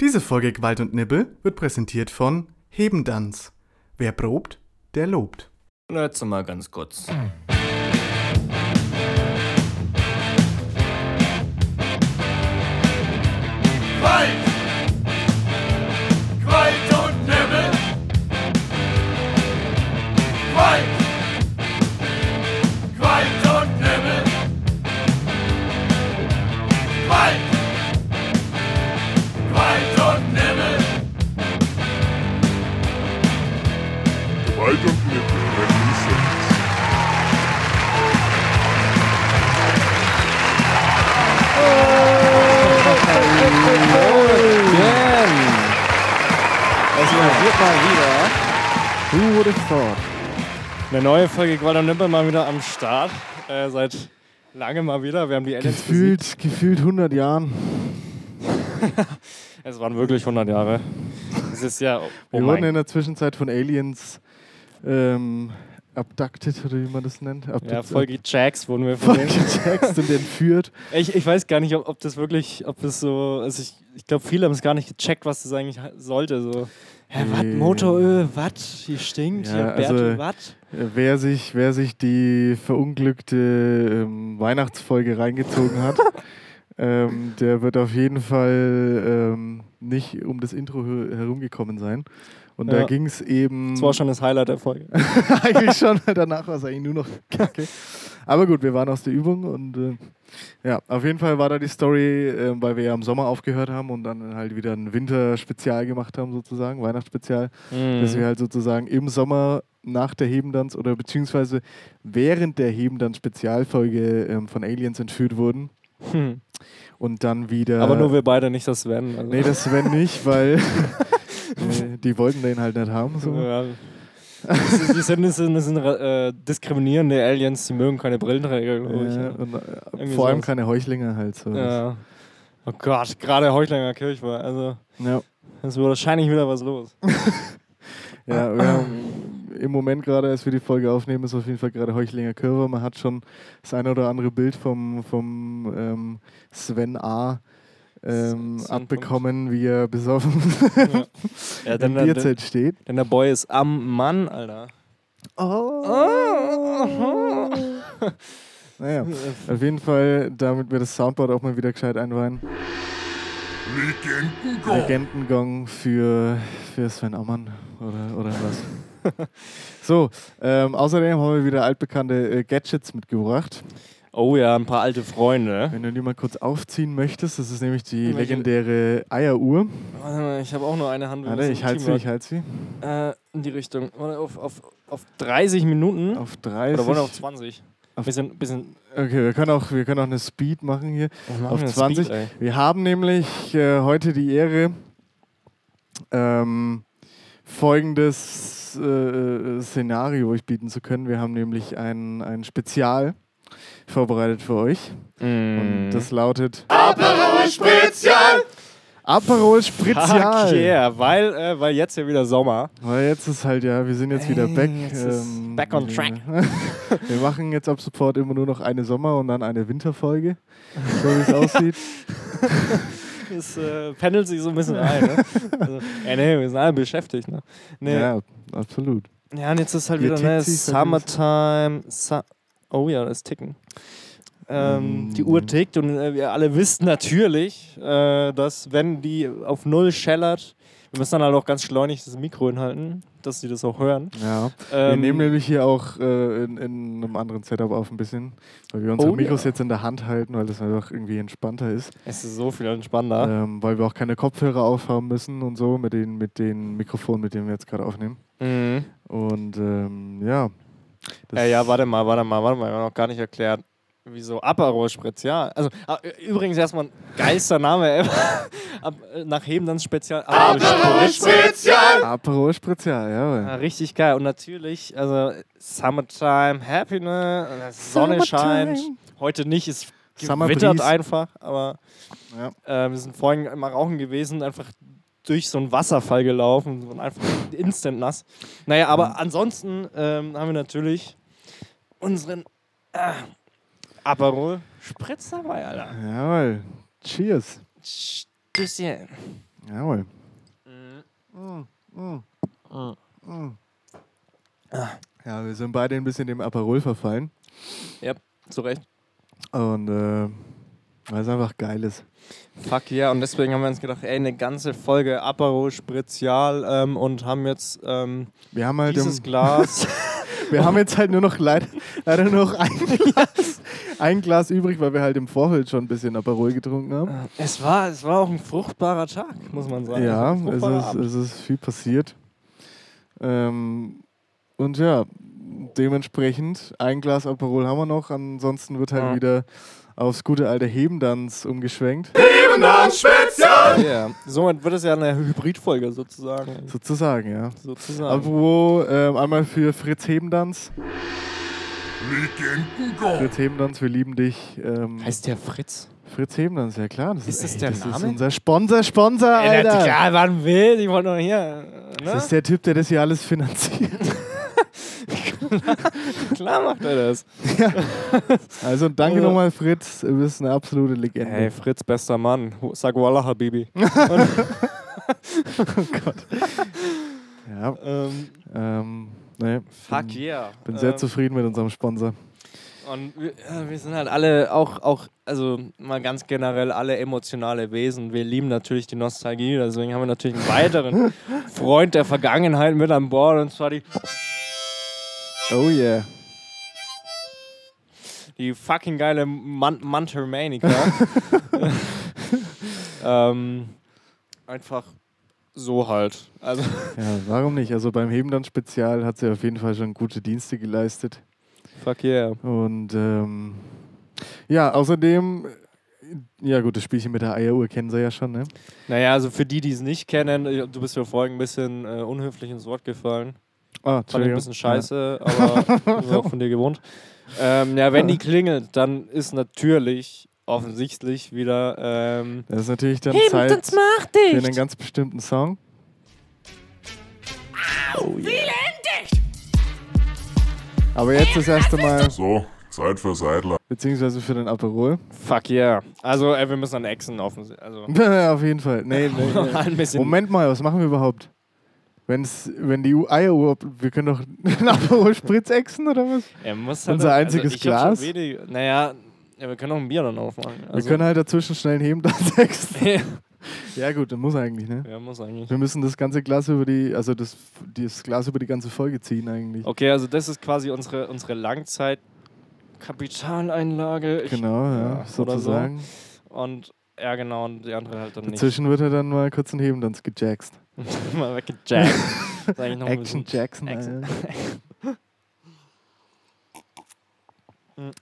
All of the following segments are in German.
Diese Folge Gewalt und Nibbel wird präsentiert von Hebendanz. Wer probt, der lobt. Na, Jetzt mal ganz kurz. Qualt! Would have thought? Eine neue Folge und Nippel mal wieder am Start. Äh, seit langem mal wieder. Wir haben die Aliens besiegt. Gefühlt, gefühlt 100 Jahren. Es waren wirklich 100 Jahre. Es ist ja. Oh Wir mein wurden in der Zwischenzeit von Aliens ähm, abducted, oder wie man das nennt. ja, Abduct- Folge Jacks wurden wir von gejackt und entführt. Ich, ich weiß gar nicht, ob, ob das wirklich, ob das so. Also ich, ich glaube, viele haben es gar nicht gecheckt, was das eigentlich sollte. So, hä, was? Motoröl, was? Hier stinkt, Ja, hier Bertel, also- was? Äh, Wer sich, wer sich die verunglückte ähm, Weihnachtsfolge reingezogen hat, ähm, der wird auf jeden Fall ähm, nicht um das Intro he- herumgekommen sein. Und da Ja. ging es eben. Das war schon das Highlight der Folge. eigentlich schon. Danach war es eigentlich nur noch Kacke. Aber gut, wir waren aus der Übung und äh, ja, auf jeden Fall war da die Story, äh, weil wir ja im Sommer aufgehört haben und dann halt wieder ein Winterspezial gemacht haben, sozusagen, Weihnachtsspezial, dass Mhm. wir halt sozusagen im Sommer nach der Hebendanz oder beziehungsweise während der Hebendanz-Spezialfolge ähm, von Aliens entführt wurden Hm. und dann wieder. Aber nur wir beide, nicht das Sven. Also. Nee, das Sven nicht, weil äh, die wollten den halt nicht haben. So. Ja. Die sind, sind, sind äh, diskriminierende Aliens, die mögen keine Brillenträger, glaube ich. Ja, und, äh, vor allem sowas. keine Heuchlinge halt so. Ja. Oh Gott, gerade Heuchlinger Kirche also Ja. es wird wahrscheinlich wieder was los. Ja, wir haben im Moment gerade, als wir die Folge aufnehmen, ist auf jeden Fall gerade Heuchlinger Curve. Man hat schon das eine oder andere Bild vom, vom ähm, Sven A. Ähm, abbekommen, wie er besoffen Ja, ja denn, Bierzelt steht. denn der Boy ist am Mann, Alter. Oh. Naja, auf jeden Fall, damit wir das Soundboard auch mal wieder gescheit einweihen. Legendengong. Legendengong für, für Sven Ammann oder, oder was. so, ähm, außerdem haben wir wieder altbekannte äh, Gadgets mitgebracht. Oh ja, ein paar alte Freunde. Wenn du die mal kurz aufziehen möchtest, das ist nämlich die Welche? legendäre Eieruhr. Warte mal, ich habe auch nur eine Hand. Warte, ich halte sie, ich halte sie. Äh, in die Richtung. Warte, auf, auf, auf 30 Minuten. Auf 30. Oder wollen wir auf 20? Auf- bisschen, bisschen. Okay, wir können, auch, wir können auch eine Speed machen hier. machen Auf wir? 20. Speed. Wir haben nämlich äh, heute die Ehre, ähm, folgendes äh, äh, Szenario euch bieten zu können. Wir haben nämlich ein, ein Spezial vorbereitet für euch. Mm. Und das lautet Aperol Spezial! Aperol Spezial. Fuck yeah, weil, äh, weil jetzt ja wieder Sommer. Weil jetzt ist halt, ja, wir sind jetzt wieder back. jetzt ist ähm, back on track. Wir machen jetzt ab sofort immer nur noch eine Sommer- und dann eine Winterfolge, so wie es aussieht. Das äh, pendelt sich so ein bisschen ein. Ne? Also, ja, nee, wir sind alle beschäftigt. Ne? Nee. Ja. Ja, absolut. und jetzt ist halt wieder ne, Summertime. Su oh ja, das Ticken. Ähm, Mm. Die Uhr tickt und äh, wir alle wissen natürlich, äh, dass wenn die auf Null schellert, wir müssen dann halt auch ganz schleunig das Mikro hinhalten, dass sie das auch hören. Ja. wir Ähm, nehmen nämlich hier auch äh, in, in einem anderen Setup auf ein bisschen, weil wir unsere Oh Mikros ja. jetzt in der Hand halten, weil das einfach irgendwie entspannter ist. es ist so viel entspannter. Ähm, weil wir auch keine Kopfhörer aufhaben müssen und so mit den, mit den Mikrofonen, mit denen wir jetzt gerade aufnehmen. Mhm. Und ähm, ja. Das Ja, ja, warte mal, warte mal, warte mal, wir haben noch gar nicht erklärt. Wieso Aperol Spezial? Also, ah, übrigens erstmal ein geister Name, ey. Ab, äh, nach Heben dann Spezial. Aperol Spezial! Aperol Spezial, Ja, ja. richtig geil. Und natürlich, also Summertime, Happiness, die Sonne scheint. Heute nicht, es Summer gewittert einfach, aber Ja. äh, wir sind vorhin immer rauchen gewesen, einfach durch so einen Wasserfall gelaufen und einfach instant nass. Naja, aber ansonsten ähm, haben wir natürlich unseren äh, Aperol Spritz dabei, Alter. Jawohl. Cheers. Stößchen. Jawohl. Ja, wir sind beide ein bisschen dem Aperol verfallen. Ja, zu Recht. Und äh, weil es einfach geil ist. Fuck yeah, und deswegen haben wir uns gedacht, ey, eine ganze Folge Aperol Spezial ähm, und haben jetzt ähm, Wir haben halt dieses Glas. wir haben jetzt halt nur noch leider, leider nur noch ein Glas, ein Glas übrig, weil wir halt im Vorfeld schon ein bisschen Aperol getrunken haben. es, war, es war auch ein fruchtbarer Tag, muss man sagen. Ja, es ist, es ist viel passiert. Ähm, und ja, dementsprechend ein Glas Aperol haben wir noch. Ansonsten wird halt Ja. wieder aufs gute alte Hebendanz umgeschwenkt. Hebendanz Spezial. Ja, somit wird es ja eine Hybridfolge sozusagen. Sozusagen, ja. sozusagen. Apropos, ähm, einmal für Fritz Hebendanz. Legendengott. Fritz Hebendanz, wir lieben dich. Ähm, heißt der Fritz? Fritz Hebendanz, ja klar. Das Ist das ey, der das ist Name? unser Sponsor, Sponsor, Alter. klar, wann will? Ich wollte noch hier. Das Ne? ist der Typ, der das hier alles finanziert. Klar macht er das. Also danke Ja. nochmal, Fritz. Du bist eine absolute Legende. Hey, Fritz, bester Mann. Sag Wallah, Habibi. Ja, ähm, ähm, ne, fuck bin, yeah. bin sehr ähm, zufrieden mit unserem Sponsor. Und wir, wir sind halt alle auch, auch, also mal ganz generell alle emotionale Wesen. Wir lieben natürlich die Nostalgie, deswegen haben wir natürlich einen weiteren Freund der Vergangenheit mit an Bord und zwar die, Oh yeah. die fucking geile Man Mantermanica. ähm, einfach so halt. Also, Ja, warum nicht? Also beim Heben dann Spezial hat sie auf jeden Fall schon gute Dienste geleistet. fuck yeah. Und ähm, ja, außerdem, ja gut, das Spielchen mit der Eieruhr kennen sie ja schon, ne? Naja, also für die, die es nicht kennen, du bist mir vorhin ein bisschen äh, unhöflich ins Wort gefallen. Ah, Fand ich ein bisschen scheiße, aber das ist auch von dir gewohnt. Ähm, ja, wenn die klingelt, dann ist natürlich offensichtlich wieder. Ähm, Ja. Das ist natürlich dann Hey, Zeit für einen ganz bestimmten Song. Aber jetzt das erste Mal, So, Zeit für Seidler. beziehungsweise für den Aperol. Fuck yeah. Also, ey, wir müssen an Exen offensichtlich. Also, Auf jeden Fall. Nee, nee, nee. Moment mal, was machen wir überhaupt? Wenn's, wenn die Eieruhr, wir können doch einen Aperol Spritz exen oder was? Er muss unser einziges ich hab schon Glas? wenig- naja, ja, wir können auch ein Bier dann aufmachen. wir Also, können halt dazwischen schnell einen Heben, das exen. ja, Ja gut, dann muss eigentlich, ne? ja, muss eigentlich. Wir müssen das ganze Glas über die, also das, das Glas über die ganze Folge ziehen eigentlich. Okay, also das ist quasi unsere, unsere Langzeit-Kapitaleinlage. Ich- Genau, ja, so. sozusagen. Und ja, genau, und die andere halt dann nicht. Dazwischen wird er dann mal kurz einen Heben, dann gejackst. Mal ein Action Jackson. Action.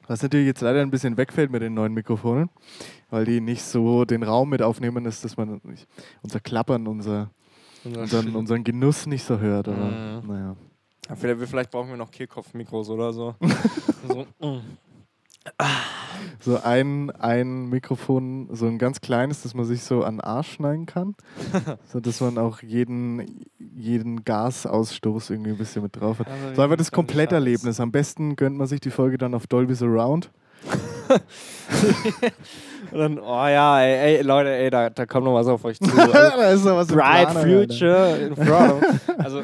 Was natürlich jetzt leider ein bisschen wegfällt mit den neuen Mikrofonen, weil die nicht so den Raum mit aufnehmen, ist, dass man nicht, unser Klappern, unser, unseren, unseren Genuss nicht so hört. Aber Mhm. naja. Ja, vielleicht, vielleicht brauchen wir noch Kehlkopfmikros oder so. so mm. So ein, ein Mikrofon, so ein ganz kleines, das man sich so an den Arsch schneiden kann, so dass man auch jeden, jeden Gasausstoß irgendwie ein bisschen mit drauf hat. Also, So einfach das Kompletterlebnis. Am besten gönnt man sich die Folge dann auf Dolby Surround. Und dann, oh ja, ey, ey Leute, ey, da, da kommt noch was auf euch zu. Also, bright future in front. Also,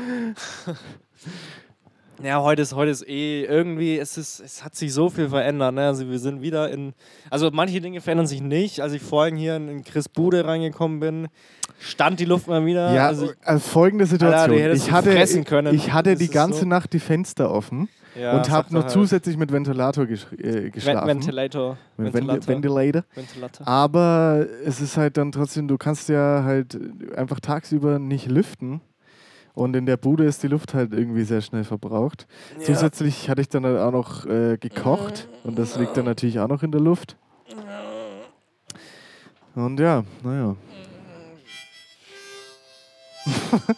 ja, heute ist, heute ist eh irgendwie, es, ist, es hat sich so viel verändert. Ne? Also, wir sind wieder in. Also, manche Dinge verändern sich nicht. Als ich vorhin hier in, in Chris Bude reingekommen bin, stand die Luft mal wieder. Ja, also, also folgende Situation. Alter, ich hatte, können. ich hatte die ganze so- Nacht die Fenster offen ja, und habe noch halt. zusätzlich mit Ventilator äh, geschlafen. Ventilator. mit Ventilator. Ventilator. Ventilator. Ventilator. Aber es ist halt dann trotzdem, du kannst ja halt einfach tagsüber nicht lüften. Und in der Bude ist die Luft halt irgendwie sehr schnell verbraucht. Zusätzlich hatte ich dann halt auch noch äh, gekocht und das liegt dann natürlich auch noch in der Luft. Und ja, naja.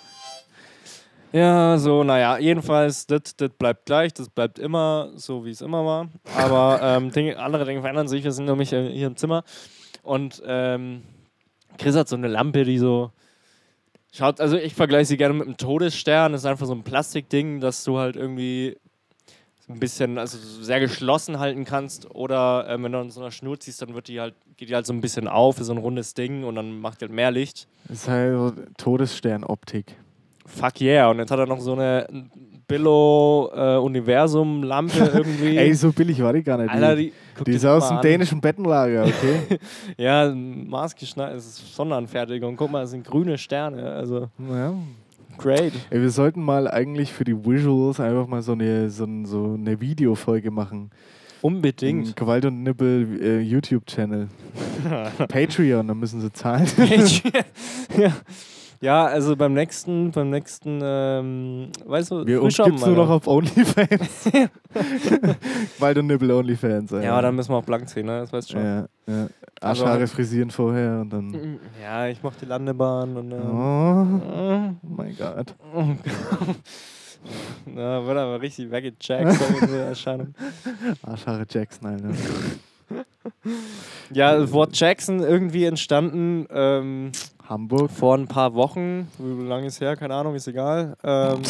Ja, so, naja, jedenfalls, das bleibt gleich, das bleibt immer so, wie es immer war. Aber ähm, Dinge, andere Dinge verändern sich. Wir sind nämlich äh, hier im Zimmer und ähm, Chris hat so eine Lampe, die so schaut, also ich vergleiche sie gerne mit einem Todesstern. Das ist einfach so ein Plastikding, dass du halt irgendwie ein bisschen, also sehr geschlossen halten kannst. Oder ähm, wenn du an so einer Schnur ziehst, dann wird die halt, geht die halt so ein bisschen auf, ist so ein rundes Ding und dann macht die halt mehr Licht. Das ist halt so Todesstern-Optik. Fuck yeah. Und jetzt hat er noch so eine Billo-Universum-Lampe irgendwie. Ey, so billig war die gar nicht. Alter, die, die, ist aus dem an. dänischen Bettenlager, okay? Ja, maßgeschneidert, es ist Sonderanfertigung. Guck mal, das sind grüne Sterne. Also, ja. great. Ey, wir sollten mal eigentlich für die Visuals einfach mal so eine, so, so eine Videofolge machen. Unbedingt. Gewalt und Nippel äh, YouTube-Channel. Patreon, da müssen sie zahlen. ja. Ja, also beim nächsten, beim nächsten, ähm, weißt du, Wir uns gibt's nur noch auf OnlyFans. Gewalt und Nippel OnlyFans. Ja, aber dann müssen wir auch blank ziehen, ne? Das weißt du schon. Ja, ja. Also- Arschhaare frisieren vorher und dann. Ja, ich mach die Landebahn und Oh, ähm, oh mein Gott. Na, wird aber richtig weggecheckt, so in der Erscheinung. Arschhaare Jackson, Alter. Ja, das Wort Jackson irgendwie entstanden ähm, Hamburg. vor ein paar Wochen. Wie lange ist her? Keine Ahnung, ist egal. Ähm,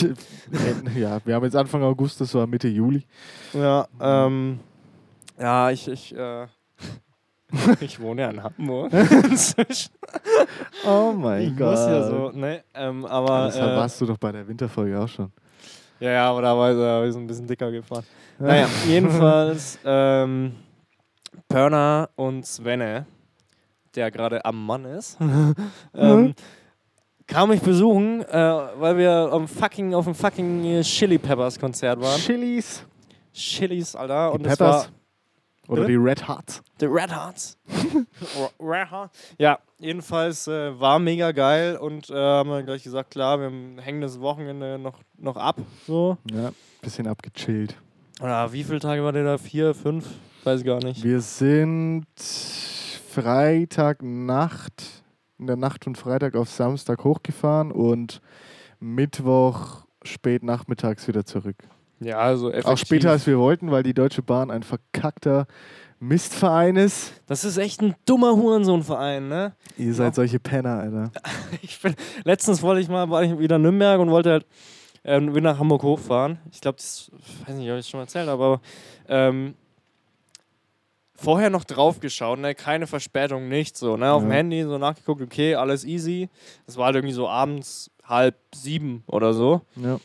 ja, wir haben jetzt Anfang August, das war Mitte Juli. ja, ähm, ja, ich, ich, äh, ich wohne ja in Hamburg. Oh mein ich Gott. muss ja so, ne? Ähm, aber, Das äh, warst du doch bei der Winterfolge auch schon. ja, ja, aber da war da ist ein bisschen dicker gefahren. Naja, jedenfalls ähm, Pörner und Svenne, der gerade am Mann ist, ähm, kam mich besuchen, äh, weil wir am fucking, auf dem fucking Chili Peppers Konzert waren. Chilis. Chilis, Alter. Die Und das war Peppers. Oder die Red Hots. The Red Hearts. Red Hearts. Ja, jedenfalls äh, war mega geil und äh, haben wir gleich gesagt, klar, wir hängen das Wochenende noch, noch ab. So. Ja, bisschen abgechillt. Oder wie viele Tage war der da? Vier, fünf? Weiß ich gar nicht. Wir sind Freitagnacht, in der Nacht von Freitag auf Samstag hochgefahren und Mittwoch spät nachmittags wieder zurück. Ja, also effektiv. Auch später als wir wollten, weil die Deutsche Bahn ein verkackter Mistverein ist. Das ist echt ein dummer Hurensohnverein, ne? Ihr seid solche Penner, Alter. Ich bin, letztens wollte ich mal, war ich wieder in Nürnberg und wollte halt ähm, nach Hamburg hochfahren. Ich glaube, das weiß nicht, ob ich es schon mal erzählt habe, aber ähm, vorher noch drauf geschaut, ne? keine Verspätung, nichts so, ne? Auf dem Ja. Handy so nachgeguckt, okay, alles easy. Das war halt irgendwie so abends halb sieben oder so. Ja.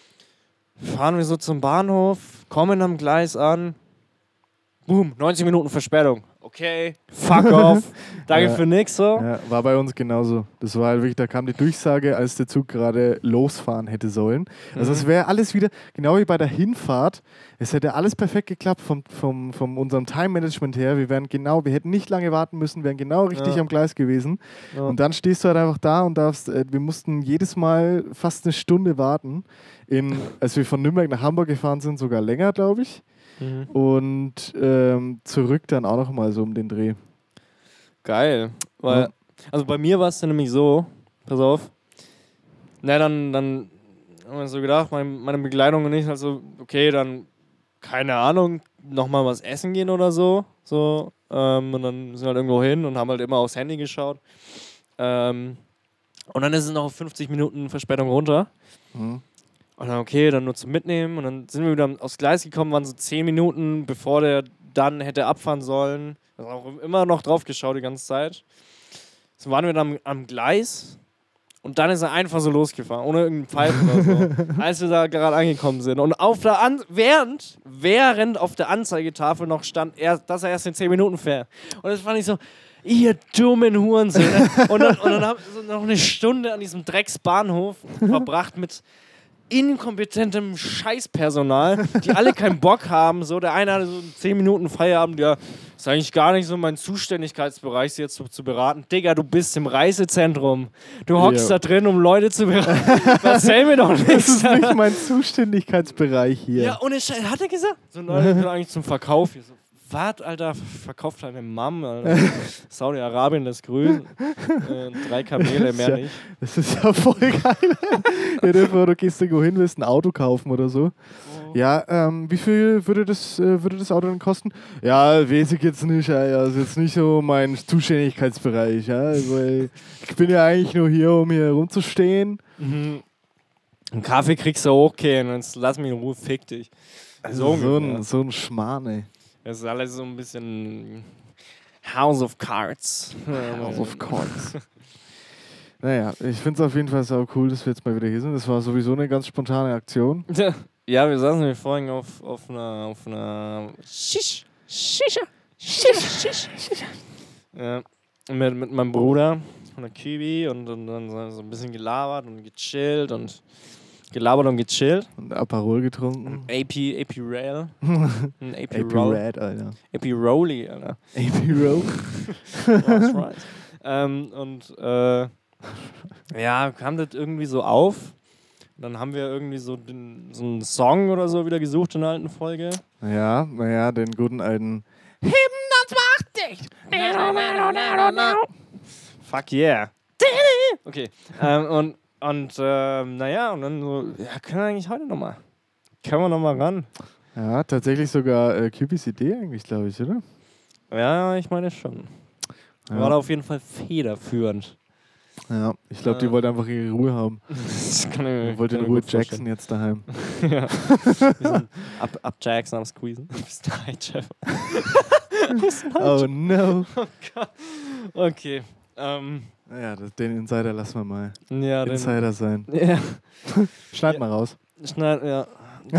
Fahren wir so zum Bahnhof, kommen am Gleis an. Boom, 90 Minuten Verspätung. Okay, fuck off. Danke Ja. für nix so. Ja, war bei uns genauso. Das war halt wirklich, da kam die Durchsage, als der Zug gerade losfahren hätte sollen. Also Mhm. es wäre alles wieder, genau wie bei der Hinfahrt, es hätte alles perfekt geklappt vom, vom, vom unserem Time-Management her. Wir wären genau, wir hätten nicht lange warten müssen, wären genau richtig Ja. am Gleis gewesen. Ja. Und dann stehst du halt einfach da und darfst, äh, wir mussten jedes Mal fast eine Stunde warten. In, als wir von Nürnberg nach Hamburg gefahren sind, sogar länger, glaube ich. Mhm. Und ähm, zurück dann auch noch mal so um den Dreh. Geil. Weil, Ja. Also bei mir war es dann nämlich so, pass auf. Na, dann, dann haben wir so gedacht, mein, meine Begleitung und ich, also, okay, dann, keine Ahnung, nochmal was essen gehen oder so. so ähm, und dann sind wir halt irgendwo hin und haben halt immer aufs Handy geschaut. Ähm, und dann ist es noch auf 50 Minuten Verspätung runter. Mhm. Und dann, okay, dann nur zum Mitnehmen. Und dann sind wir wieder aufs Gleis gekommen, waren so 10 Minuten, bevor der dann hätte abfahren sollen. Also auch immer noch drauf geschaut die ganze Zeit. So waren wir dann am, am Gleis und dann ist er einfach so losgefahren, ohne irgendeinen Pfeifen oder so. als wir da gerade angekommen sind. Und auf der An während, während auf der Anzeigetafel noch stand, er, dass er erst in 10 Minuten fährt. Und das fand ich so, ihr dummen Hurensöhne. und dann, und dann haben wir so noch eine Stunde an diesem Drecksbahnhof verbracht mit inkompetentem Scheißpersonal, die alle keinen Bock haben. So, der eine hatte so 10 Minuten Feierabend, ja, ist eigentlich gar nicht so mein Zuständigkeitsbereich, sie jetzt zu, zu beraten. Digga, du bist im Reisezentrum. Du hockst Ja. da drin, um Leute zu beraten. Erzähl mir doch Das nichts. ist nicht mein Zuständigkeitsbereich hier. Ja, Scheiß, hat er gesagt. So, Leute, ich bin eigentlich zum Verkauf hier. So, was, Alter, verkauft deine Mom. Saudi-Arabien ist grün. Äh, drei Kamele, mehr Ja. nicht. Das ist ja voll geil. ja, vor, du gehst irgendwo hin, willst ein Auto kaufen oder so. Ja, ähm, wie viel würde das, äh, würde das Auto denn kosten? Ja, weiß ich jetzt nicht. Ja, ist jetzt nicht so mein Zuständigkeitsbereich. Ja, weil ich bin ja eigentlich nur hier, um hier rumzustehen. Mhm. Einen Kaffee kriegst du auch keinen, jetzt lass mich in Ruhe, fick dich. Also so, ein, so ein Schmarrn, ey. Das ist alles so ein bisschen House of Cards. House of Cards. naja, ich finde es auf jeden Fall sau cool, dass wir jetzt mal wieder hier sind. Das war sowieso eine ganz spontane Aktion. Ja, wir saßen nämlich vorhin auf, auf einer auf einer Shish, Shisha, Shish, Shish. Ja, mit, mit meinem Bruder von der Kiwi und, und dann so ein bisschen gelabert und gechillt und gelabert und gechillt. Und Aperol getrunken. AP, AP Rail. Ein AP, AP Roll. Red, Alter. AP Rolly, Alter. AP Roll. That's right. ähm, und äh, ja, kam das irgendwie so auf. Und dann haben wir irgendwie so, den, so einen Song oder so wieder gesucht in der alten Folge. Ja, naja, den guten alten. Fuck yeah. Okay. ähm, und und ähm, naja, und dann so, ja, können wir eigentlich heute nochmal. Können wir nochmal ran? Ja, tatsächlich sogar äh, Cupis Idee eigentlich, glaube ich, oder? Ja, ich meine schon. War da auf jeden Fall federführend. Ja, ich glaube, die Äh. wollte einfach ihre Ruhe haben. Das kann ich Ich wollte in Ruhe Jackson jetzt daheim. ja. Ab, ab Jackson am Squeezen. Bis dahin, Chef. Oh no. Okay. Ähm, Naja, das, den Insider lassen wir mal. ja, den, Insider sein. ja, Schneid Ja. mal raus. schneid, ja.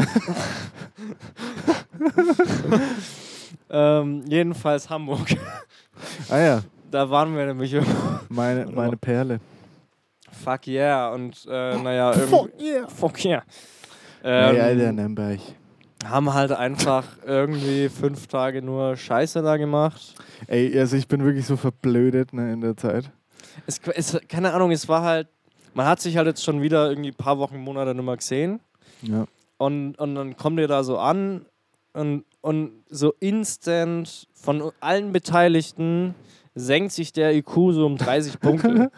ähm, jedenfalls Hamburg. Ah ja, Da waren wir nämlich. meine, meine Perle. Fuck yeah. Und äh, naja, irgendwie. yeah. Fuck yeah. Ähm, ja, Ähm, der Nürnberg. haben halt einfach irgendwie fünf Tage nur Scheiße da gemacht. Ey, also ich bin wirklich so verblödet ne, in der Zeit. Es, es, keine Ahnung, es war halt. Man hat sich halt jetzt schon wieder irgendwie ein paar Wochen, Monate nicht mehr gesehen. Ja. Und, und dann kommt ihr da so an und, und so instant von allen Beteiligten senkt sich der IQ so um 30 Punkte.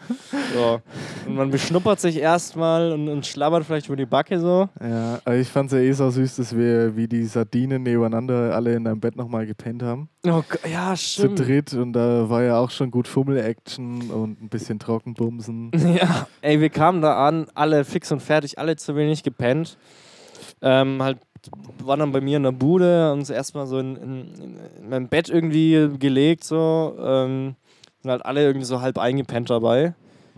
So. Und man beschnuppert sich erstmal und, und schlabbert vielleicht über die Backe so. Ja, aber ich fand's ja eh so süß, dass wir wie die Sardinen nebeneinander alle in deinem Bett nochmal gepennt haben. Oh, ja, Zu stimmt. dritt und da war ja auch schon gut Fummel-Action und ein bisschen Trockenbumsen. Ja, ey, wir kamen da an, alle fix und fertig, alle zu wenig gepennt. Ähm, halt waren dann bei mir in der Bude, uns erstmal so in, in, in mein Bett irgendwie gelegt, so. Ähm, sind halt alle irgendwie so halb eingepennt dabei.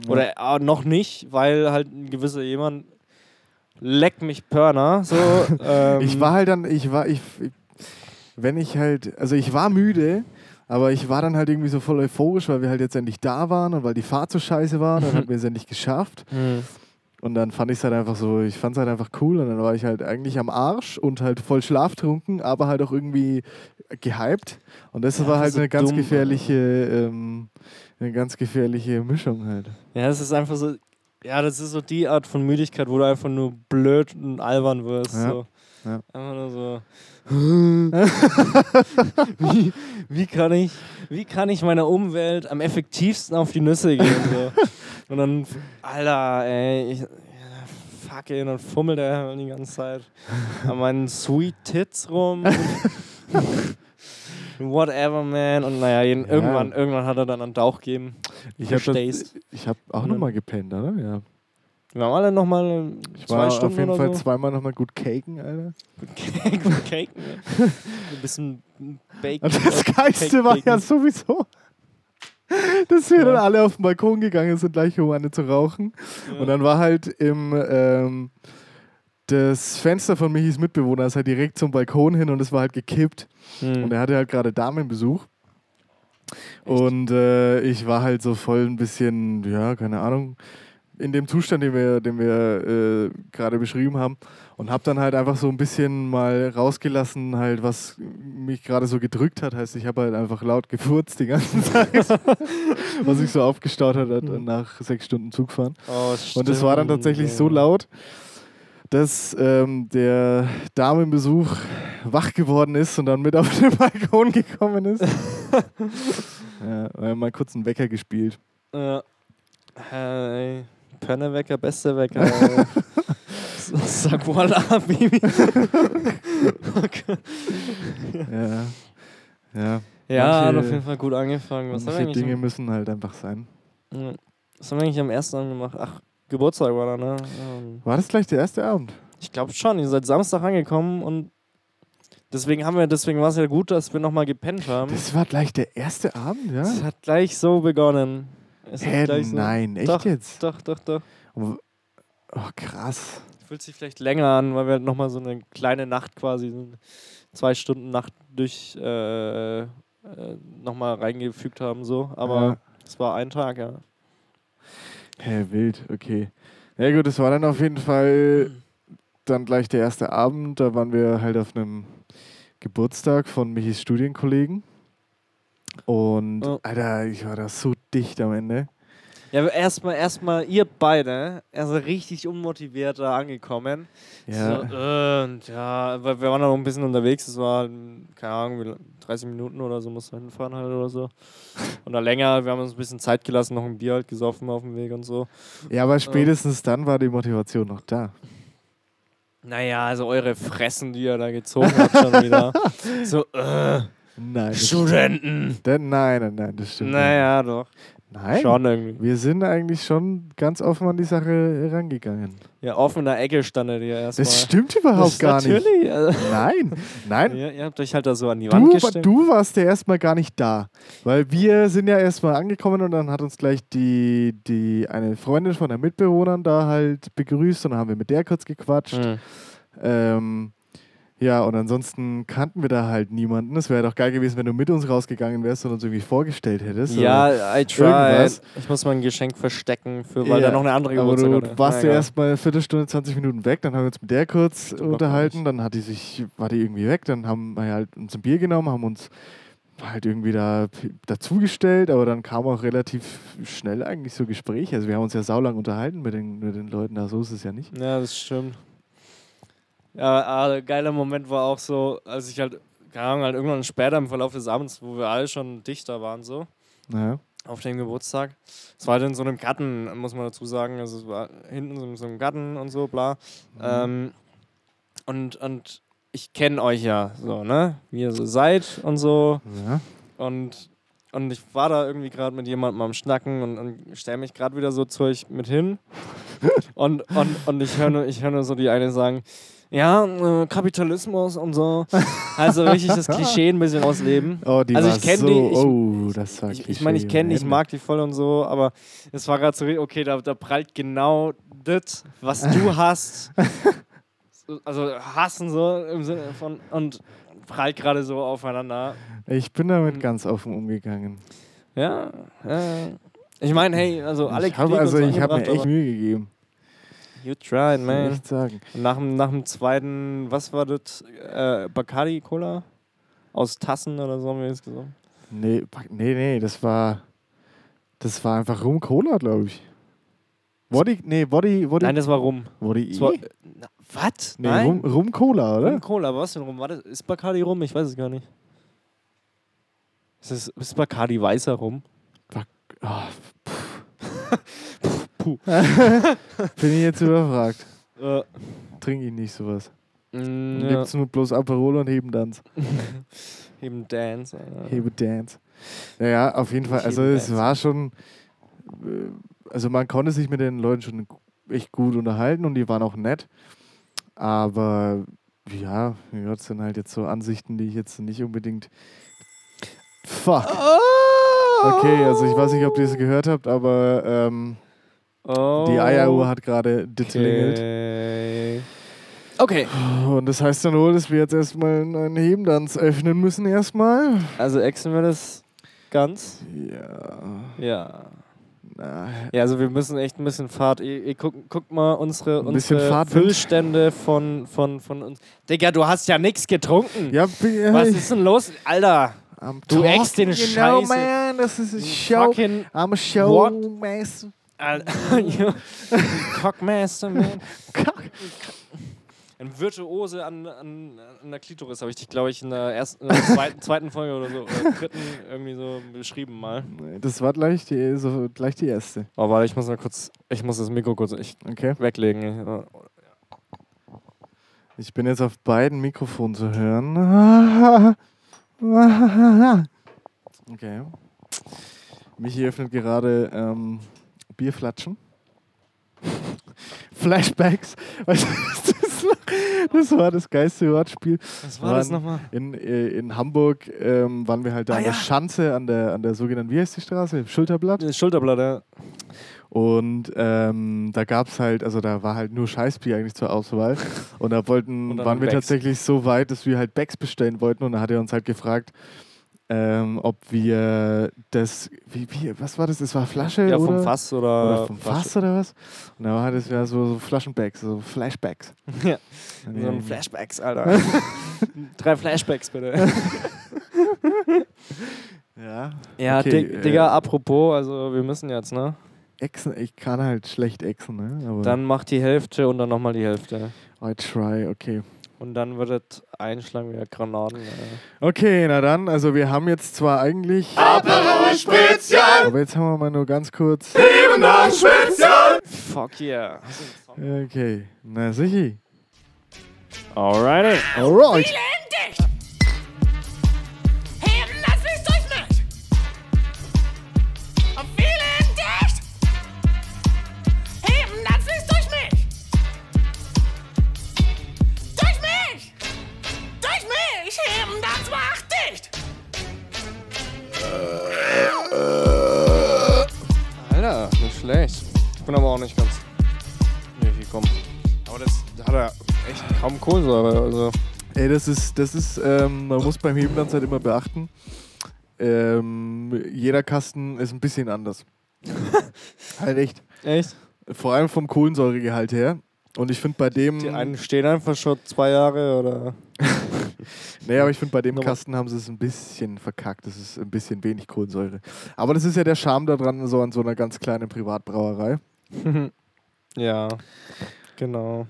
Oder äh, noch nicht, weil halt ein gewisser jemand leck mich Pörner, so. ähm, Ich war halt dann, ich war, ich, wenn ich halt, also ich war müde, aber ich war dann halt irgendwie so voll euphorisch, weil wir halt jetzt endlich da waren und weil die Fahrt so scheiße war, dann hatten wir es endlich geschafft. Hm. Und dann fand ich es halt einfach so, ich fand es halt einfach cool und dann war ich halt eigentlich am Arsch und halt voll schlaftrunken, aber halt auch irgendwie gehypt. Und das Ja, war halt so eine ganz dumm. gefährliche, ähm, eine ganz gefährliche Mischung halt. Ja, es ist einfach so, ja, das ist so die Art von Müdigkeit, wo du einfach nur blöd und albern wirst. Ja, So. ja. Einfach nur so. Wie, wie, kann ich, wie kann ich meiner Umwelt am effektivsten auf die Nüsse gehen? So. Und dann, Alter, ey, ich, fuck ey, und dann fummelt er die ganze Zeit an meinen Sweet Tits rum. Whatever, man. Und naja, Ja. irgendwann, irgendwann hat er dann einen Dauch gegeben. Ich habe hab auch nochmal gepennt, oder? Ja. Wir haben alle nochmal Ich zwei war Stunden auf jeden Fall so. zweimal nochmal gut caken, Alter. Gut Cake. ne? Ein bisschen Bacon. Und das äh, Geiste Cake war ja sowieso, dass wir Ja. dann alle auf den Balkon gegangen sind, gleich um eine zu rauchen. Ja. Und dann war halt im ähm, das Fenster von Michis Mitbewohner ist halt direkt zum Balkon hin und es war halt gekippt. Hm. Und er hatte halt gerade Damenbesuch. Und äh, ich war halt so voll ein bisschen, ja, keine Ahnung, in dem Zustand, den wir, den wir äh, gerade beschrieben haben. Und habe dann halt einfach so ein bisschen mal rausgelassen, halt, was mich gerade so gedrückt hat. Heißt, ich habe halt einfach laut gefurzt die ganze Zeit, was sich so aufgestaut hat äh, nach sechs Stunden Zugfahren. Oh, Und es war dann tatsächlich so laut, dass ähm, der Damenbesuch wach geworden ist und dann mit auf den Balkon gekommen ist. ja, wir haben mal kurz einen Wecker gespielt. Ja. Hey, Pönnewecker, beste Wecker. Sag voila, Baby. okay. Ja, ja. Ja, Manche- hat auf jeden Fall gut angefangen. Was Manche Dinge am, müssen halt einfach sein. Was haben wir eigentlich am ersten Abend gemacht? Ach, Geburtstag war da, ne? Ähm, War das gleich der erste Abend? Ich glaube schon, ihr seid Samstag angekommen und Deswegen haben wir, deswegen war es ja gut, dass wir nochmal gepennt haben. Das war gleich der erste Abend, ja? Es hat gleich so begonnen. Hat Hä, so, nein, echt doch, jetzt? Doch, doch, doch. Oh, krass. Fühlt sich vielleicht länger an, weil wir halt nochmal so eine kleine Nacht quasi, so eine zwei Stunden Nacht durch äh, äh, nochmal reingefügt haben, so. Aber Ja. es war ein Tag, ja. Hä, wild, okay. Ja gut, es war dann auf jeden Fall dann gleich der erste Abend. Da waren wir halt auf einem Geburtstag von Michis Studienkollegen. Und Oh. Alter, ich war da so dicht am Ende. Ja, erstmal, erstmal ihr beide, also richtig unmotiviert da angekommen. Ja. So, äh, und ja, wir waren noch ein bisschen unterwegs, es war, keine Ahnung, wie lang- 30 Minuten oder so, mussten wir hinfahren halt oder so. Oder länger, wir haben uns ein bisschen Zeit gelassen, noch ein Bier halt gesoffen auf dem Weg und so. ja, aber spätestens dann war die Motivation noch da. Naja, also eure Fressen, die ihr da gezogen habt schon wieder. So, äh, Nein. Das Studenten. Da- nein, nein, nein, das stimmt. Naja, doch. Nein. Schon irgendwie. Wir sind eigentlich schon ganz offen an die Sache rangegangen. Ja, offen in der Ecke standet ihr erstmal. Das stimmt überhaupt Das gar nicht. natürlich. Also, Nein, nein. ja, ihr habt euch halt da so an die Wand Du, gestellt. du warst ja erstmal gar nicht da. Weil wir sind ja erstmal angekommen und dann hat uns gleich die, die eine Freundin von der Mitbewohnern da halt begrüßt und dann haben wir mit der kurz gequatscht. Hm. Ähm, ja, und ansonsten kannten wir da halt niemanden. Es wäre doch geil gewesen, wenn du mit uns rausgegangen wärst und uns irgendwie vorgestellt hättest. Ja, I tried. irgendwas. Ich muss mal ein Geschenk verstecken, für, weil Ja, da noch eine andere aber Geburtstag du hatte. warst ja egal. erst mal eine Viertelstunde, 20 Minuten weg, dann haben wir uns mit der kurz unterhalten, dann hat die sich, war die irgendwie weg, dann haben wir halt uns ein Bier genommen, haben uns halt irgendwie da dazugestellt, aber dann kam auch relativ schnell eigentlich so Gespräche. Also wir haben uns ja saulang unterhalten mit den, mit den Leuten, da so ist es ja nicht. Ja, das stimmt. Ja, ein geiler Moment war auch so, als ich halt, keine Ahnung, halt irgendwann später im Verlauf des Abends, wo wir alle schon dichter waren, so, Ja. auf dem Geburtstag. Es war halt in so einem Garten, muss man dazu sagen. Also es war hinten so in so einem Garten und so, bla. Ähm, und, und ich kenne euch ja so, ne? Wie ihr so seid und so. ja. Und, und ich war da irgendwie gerade mit jemandem am Schnacken und, und stelle mich gerade wieder so zu euch mit hin. und, und, und ich höre nur, ich hör nur so die eine sagen, ja, äh, Kapitalismus und so. Also richtig das Klischee ein bisschen ausleben. Oh, die Also ich kenn so, die, ich- oh, das war Ich, ich meine, ich kenne die, ich mag die voll und so, aber es war gerade so, okay, da, da prallt genau das, was du hast. So, Also hassen so im Sinne von und prallt gerade so aufeinander. Ich bin damit Mhm. ganz offen umgegangen. Ja, äh, ich meine, hey, also alle ich habe also so ich habe mir echt Mühe gegeben. You tried, man. echt sagen. Nach dem, nach dem zweiten, was war das? Äh, Bacardi Cola? Aus Tassen oder so haben wir jetzt gesagt. Nee, nee, nee, das war das war einfach Rum Cola, glaube ich. Woddy, nee, Woddy, Woddy, Nein, das war Rum. Woddy na, was? nee, Nein? Rum, Rum Cola, oder? Rum Cola, aber was denn Rum? War das, ist Bacardi Rum? Ich weiß es gar nicht. Ist, das, ist Bacardi weißer Rum? Ah, puh. Bin ich jetzt überfragt. Äh, Trinke ich nicht sowas. mm, Dann ja. Gibt's nur bloß Aperol und Hebendanz. Eben Dance. Alter. Hebedance. Naja, auf jeden Fall. Also es war schon, äh, also man konnte sich mit den Leuten schon echt gut unterhalten und die waren auch nett. Aber ja, ja, das sind halt jetzt so Ansichten, die ich jetzt nicht unbedingt. Fuck. Okay, also ich weiß nicht, ob ihr es gehört habt, aber ähm, Oh. die Eieruhr hat gerade geklingelt. Okay. Okay. Und das heißt dann wohl, dass wir jetzt erstmal einen Hebendanz öffnen müssen erstmal. Also exen wir das ganz? Ja. Ja. Na, Ja, also wir müssen echt ein bisschen Fahrt. Ihr, ihr guckt, guckt mal unsere, Ein unsere. Füllstände von, von, von uns. Digga, du hast ja nichts getrunken. ja, Was ist denn los? Alter, I'm Du eckst den you Scheiße. know, man, das ist a show. fucking I'm a What? Cockmaster, man. Cock. Ein Virtuose an, an, an der Klitoris habe ich dich, glaube ich, in der, ersten, in der zweiten, zweiten Folge oder so, oder dritten irgendwie so beschrieben mal. Das war gleich die, so, gleich die erste. Oh, warte, ich muss mal kurz, ich muss das Mikro kurz echt Okay. weglegen. Ich bin jetzt auf beiden Mikrofonen zu hören. Okay. Michi öffnet gerade ähm, Bierflatschen. Flashbacks. Weißt du, was das war das geilste Wortspiel. Was war das nochmal? In, äh, in Hamburg ähm, waren wir halt da Ah, an der ja. Schanze, an der, an der sogenannten, wie heißt die Straße? Schulterblatt. Das Schulterblatt, ja. Und ähm, da gab es halt, also da war halt nur Scheißbier eigentlich zur Auswahl. Und da wollten, Und waren wir Becks. tatsächlich so weit, dass wir halt Becks bestellen wollten. Und da hat er uns halt gefragt, ähm, ob wir das, wie, wie, was war das? Das war Flasche Ja, oder? vom Fass oder, Oder vom Fass oder was? Und da war das ja so, so Flaschenbacks, so Flashbacks. Ja. Und So ein Flashbacks, Alter. Drei Flashbacks, bitte. Ja. Ja, Okay, Dig äh, Digga, apropos, also wir müssen jetzt, ne? Exen, ich kann halt schlecht exen, ne? Aber Dann mach die Hälfte und dann nochmal die Hälfte. I try, okay. Und dann wird es einschlagen wie Granaten. Äh. Okay, na dann, also wir haben jetzt zwar eigentlich. Aperol Spritzchen, Aber jetzt haben wir mal nur ganz kurz. Heben dann Spritzchen. Fuck yeah. Okay, na sicher. Alrighty. Alright. Kohlensäure. Also. Ey, das ist, das ist, ähm, man muss beim Heben dann halt immer beachten. Ähm, jeder Kasten ist ein bisschen anders. halt echt. Echt? Vor allem vom Kohlensäuregehalt her. Und ich finde bei dem. Die einen stehen einfach schon zwei Jahre oder. Nee, aber ich finde, bei dem Kasten haben sie es ein bisschen verkackt. Das ist ein bisschen wenig Kohlensäure. Aber das ist ja der Charme daran, so an so einer ganz kleinen Privatbrauerei. ja. Genau.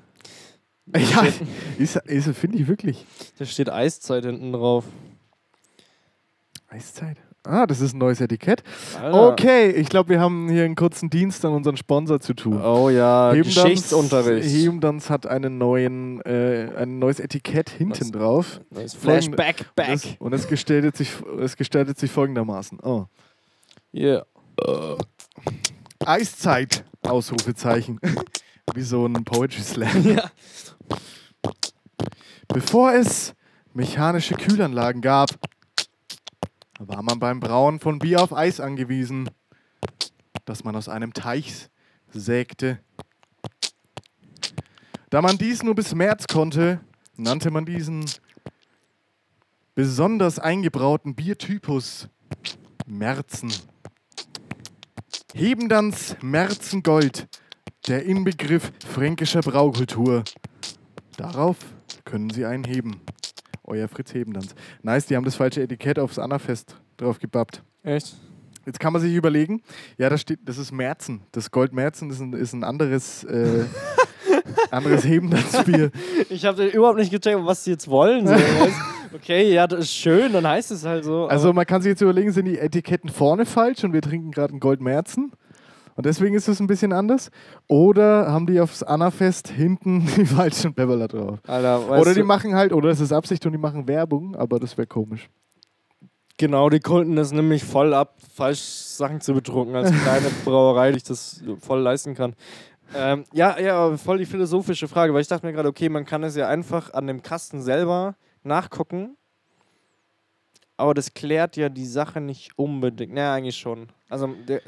Ja, ist, ist finde ich wirklich. Da steht Eiszeit hinten drauf. Eiszeit. Ah, das ist ein neues Etikett. Alter. Okay, ich glaube, wir haben hier einen kurzen Dienst an unseren Sponsor zu tun. Oh ja, Hebendanz- Geschichtsunterricht. Hebendanz hat einen neuen, äh, ein neues Etikett hinten Was? drauf. Nice. Flashback, back. Das, und es gestaltet, sich, es gestaltet sich folgendermaßen. Oh. Yeah. Eiszeit! Ausrufezeichen. Wie so ein Poetry Slam. Ja. Bevor es mechanische Kühlanlagen gab, war man beim Brauen von Bier auf Eis angewiesen, das man aus einem Teich sägte. Da man dies nur bis März konnte, nannte man diesen besonders eingebrauten Biertypus Märzen. Hebendans Märzengold, der Inbegriff fränkischer Braukultur. Darauf können Sie einen heben. Euer Fritz Hebendans. Nice, die haben das falsche Etikett aufs Annafest drauf gebappt. Echt? Jetzt kann man sich überlegen, ja, da steht, das ist Märzen. Das Gold Märzen ist ein, ist ein anderes, äh, anderes Hebendansbier. Ich habe überhaupt nicht gecheckt, was die jetzt wollen. So, okay, ja, das ist schön, dann heißt es halt so. Also man kann sich jetzt überlegen, sind die Etiketten vorne falsch und wir trinken gerade ein Gold Märzen? Und deswegen ist es ein bisschen anders. Oder haben die aufs Annafest hinten die falschen Pepperler drauf? Alter, Oder die machen halt, oder es ist Absicht und die machen Werbung, aber das wäre komisch. Genau, die Kunden das nämlich voll ab, falsch Sachen zu bedrucken als kleine Brauerei, die ich das voll leisten kann. Ähm, ja, ja, aber voll die philosophische Frage, weil ich dachte mir gerade, okay, man kann es ja einfach an dem Kasten selber nachgucken, aber das klärt ja die Sache nicht unbedingt. Naja, eigentlich schon. Also, der,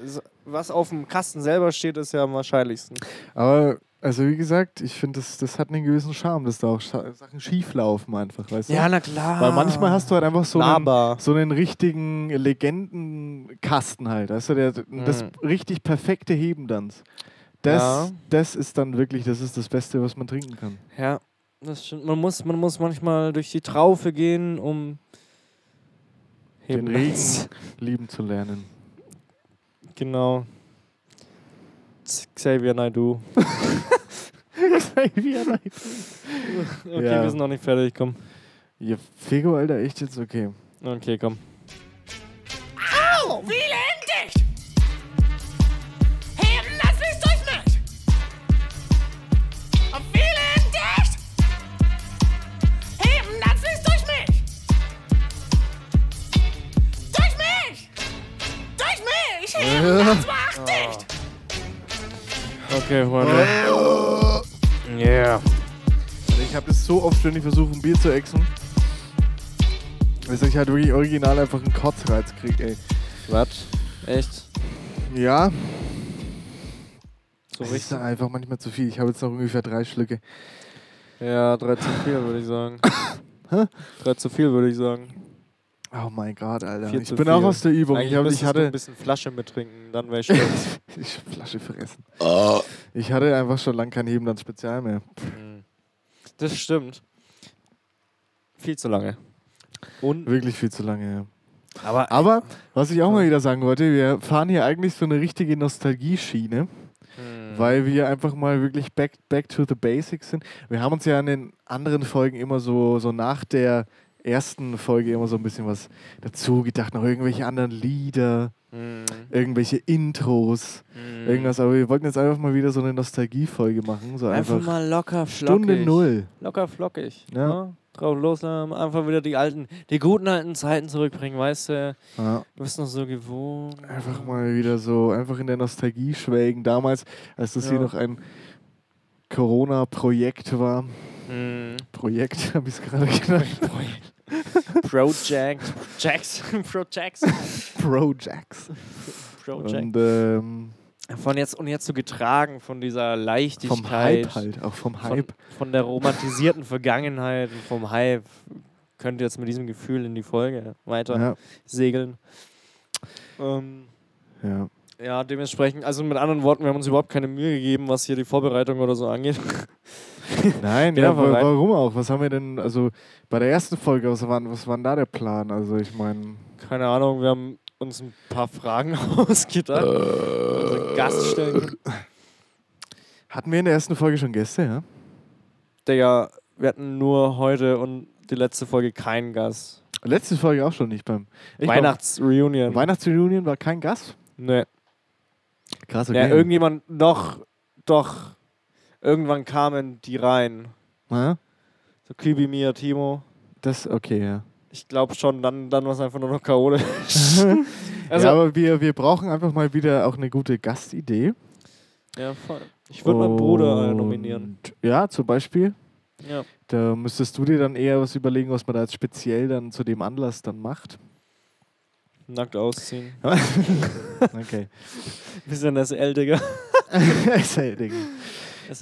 was auf dem Kasten selber steht, ist ja am wahrscheinlichsten. Aber, also wie gesagt, ich finde, das, das hat einen gewissen Charme, dass da auch Sachen schief laufen einfach, weißt du? na klar. Weil manchmal hast du halt einfach so einen, so einen richtigen Legendenkasten halt, weißt du, der, das Mhm. richtig perfekte Hebendanz. Das, Ja. das ist dann wirklich, das ist das Beste, was man trinken kann. Ja, das stimmt. Man muss, man muss manchmal durch die Traufe gehen, um Den Regen das. lieben zu lernen. Genau. Xavier Naidoo. Wie er leid. Okay, Ja. wir sind noch nicht fertig, komm. Ja, Figo, Alter, echt jetzt okay. Okay, komm. Au! Vielen das macht dicht! Okay, Freunde. Yeah. ich habe das so oft ständig versucht, ein Bier zu exen, dass ich halt wirklich original einfach einen Kotzreiz krieg, ey. Was? Echt? Ja, So das ist richtig? einfach manchmal zu viel. Ich habe jetzt noch ungefähr drei Schlücke. Ja, drei zu viel, würde ich sagen. Hä? Drei zu viel, würde ich sagen. Oh mein Gott, Alter. Viel ich bin viel. auch aus der Übung. Eigentlich Ich, hab, ich du ein hatte bisschen Flasche mittrinken, dann wäre ich stolz. ich Flasche fressen. Ich hatte einfach schon lange kein Heben dann Spezial mehr. Mhm. das stimmt. Viel zu lange. Und, Wirklich viel zu lange, ja. aber, Aber, was ich auch mal wieder sagen wollte, wir fahren hier eigentlich so eine richtige Nostalgie-Schiene, Mhm. weil wir einfach mal wirklich back, back to the basics sind. Wir haben uns ja in den anderen Folgen immer so, so nach der ersten Folge immer so ein bisschen was dazu gedacht, noch irgendwelche anderen Lieder, Mhm. irgendwelche Intros, Mhm. irgendwas. Aber wir wollten jetzt einfach mal wieder so eine Nostalgie-Folge machen. So Einfach, einfach, mal locker flockig. Stunde Null. Locker flockig. Ja. ne? Drauf loslassen, einfach wieder die alten, die guten alten Zeiten zurückbringen, weißt du? Ja. Du bist noch so gewohnt. Einfach mal wieder so, einfach in der Nostalgie schwelgen. Damals, als das hier Ja. noch ein Corona-Projekt war. Mhm. Projekt, habe ich es gerade genannt. Project. Projects. Projects. Projects. Project. Und ähm, Von jetzt und jetzt so getragen von dieser vom Leichtigkeit. Hype halt, auch vom Von, Hype. von der romantisierten Vergangenheit und vom Hype. Könnt ihr jetzt mit diesem Gefühl in die Folge weiter Ja, segeln. Ähm, ja. ja, dementsprechend, also mit anderen Worten, wir haben uns überhaupt keine Mühe gegeben, was hier die Vorbereitung oder so angeht. Nein, ja, rein. warum auch? Was haben wir denn, also bei der ersten Folge, was war, was war denn da der Plan? Also ich meine, Keine Ahnung, wir haben uns ein paar Fragen ausgedacht. Also Gast stellen können. hatten wir in der ersten Folge schon Gäste, ja? Digga, wir hatten nur heute und die letzte Folge keinen Gast. Letzte Folge auch schon nicht beim Weihnachtsreunion. Weihnachtsreunion war kein Gast? nee. Krass, Ja, irgendjemand noch, doch, irgendwann kamen die rein. Ja, So Kibi, Mia, Timo. das, okay, ja. Ich glaube schon, dann, dann war es einfach nur noch chaotisch. also, ja, aber wir, wir brauchen einfach mal wieder auch eine gute Gastidee. ja, voll. Ich würde meinen Bruder äh, nominieren. Ja, zum Beispiel. Ja. Da müsstest du dir dann eher was überlegen, was man da jetzt speziell dann zu dem Anlass dann macht. Nackt ausziehen. Okay. Bisschen SL, Digga.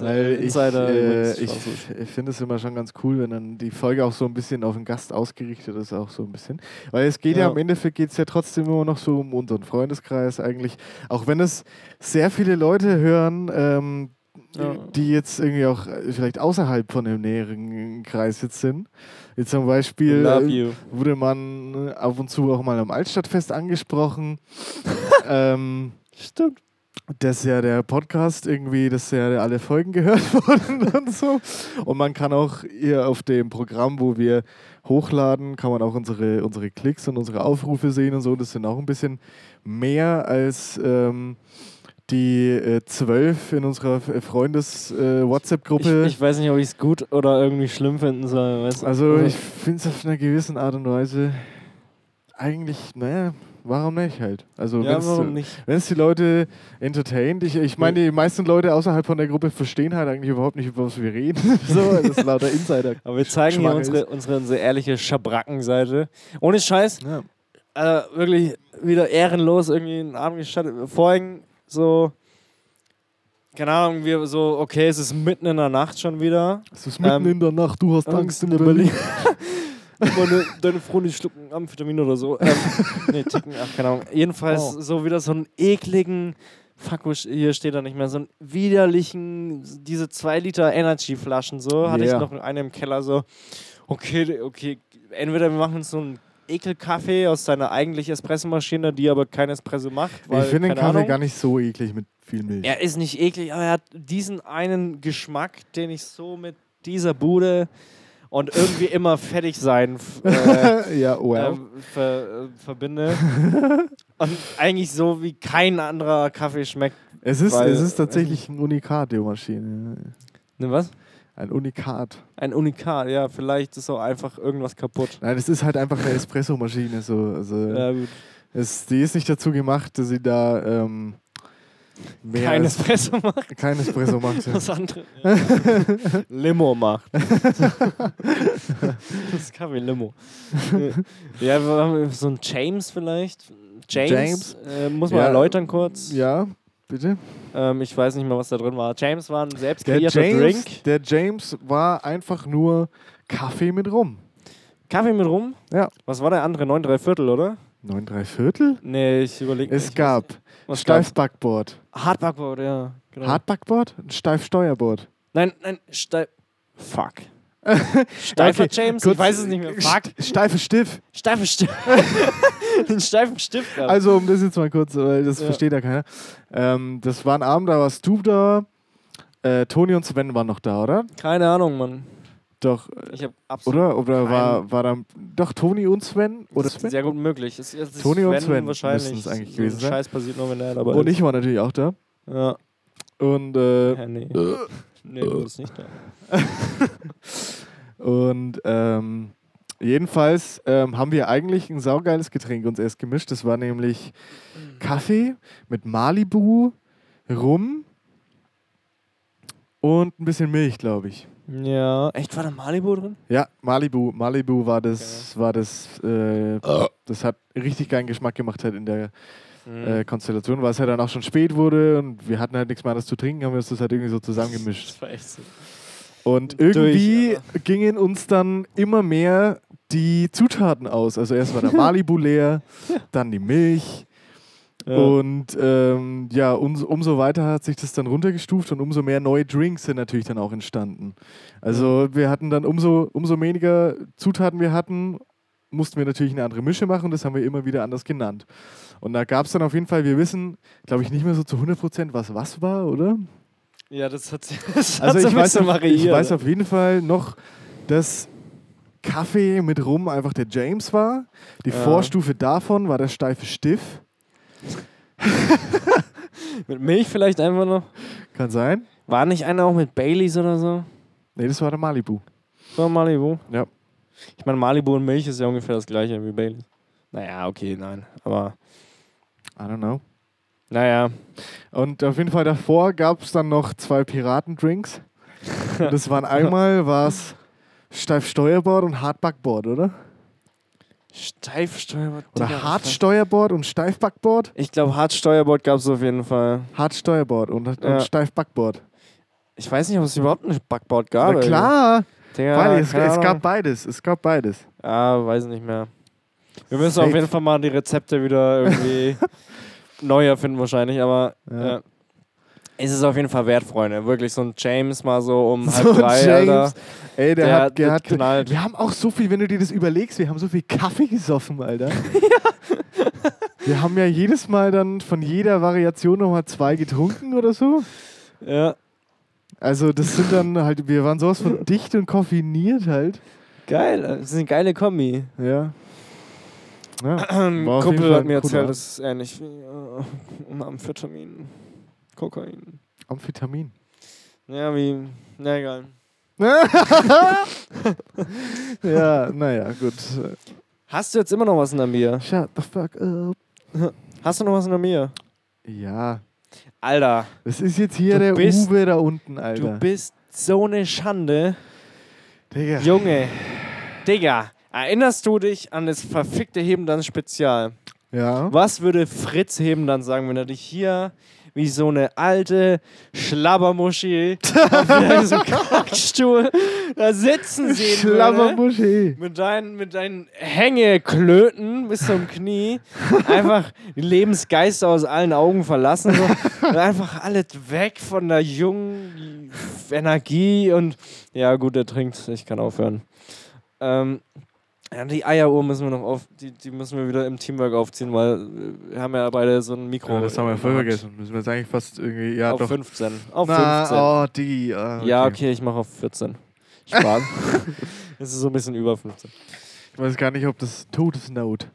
Ist Weil ich, äh, ich, finde es immer schon ganz cool, wenn dann die Folge auch so ein bisschen auf den Gast ausgerichtet ist, auch so ein bisschen. Weil es geht ja, Ja. am Endeffekt geht es ja trotzdem immer noch so um unseren Freundeskreis eigentlich. Auch wenn es sehr viele Leute hören, ähm, Ja. die jetzt irgendwie auch äh, vielleicht außerhalb von dem näheren Kreis jetzt sind. Jetzt zum Beispiel äh, wurde man äh, ab und zu auch mal am Altstadtfest angesprochen. ähm, Stimmt. Dass ja der Podcast irgendwie, dass ja alle Folgen gehört wurden und so. Und man kann auch hier auf dem Programm, wo wir hochladen, kann man auch unsere, unsere Klicks und unsere Aufrufe sehen und so. Das sind auch ein bisschen mehr als ähm, die äh, zwölf in unserer Freundes-WhatsApp-Gruppe. Ich, ich weiß nicht, ob ich es gut oder irgendwie schlimm finden soll. Weißt du? also ich finde es auf einer gewissen Art und Weise eigentlich, naja, warum nicht halt? Also ja? Wenn es die Leute entertaint, ich, ich meine, die meisten Leute außerhalb von der Gruppe verstehen halt eigentlich überhaupt nicht, über was wir reden. so, das ist lauter Insider. Aber wir zeigen hier Schwach unsere, unsere, unsere ehrliche Schabrackenseite. Ohne Scheiß, Ja. also wirklich wieder ehrenlos irgendwie einen Abend gestattet. Vorhin so, keine Ahnung, wir so, okay, es ist mitten in der Nacht schon wieder. Es ist mitten Ähm, in der Nacht, du hast Angst in Berlin. Meine, deine Freunde schlucken Amphetamin oder so. Ähm, nee, ticken, ach, keine Ahnung. Jedenfalls Oh. so wieder so einen ekligen, fuck, hier steht er nicht mehr, so einen widerlichen, diese 2 Liter Energy-Flaschen so, hatte Ja. ich noch eine im Keller so. Okay, okay, entweder wir machen uns so einen Ekelkaffee aus deiner eigentlichen Espressomaschine, die aber kein Espresso macht. Weil, Ich finde den Kaffee Ahnung, gar nicht so eklig mit viel Milch. Er ist nicht eklig, aber er hat diesen einen Geschmack, den ich so mit dieser Bude und irgendwie immer fertig sein äh, ja, well. ähm, ver, äh, verbinde. und eigentlich so wie kein anderer Kaffee schmeckt. es, ist, weil- es ist tatsächlich ein Unikat, die Maschine. Ne, was? Ein Unikat. Ein Unikat, ja, vielleicht ist auch einfach irgendwas kaputt. Nein, es ist halt einfach eine Espresso-Maschine. So. Also, Ja, gut. es, die ist nicht dazu gemacht, dass sie da ähm, mehr Kein Espresso macht. kein Espresso macht. ja. Das andere. Limo macht. das Kaffee Limo. ja, wir haben so ein James vielleicht. James, James? Äh, muss man Ja. erläutern kurz. Ja, bitte. Ähm, ich weiß nicht mehr, was da drin war. James war ein selbst Der kreierter James, Drink. der James war einfach nur Kaffee mit Rum. Kaffee mit rum. Ja. Was war der andere? 9 3 Viertel, oder? Neun drei Viertel? Nee, ich überlege. Es gab was? Steifbackboard. Hardbackboard, ja. Genau. Hartbackboard? Ein Steifsteuerboard. Nein, nein, steif. Fuck. Steifer Okay, James? kurz- Ich weiß es nicht mehr. Fuck. St- Steife Stift. Steifen Stift. Den steifen Stift gehabt. Also, um das jetzt mal kurz, weil das Ja. versteht ja keiner. Ähm, das war ein Abend, da warst du da. Äh, Toni und Sven waren noch da, oder? Keine Ahnung, Mann. Doch, Ich habe absolut. oder? Oder war, war da doch Toni und Sven? Oder Das ist Sven? sehr gut möglich. Es ist Toni und Sven Sven wahrscheinlich. müssen's eigentlich gewesen ein sein. Scheiß passiert nur, wenn er dabei Und ist. ich war natürlich auch da. Ja. Und, äh, ja nee. nee, du bist nicht da. und ähm, jedenfalls ähm, haben wir eigentlich ein saugeiles Getränk uns erst gemischt. Das war nämlich Kaffee mit Malibu, Rum und ein bisschen Milch, glaube ich. Ja. Echt, war da Malibu drin? Ja, Malibu. Malibu war das, war das, äh, das hat richtig geilen Geschmack gemacht halt in der Mhm. äh, Konstellation, weil es halt dann auch schon spät wurde und wir hatten halt nichts mehr anderes zu trinken, haben wir uns das halt irgendwie so zusammengemischt. Das war echt so. Und Durch, irgendwie Alter. gingen uns dann immer mehr die Zutaten aus. Also erst war der Malibu leer, dann die Milch. Ja. Und ähm, ja, umso, umso weiter hat sich das dann runtergestuft und umso mehr neue Drinks sind natürlich dann auch entstanden. Also wir hatten dann umso, umso weniger Zutaten wir hatten, mussten wir natürlich eine andere Mische machen. Das haben wir immer wieder anders genannt. Und da gab es dann auf jeden Fall, wir wissen, glaube ich, nicht mehr so zu 100 Prozent, was was war, oder? ja, das hat, hat Also so ich weiß, auf, variiert. ich weiß auf jeden Fall noch, dass Kaffee mit Rum einfach der James war. Die Ja. Vorstufe davon war der steife Stiff. Mit Milch vielleicht einfach noch. Kann sein. War nicht einer auch mit Baileys oder so? Nee, das war der Malibu. War Malibu? Ja. Ich meine, Malibu und Milch ist ja ungefähr das gleiche wie Baileys. Naja, okay, nein. Aber, I don't know. naja. Und auf jeden Fall davor gab es dann noch zwei Piratendrinks. Das waren einmal war's steif Steuerbord und Hartbackboard, oder? Steifsteuerbord. Oder Hartsteuerbord und Steifbackboard? Ich glaube, Hartsteuerbord gab es auf jeden Fall. Hartsteuerbord und, und Ja. Steifbackboard. Ich weiß nicht, ob es überhaupt ein Backboard gab. Na klar, Digga, weil es, es gab beides. Es gab beides. Ja, weiß nicht mehr. Wir müssen Safe. auf jeden Fall mal die Rezepte wieder irgendwie neu erfinden wahrscheinlich, aber Ja. ja. Es ist auf jeden Fall wert, Freunde. Wirklich so ein James mal so um halb So drei, James, Alter. Ey, der, Der hat, der hat knallt. Wir haben auch so viel, wenn du dir das überlegst, wir haben so viel Kaffee gesoffen, Alter. Wir haben ja jedes Mal dann von jeder Variation nochmal zwei getrunken oder so. Ja, Also das sind dann halt, wir waren sowas von dicht und koffiniert halt. geil. Das ist eine geile Kombi. Ja. ja. Kumpel hat mir erzählt, das ist ähnlich wie äh, Amphetamin, Kokain. Amphetamin. Ja, wie, na egal. Ja, naja, gut. Hast du jetzt immer noch was in der Mir? Shut the fuck up. Hast du noch was in der Mir? Ja, Alter, das ist jetzt hier Du der bist- Uwe da unten, du Alter. bist so eine Schande. Digga. Junge, Digga, erinnerst du dich an das verfickte Heben dann Spezial? Ja. Was würde Fritz Heben dann sagen, wenn er dich hier wie so eine alte Schlabbermuschi auf diesem Kackstuhl da sitzen würde? Schlabbermuschi. Mit deinen, mit deinen Hängeklöten bis zum Knie einfach die Lebensgeister aus allen Augen verlassen. So. Und einfach alles weg von der jungen Energie und ja, gut, er trinkt, ich kann aufhören. Ähm, ja, die Eieruhr müssen wir noch auf, die, die müssen wir wieder im Teamwork aufziehen, weil wir haben ja beide so ein Mikro. Ja, das haben wir voll vergessen. Müssen wir jetzt eigentlich fast irgendwie. Ja, auf doch. 15. Auf Na, 15. oh, die. ah, Ja, okay, ich mache auf 14. Spaß. Es ist so ein bisschen über 15. Ich weiß gar nicht, ob das Todesnot.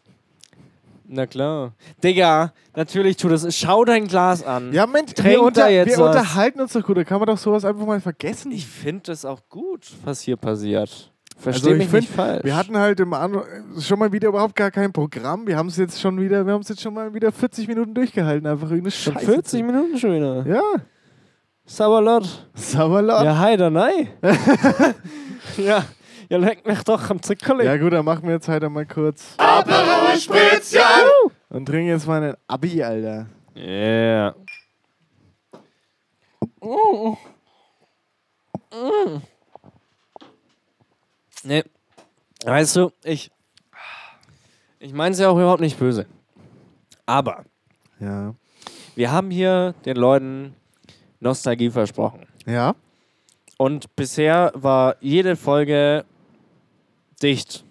Na klar. Digga, natürlich tu das. Schau dein Glas an. Ja, Mensch, Trink wir, unter, da jetzt wir was. unterhalten uns doch gut. Da kann man doch sowas einfach mal vergessen. Ich finde das auch gut, was hier passiert. Verstehe ich mich find, nicht falsch. Wir hatten halt im An schon mal wieder überhaupt gar kein Programm. Wir haben es jetzt schon wieder, wir haben es jetzt schon mal wieder 40 Minuten durchgehalten. Einfach irgendeine schon Scheiße. 40 Minuten schon wieder. Ja, Sabalot. Sauerlaut. Ja. Ja, hi, da nein. ja, ja, leck mich doch am Zickerli. gut, dann machen wir jetzt halt mal kurz Aperol Spritzchen. und trinken jetzt mal einen Abi, Alter. Yeah. Nee. Weißt du, ich. Ich meine es ja auch überhaupt nicht böse. Aber Ja. wir haben hier den Leuten Nostalgie versprochen. Ja? Und bisher war jede Folge dicht.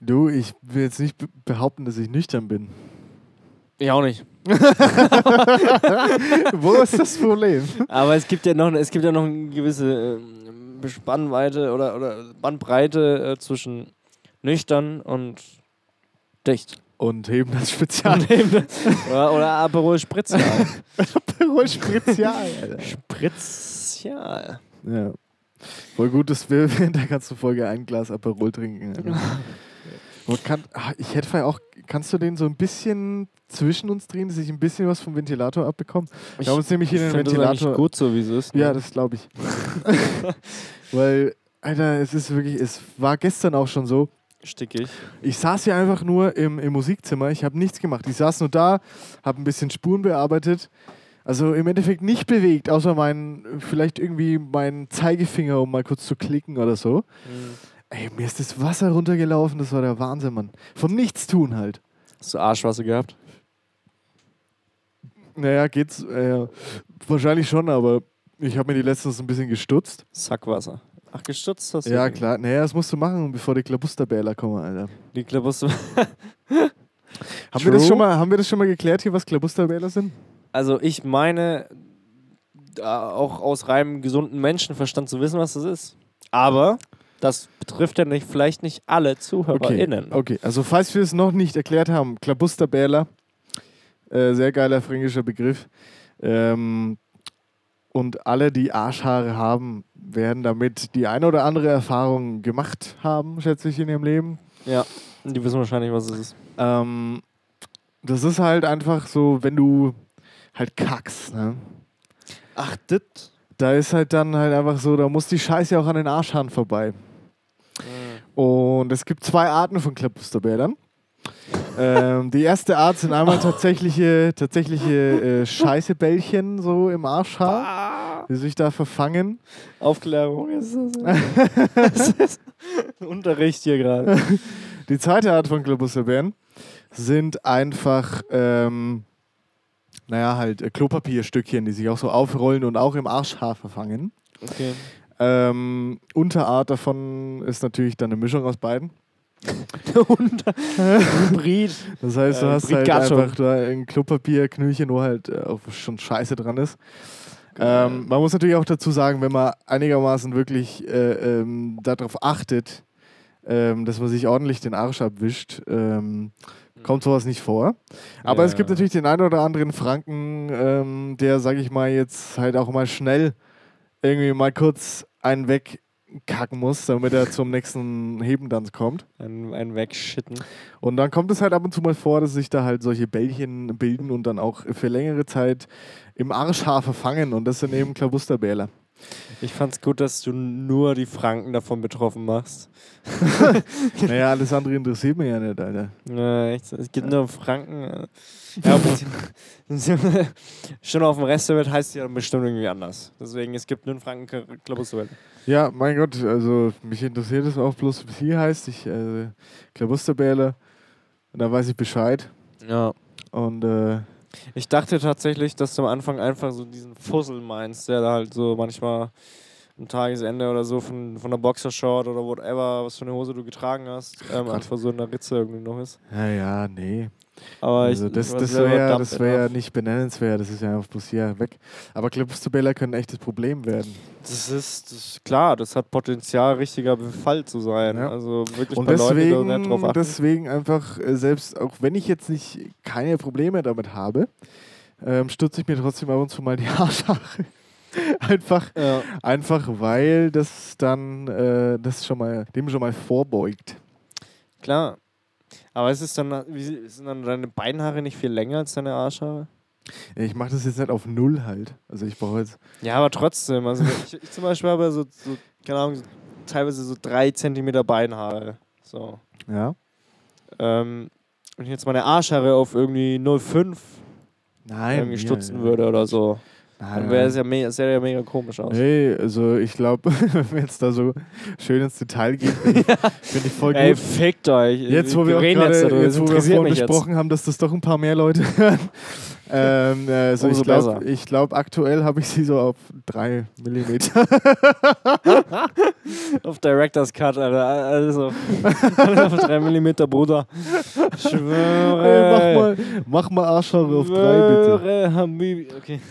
Du, ich will jetzt nicht be- behaupten, dass ich nüchtern bin. Ich auch nicht. Wo ist das Problem? Aber es gibt ja noch, es gibt ja noch eine gewisse ähm, Spannweite oder, oder Bandbreite äh, zwischen nüchtern und dicht. Und heben das Spezial. oder, oder Aperol Spritzal. Aperol Alter. Spritzal. Ja. Voll gut, dass wir während der ganzen Folge ein Glas Aperol trinken. Kann, ah, ich hätte vielleicht auch, kannst du den so ein bisschen zwischen uns drehen, dass ich ein bisschen was vom Ventilator abbekomme? Wir haben uns nämlich hier den das Ventilator. eigentlich gut, so wie es ist. ne? Ja, das glaube ich. Weil, Alter, es ist wirklich, es war gestern auch schon so. Stickig. Ich saß hier einfach nur im, im Musikzimmer, ich habe nichts gemacht. Ich saß nur da, habe ein bisschen Spuren bearbeitet. Also im Endeffekt nicht bewegt, außer mein, vielleicht irgendwie meinen Zeigefinger, um mal kurz zu klicken oder so. Hm. Ey, mir ist das Wasser runtergelaufen, das war der Wahnsinn, Mann. Vom Nichtstun halt. Hast du Arschwasser gehabt? Naja, geht's. Äh, wahrscheinlich schon, aber ich habe mir die letztens ein bisschen gestutzt. Sackwasser. Ach, gestutzt hast du? Ja, klar. Naja, das musst du machen, bevor die Klabusterbäler kommen, Alter. Die Klabuster. Haben wir, True. das schon mal, haben wir das schon mal geklärt hier, was Klabusterbäler sind? Also ich meine, auch aus reinem gesunden Menschenverstand zu wissen, was das ist. Aber das betrifft ja nicht, vielleicht nicht alle Okay. ZuhörerInnen. okay, also falls wir es noch nicht erklärt haben, Klabusterbäler, äh, sehr geiler fränkischer Begriff. Ähm, und alle, die Arschhaare haben, werden damit die eine oder andere Erfahrung gemacht haben, schätze ich, in ihrem Leben. Ja, die wissen wahrscheinlich, was es ist. Ähm, das ist halt einfach so, wenn du halt kackst, ne? Ach, das? Da ist halt dann halt einfach so, da muss die Scheiße auch an den Arschhaaren vorbei. Und es gibt zwei Arten von Klabusterbädern. ähm, die erste Art sind einmal tatsächliche, tatsächliche äh, Scheißebällchen so im Arschhaar, die sich da verfangen. Aufklärung ist das. das ist Unterricht hier gerade. Die zweite Art von Klabusterbären sind einfach, ähm, naja, halt äh, Klopapierstückchen, die sich auch so aufrollen und auch im Arschhaar verfangen. Okay. Ähm, Unterart davon ist natürlich dann eine Mischung aus beiden. Hybrid. Das heißt, du Äh, hast halt einfach da ein Klopapierknüllchen, wo halt äh, auch schon Scheiße dran ist. Ähm, man muss natürlich auch dazu sagen, wenn man einigermaßen wirklich äh, ähm, darauf achtet, ähm, dass man sich ordentlich den Arsch abwischt, ähm, kommt sowas nicht vor. Aber Ja. es gibt natürlich den einen oder anderen Franken, ähm, der, sag ich mal, jetzt halt auch mal schnell irgendwie mal kurz einen wegkacken muss, damit er zum nächsten Hebendanz kommt. Ein, ein Wegschitten. Und dann kommt es halt ab und zu mal vor, dass sich da halt solche Bällchen bilden und dann auch für längere Zeit im Arschhaar verfangen. Und das sind eben Klabusterbäler. Ich fand's gut, dass du nur die Franken davon betroffen machst. naja, alles andere interessiert mich ja nicht, Alter. Ja, echt. Es gibt nur Franken. Ja, schon auf dem Rest der Welt heißt es ja bestimmt irgendwie anders. Deswegen, es gibt nur einen Franken Klabusterwelt. Ja, mein Gott, also mich interessiert es auch bloß, wie es hier heißt. Ich, äh, Klabusterbäler. Und da weiß ich Bescheid. Ja. Und äh, Ich dachte tatsächlich, dass du am Anfang einfach so diesen Fussel meinst, der da halt so manchmal am Tagesende oder so von, von der Boxershort oder whatever, was für eine Hose du getragen hast, ähm, einfach so in der Ritze irgendwie noch ist. ja, ja, nee. Aber Also ich, das, das wäre ja, das wär ja nicht benennenswert. Das ist ja einfach bloß hier weg. Aber Klabusterbäler können ein echtes Problem werden. Das ist, das ist klar, das hat Potenzial, richtiger Befall zu sein. Ja. Also wirklich Und bei Leuten, die da deswegen, nicht drauf achten. deswegen einfach, äh, selbst auch wenn ich jetzt nicht keine Probleme damit habe, ähm, stutze ich mir trotzdem ab und zu mal die Haarschare. einfach, Ja. einfach weil das dann äh, das schon mal, dem schon mal vorbeugt. Klar. Aber es ist dann, wie, sind dann deine Beinhaare nicht viel länger als deine Arschhaare? Ich mache das jetzt nicht auf Null halt. Also ich brauche jetzt. Ja, aber trotzdem. Also ich, ich zum Beispiel habe so, so, keine Ahnung, teilweise so drei Zentimeter Beinhaare. So. Ja. Ähm, wenn ich jetzt meine Arschhaare auf irgendwie 0,5 Nein. irgendwie stutzen würde oder so, dann wäre es ja mega, sähe ja mega komisch aus. Nee, also ich glaube, wenn wir jetzt da so schön ins Detail gehen, finde ich, find ich voll Ey, gut. fickt euch. Jetzt, wo wir, auch reden gerade, darüber, jetzt, wo wir vorhin mich jetzt. besprochen haben, dass das doch ein paar mehr Leute hören. Ähm, äh, also Umso ich glaube, glaub, aktuell habe ich sie so auf 3 Millimeter. Auf Director's Cut, Alter. Also, auf 3 mm, Bruder. Schwöre. Ey, mach mal, mach mal Arschhaare auf 3 bitte. Schwöre, Habibi. Okay.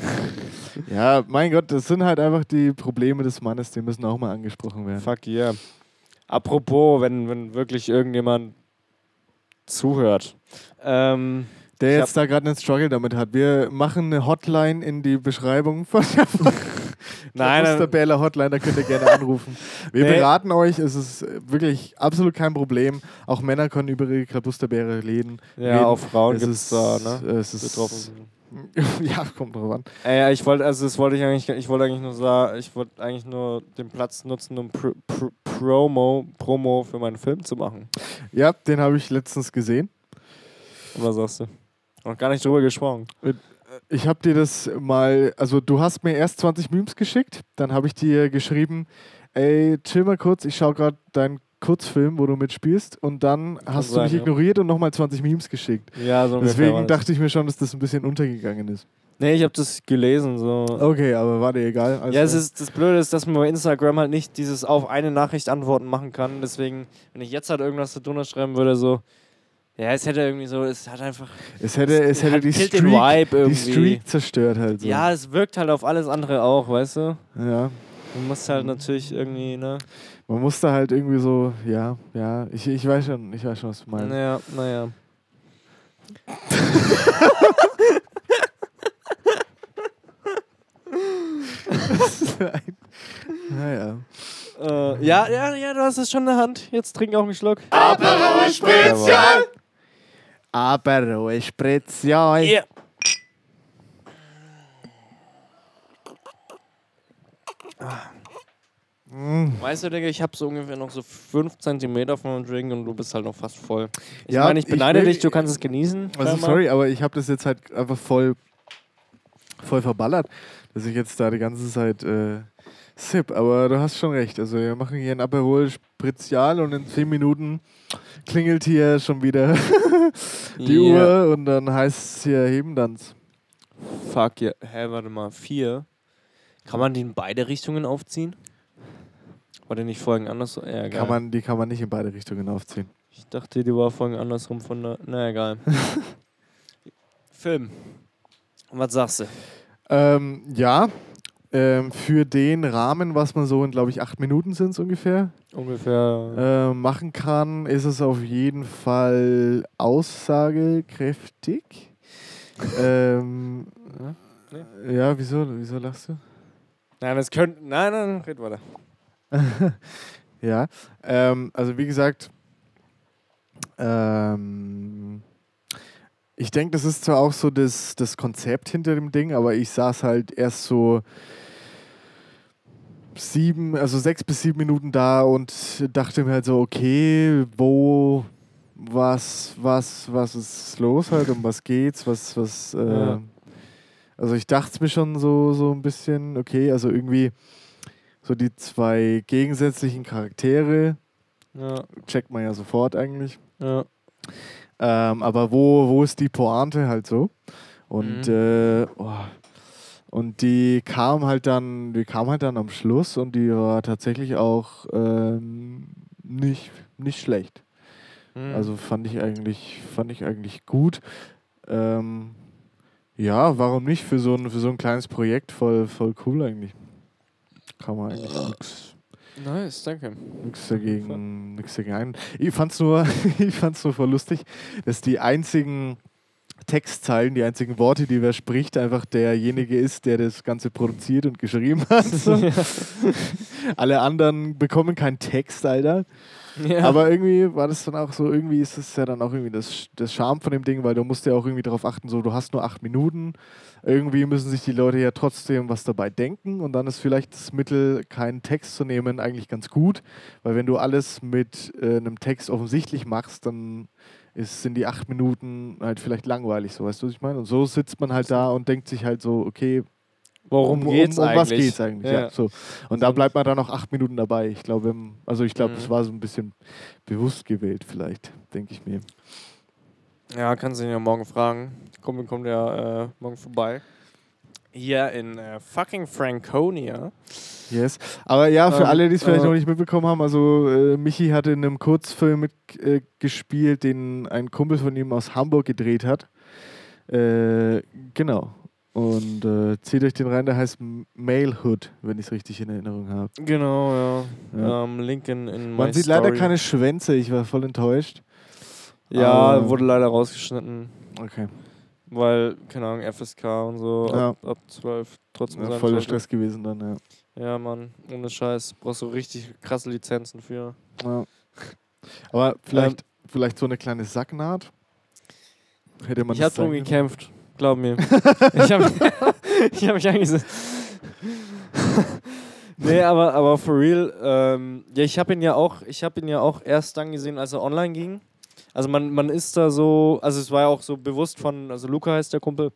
Ja, mein Gott, das sind halt einfach die Probleme des Mannes, die müssen auch mal angesprochen werden. Fuck yeah. Apropos, wenn, wenn wirklich irgendjemand zuhört. Ähm, Der jetzt da gerade einen Struggle damit hat. Wir machen eine Hotline in die Beschreibung von der nein, Bähler Hotline, da könnt ihr gerne anrufen. Wir Nee. beraten euch, es ist wirklich absolut kein Problem. Auch Männer können über ihre Klabusterbeere reden. ja, reden. auch Frauen gibt ist, es da, ne? Es ist Betroffen. ja, kommt drauf an. Ey, ich wollte, also das wollte ich eigentlich, ich wollte eigentlich nur sagen, ich wollte eigentlich nur den Platz nutzen, um Pr Pr Promo, Promo für meinen Film zu machen. Ja, den habe ich letztens gesehen. Und was sagst du? Noch gar nicht drüber gesprochen. Ich habe dir das mal, also du hast mir erst 20 Memes geschickt, dann habe ich dir geschrieben, ey, chill mal kurz, ich schaue gerade deinen Kurzfilm, wo du mitspielst und dann hast du sein, mich ja. ignoriert und nochmal 20 Memes geschickt. Ja, so war Deswegen dachte ich mir schon, dass das ein bisschen untergegangen ist. Nee, ich habe das gelesen. So. Okay, aber war dir egal. Also, Ja, es ist, das Blöde ist, dass man bei Instagram halt nicht dieses auf eine Nachricht antworten machen kann. Deswegen, wenn ich jetzt halt irgendwas zu drunter schreiben würde, so, ja, es hätte irgendwie so, es hat einfach, es hätte, es hätte die, Streak, die irgendwie. Streak zerstört halt. So. ja, es wirkt halt auf alles andere auch, weißt du? ja. Du musst halt natürlich irgendwie, ne? Man musste halt irgendwie so, ja, ja, ich, ich weiß schon, ich weiß schon, was du meinst. Naja, naja. Naja. Äh, ja, ja, ja, du hast es schon in der Hand. Jetzt trink auch einen Schluck. Aperol Spezial. Aber Spezial. Yeah. Weißt du, Digga, ich habe so ungefähr noch so 5 cm von meinem Drink und du bist halt noch fast voll. Ich Ja, meine, ich ich beneide will- dich, du kannst es genießen. Also sorry, aber ich habe das jetzt halt einfach voll, voll verballert, dass ich jetzt da die ganze Zeit äh, sip. Aber du hast schon recht. Also wir machen hier ein Aperol Spezial und in 10 Minuten klingelt hier schon wieder die Yeah. Uhr und dann heißt es hier Hebendanz. Fuck ja. Hä, warte mal, 4. Kann man die in beide Richtungen aufziehen? War der nicht vorhin anders? Ja, egal. Kann man, die kann man nicht in beide Richtungen aufziehen. Ich dachte, die war vorhin andersrum von der. Na egal. Film. Was sagst du? Ähm, ja, ähm, für den Rahmen, was man so in, glaube ich, acht Minuten sind ungefähr, Ungefähr. äh, machen kann, ist es auf jeden Fall aussagekräftig. ähm, ja, wieso, wieso lachst du? Nein, das könnte. Nein, nein, red weiter. Ja, ähm, also wie gesagt, ähm, ich denke, das ist zwar auch so das, das Konzept hinter dem Ding, aber ich saß halt erst so sieben, also sechs bis sieben Minuten da und dachte mir halt so, okay, wo, was, was, was ist los halt, um was geht's, was, was, äh, Ja. also ich dachte mir schon so, so ein bisschen, okay, also irgendwie so die zwei gegensätzlichen Charaktere, Ja, checkt man ja sofort eigentlich. ja. Ähm, aber wo, wo ist die Pointe halt so? Und, Mhm. äh, oh, und die kam halt dann, die kam halt dann am Schluss und die war tatsächlich auch ähm, nicht, nicht schlecht. Hm. Also fand ich eigentlich, fand ich eigentlich gut. Ähm, ja, warum nicht für so ein, für so ein kleines Projekt voll, voll cool eigentlich. Kann man eigentlich nichts Nice, danke. Nix dagegen, nix dagegen ein. Ich fand's nur, ich fand's nur voll lustig, dass die einzigen Textzeilen, die einzigen Worte, die wer spricht, einfach derjenige ist, der das Ganze produziert und geschrieben hat. So. Alle anderen bekommen keinen Text, Alter. Ja. Aber irgendwie war das dann auch so, irgendwie ist es ja dann auch irgendwie das, das Charme von dem Ding, weil du musst ja auch irgendwie darauf achten, so du hast nur acht Minuten. Irgendwie müssen sich die Leute ja trotzdem was dabei denken und dann ist vielleicht das Mittel, keinen Text zu nehmen, eigentlich ganz gut. Weil wenn du alles mit äh, einem Text offensichtlich machst, dann ist, sind die acht Minuten halt vielleicht langweilig, so weißt du, was ich meine? Und so sitzt man halt da und denkt sich halt so, okay, Worum um, geht's um, um eigentlich? was geht's eigentlich? Ja. Ja. so. Und da bleibt man dann noch acht Minuten dabei. Ich glaube, also ich glaube, Mhm. das war so ein bisschen bewusst gewählt, vielleicht, denke ich mir. Ja, kannst du ihn ja morgen fragen. Kumpel kommt ja äh, morgen vorbei. Hier in äh, fucking Franconia. Yes. Aber ja, für Ähm, alle, die es vielleicht äh, noch nicht mitbekommen haben, also äh, Michi hatte in einem Kurzfilm mitgespielt, äh, den ein Kumpel von ihm aus Hamburg gedreht hat. Äh, genau. Und äh, zieht euch den rein, der heißt M- Malehood, wenn ich es richtig in Erinnerung habe. Genau, ja. Ja. Ähm, Link in, in Man sieht story. leider keine Schwänze, ich war voll enttäuscht. Ja, aber- wurde leider rausgeschnitten. Okay. Weil, keine Ahnung, FSK und so Ja. ab, ab 12 trotzdem Ja, voller. Stress gewesen dann, ja. Ja, Mann, ohne Scheiß. Brauchst du richtig krasse Lizenzen für. ja. Aber vielleicht, vielleicht so eine kleine Sacknaht. Hätte man ich hab drum gekämpft, glaub mir. ich hab, ich hab mich angesetzt. nee, aber, aber for real, ähm, ja, ich habe ihn ja auch, ich habe ihn ja auch erst dann gesehen, als er online ging. Also man, man ist da so, also es war ja auch so bewusst von, also Luca heißt der Kumpel,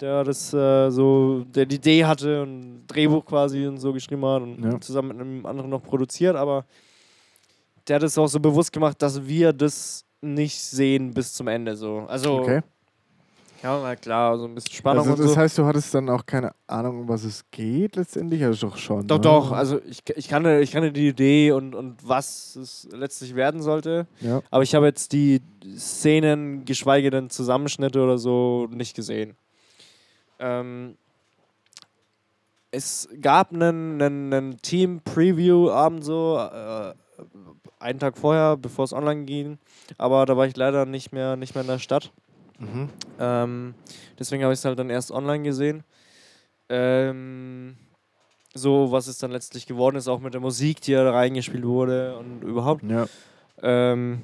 der das äh, so, der die Idee hatte und Drehbuch quasi und so geschrieben hat und Ja. zusammen mit einem anderen noch produziert, aber der hat es auch so bewusst gemacht, dass wir das nicht sehen bis zum Ende so. Also Okay. Ja, na klar, so ein bisschen Spannung Also und das so. heißt, du hattest dann auch keine Ahnung, um was es geht letztendlich? Also doch schon. doch, ne? doch, also ich, ich, kannte, ich kannte die Idee und, und was es letztlich werden sollte, Ja. aber ich habe jetzt die Szenen, geschweige denn Zusammenschnitte oder so, nicht gesehen. Ähm, es gab einen, einen, einen Team-Preview-Abend so, äh, einen Tag vorher, bevor es online ging, aber da war ich leider nicht mehr, nicht mehr in der Stadt. Mhm. Ähm, deswegen habe ich es halt dann erst online gesehen. Ähm, so, was es dann letztlich geworden ist, auch mit der Musik, die da reingespielt wurde und überhaupt. Ja. Ähm,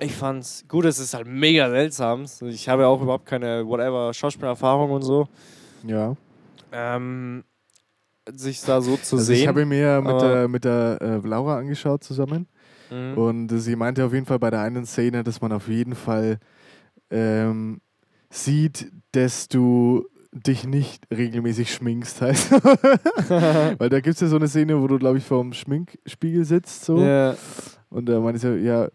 ich fand's gut, es ist halt mega seltsam. Ich habe ja auch überhaupt keine, whatever, Schauspielerfahrung und so. Ja. Ähm, sich da so zu Also ich sehen. habe ihn mir mit der, mit der äh, Laura angeschaut zusammen. Mhm. Und sie meinte auf jeden Fall bei der einen Szene, dass man auf jeden Fall ähm, sieht, dass du dich nicht regelmäßig schminkst. Heißt. Weil da gibt es ja so eine Szene, wo du, glaube ich, vor dem Schminkspiegel sitzt. So. Ja, Und da meinte sie, ja,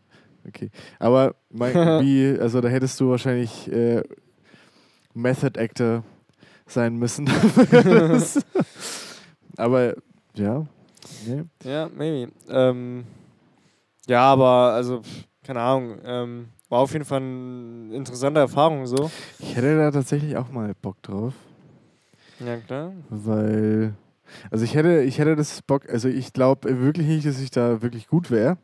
okay. Aber mein, wie, also da hättest du wahrscheinlich äh, Method Actor sein müssen. Aber ja, nee. ja, maybe. Ähm, ja, aber also, keine Ahnung. Ähm, war auf jeden Fall eine interessante Erfahrung so. ich hätte da tatsächlich auch mal Bock drauf, Ja, klar. weil, also ich hätte, ich hätte das Bock, also ich glaube wirklich nicht, dass ich da wirklich gut wäre.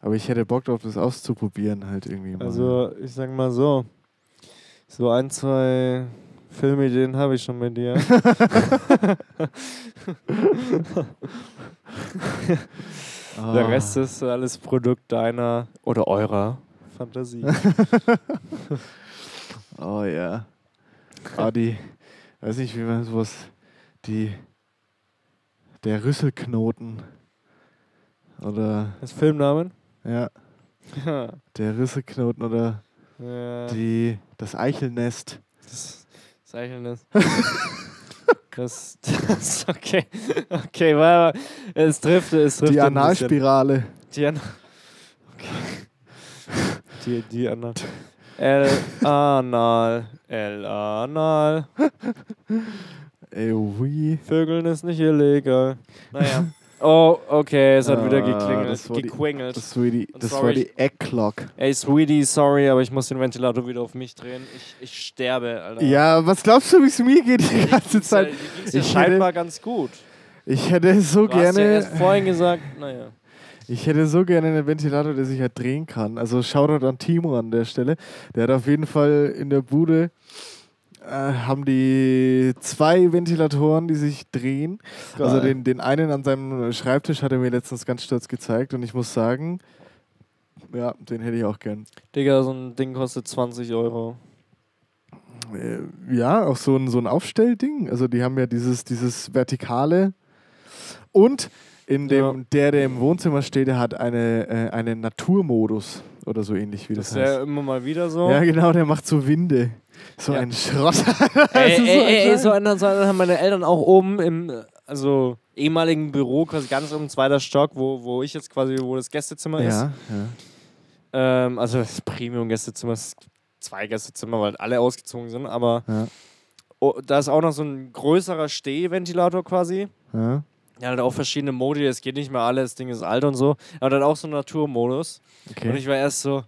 Aber ich hätte Bock drauf, das auszuprobieren halt irgendwie mal. Also, ich sag mal so. So ein, zwei Filmideen habe ich schon mit dir. Ah. Der Rest ist alles Produkt deiner oder eurer Fantasie. Oh ja. Ah, die, weiß nicht, wie man sowas, die, der Rüsselknoten. Oder, Das Filmnamen? ja, der Rüsselknoten oder ja. die, das Eichelnest. Das Zeichnen ist. Das, das okay. Okay, weil es trifft, es trifft. Die. Analspirale. Die Anal. Okay. Die, die Anal. El Anal. El Anal. Ey, oui. Vögeln ist nicht illegal. Naja. Oh, okay, es hat wieder Ah, geklingelt. das war die- Gequengelt. Das war die, das sorry, war die Eggclock. Ey, Sweetie, sorry, aber ich muss den Ventilator wieder auf mich drehen. Ich, ich sterbe, Alter. Ja, was glaubst du, wie es mir geht die ganze Zeit? Ja Ich scheinbar ganz gut. Ich hätte so Du hast ja gerne. erst vorhin gesagt, naja. Ich hätte so gerne einen Ventilator, der sich halt drehen kann. Also Shoutout an Timo an der Stelle. Der hat auf jeden Fall in der Bude äh, haben die zwei Ventilatoren, die sich drehen. Also Geil. den, den einen an seinem Schreibtisch hat er mir letztens ganz stolz gezeigt und ich muss sagen, ja, den hätte ich auch gern. Digga, so ein Ding kostet 20 Euro. Äh, ja, auch so ein, so ein Aufstellding. Also die haben ja dieses, dieses Vertikale. Und in dem, Ja. der, der im Wohnzimmer steht, der hat eine, äh, einen Naturmodus oder so ähnlich wie das, Das ist ja heißt. immer mal wieder so. Ja, genau, der macht so Winde. So Ja. ein Schrott. Ey, ist so ey, ey, so einen, so einen haben meine Eltern auch oben im also ehemaligen Büro, quasi ganz oben, zweiter Stock, wo, wo ich jetzt quasi, wo das Gästezimmer ist. ja, Ähm, also das Premium-Gästezimmer, zwei Gästezimmer, weil alle ausgezogen sind, aber ja, oh, da ist auch noch so ein größerer Stehventilator quasi. ja. Der hat auch verschiedene Modi, es geht nicht mehr alles, das Ding ist alt und so. Aber dann auch so einen Naturmodus. Und Okay. ich war erst so,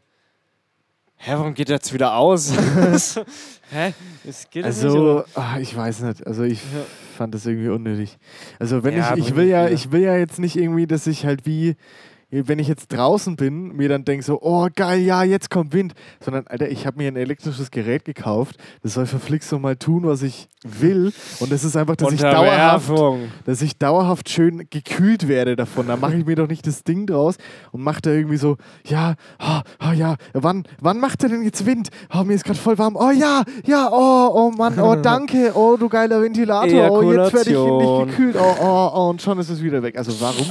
hä, warum geht der jetzt wieder aus? hä? Es geht Also, ah, ich weiß nicht. Also ich Ja. fand das irgendwie unnötig. Also wenn Ja, ich, ich will ja, ich will ja jetzt nicht irgendwie, dass ich halt wie, wenn ich jetzt draußen bin, mir dann denke so, oh geil, ja, jetzt kommt Wind. Sondern, Alter, ich habe mir ein elektrisches Gerät gekauft. Das soll verflixt so mal tun, was ich will. Und das ist einfach, dass ich dauerhaft, dass ich dauerhaft schön gekühlt werde davon. Da mache ich mir doch nicht das Ding draus und mache da irgendwie so, ja, oh, oh ja, wann, wann macht er denn jetzt Wind? Oh, mir ist gerade voll warm. Oh ja, ja, oh, oh Mann, oh danke, oh du geiler Ventilator, oh jetzt werde ich nicht gekühlt, oh, oh, oh, und schon ist es wieder weg. Also warum?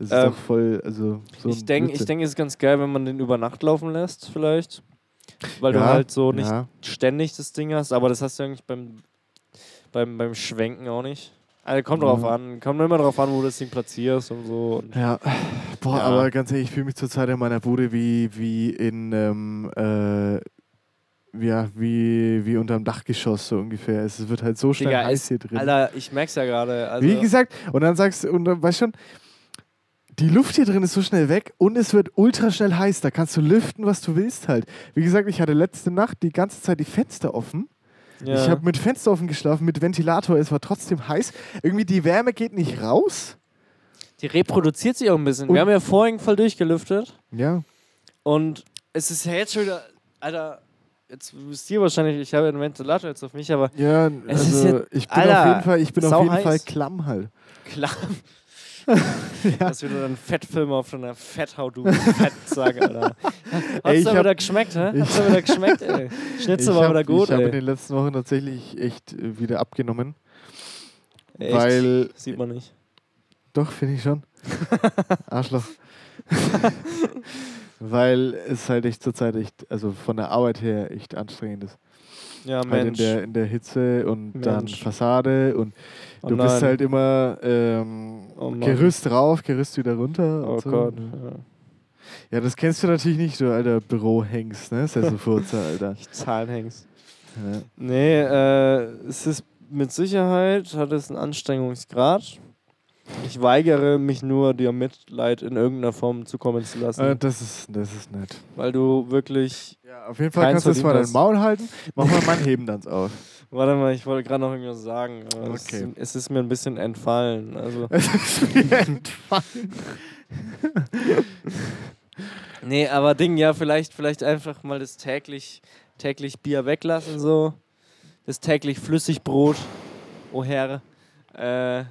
Das ist Ähm, doch voll, also so Ich denke, denk, es ist ganz geil, wenn man den über Nacht laufen lässt, vielleicht. Weil du Ja, halt so nicht ja. ständig das Ding hast, aber das hast du eigentlich beim, beim, beim Schwenken auch nicht. Also kommt drauf Ja. an, kommt immer drauf an, wo du das Ding platzierst und so. Und Ja, boah, Ja. aber ganz ehrlich, ich fühle mich zurzeit in meiner Bude wie, wie in, ähm, äh, ja, wie, wie unterm Dachgeschoss so ungefähr. Es wird halt so schnell Digga, heiß hier drin. Alter, ich merk's ja gerade. Also, Wie gesagt, und dann sagst du, und dann weißt schon, die Luft hier drin ist so schnell weg und es wird ultra schnell heiß. Da kannst du lüften, was du willst halt. Wie gesagt, ich hatte letzte Nacht die ganze Zeit die Fenster offen. ja. Ich habe mit Fenster offen geschlafen, mit Ventilator. Es war trotzdem heiß. Irgendwie die Wärme geht nicht raus. die reproduziert sich auch ein bisschen. Und- Wir haben ja vorhin voll durchgelüftet Ja. und es ist ja jetzt schon wieder, Alter, jetzt wisst ihr wahrscheinlich, ich habe einen Ventilator jetzt auf mich, aber Ja, Es ist also ja- ich bin Alter, auf jeden Fall, ich bin auf jeden heiß. Fall klamm halt. klar. Dass wir dann Fettfilme auf deiner Fetthaut, du Fettsack, Alter. Hat's hab- wieder geschmeckt, hä? Hat's da wieder geschmeckt, ey? Schnitzel war wieder gut, ich habe in den letzten Wochen tatsächlich echt äh, wieder abgenommen. Echt? Weil, Sieht man nicht. doch, finde ich schon. Arschloch. weil es halt echt zurzeit echt, also von der Arbeit her echt anstrengend ist. Ja, Halt in Mensch. der, in der Hitze und dann Mensch. Fassade und Oh du bist nein. halt immer ähm, Oh. Gerüst rauf, Gerüst wieder runter. Oh und so. Gott. Ja. Ja. das kennst du natürlich nicht, du alter Bürohengst, ne? Sesselfurzer, Alter. Ich Zahlenhengst. Ja. Nee, äh, es ist mit Sicherheit, hat es einen Anstrengungsgrad. Ich weigere mich nur, dir Mitleid in irgendeiner Form zukommen zu lassen. Äh, das, ist, das ist nett. weil du wirklich. Ja, auf jeden Fall kannst du jetzt mal dein Maul halten. Mach mal meinen Hebendanz auf. Warte mal, ich wollte gerade noch irgendwas sagen. Aber es, Okay. es ist mir ein bisschen entfallen. Also, Es ist mir entfallen. nee, aber Ding, ja, vielleicht, vielleicht einfach mal das täglich, täglich Bier weglassen, so. Das täglich Flüssigbrot. Oh Herr. Äh,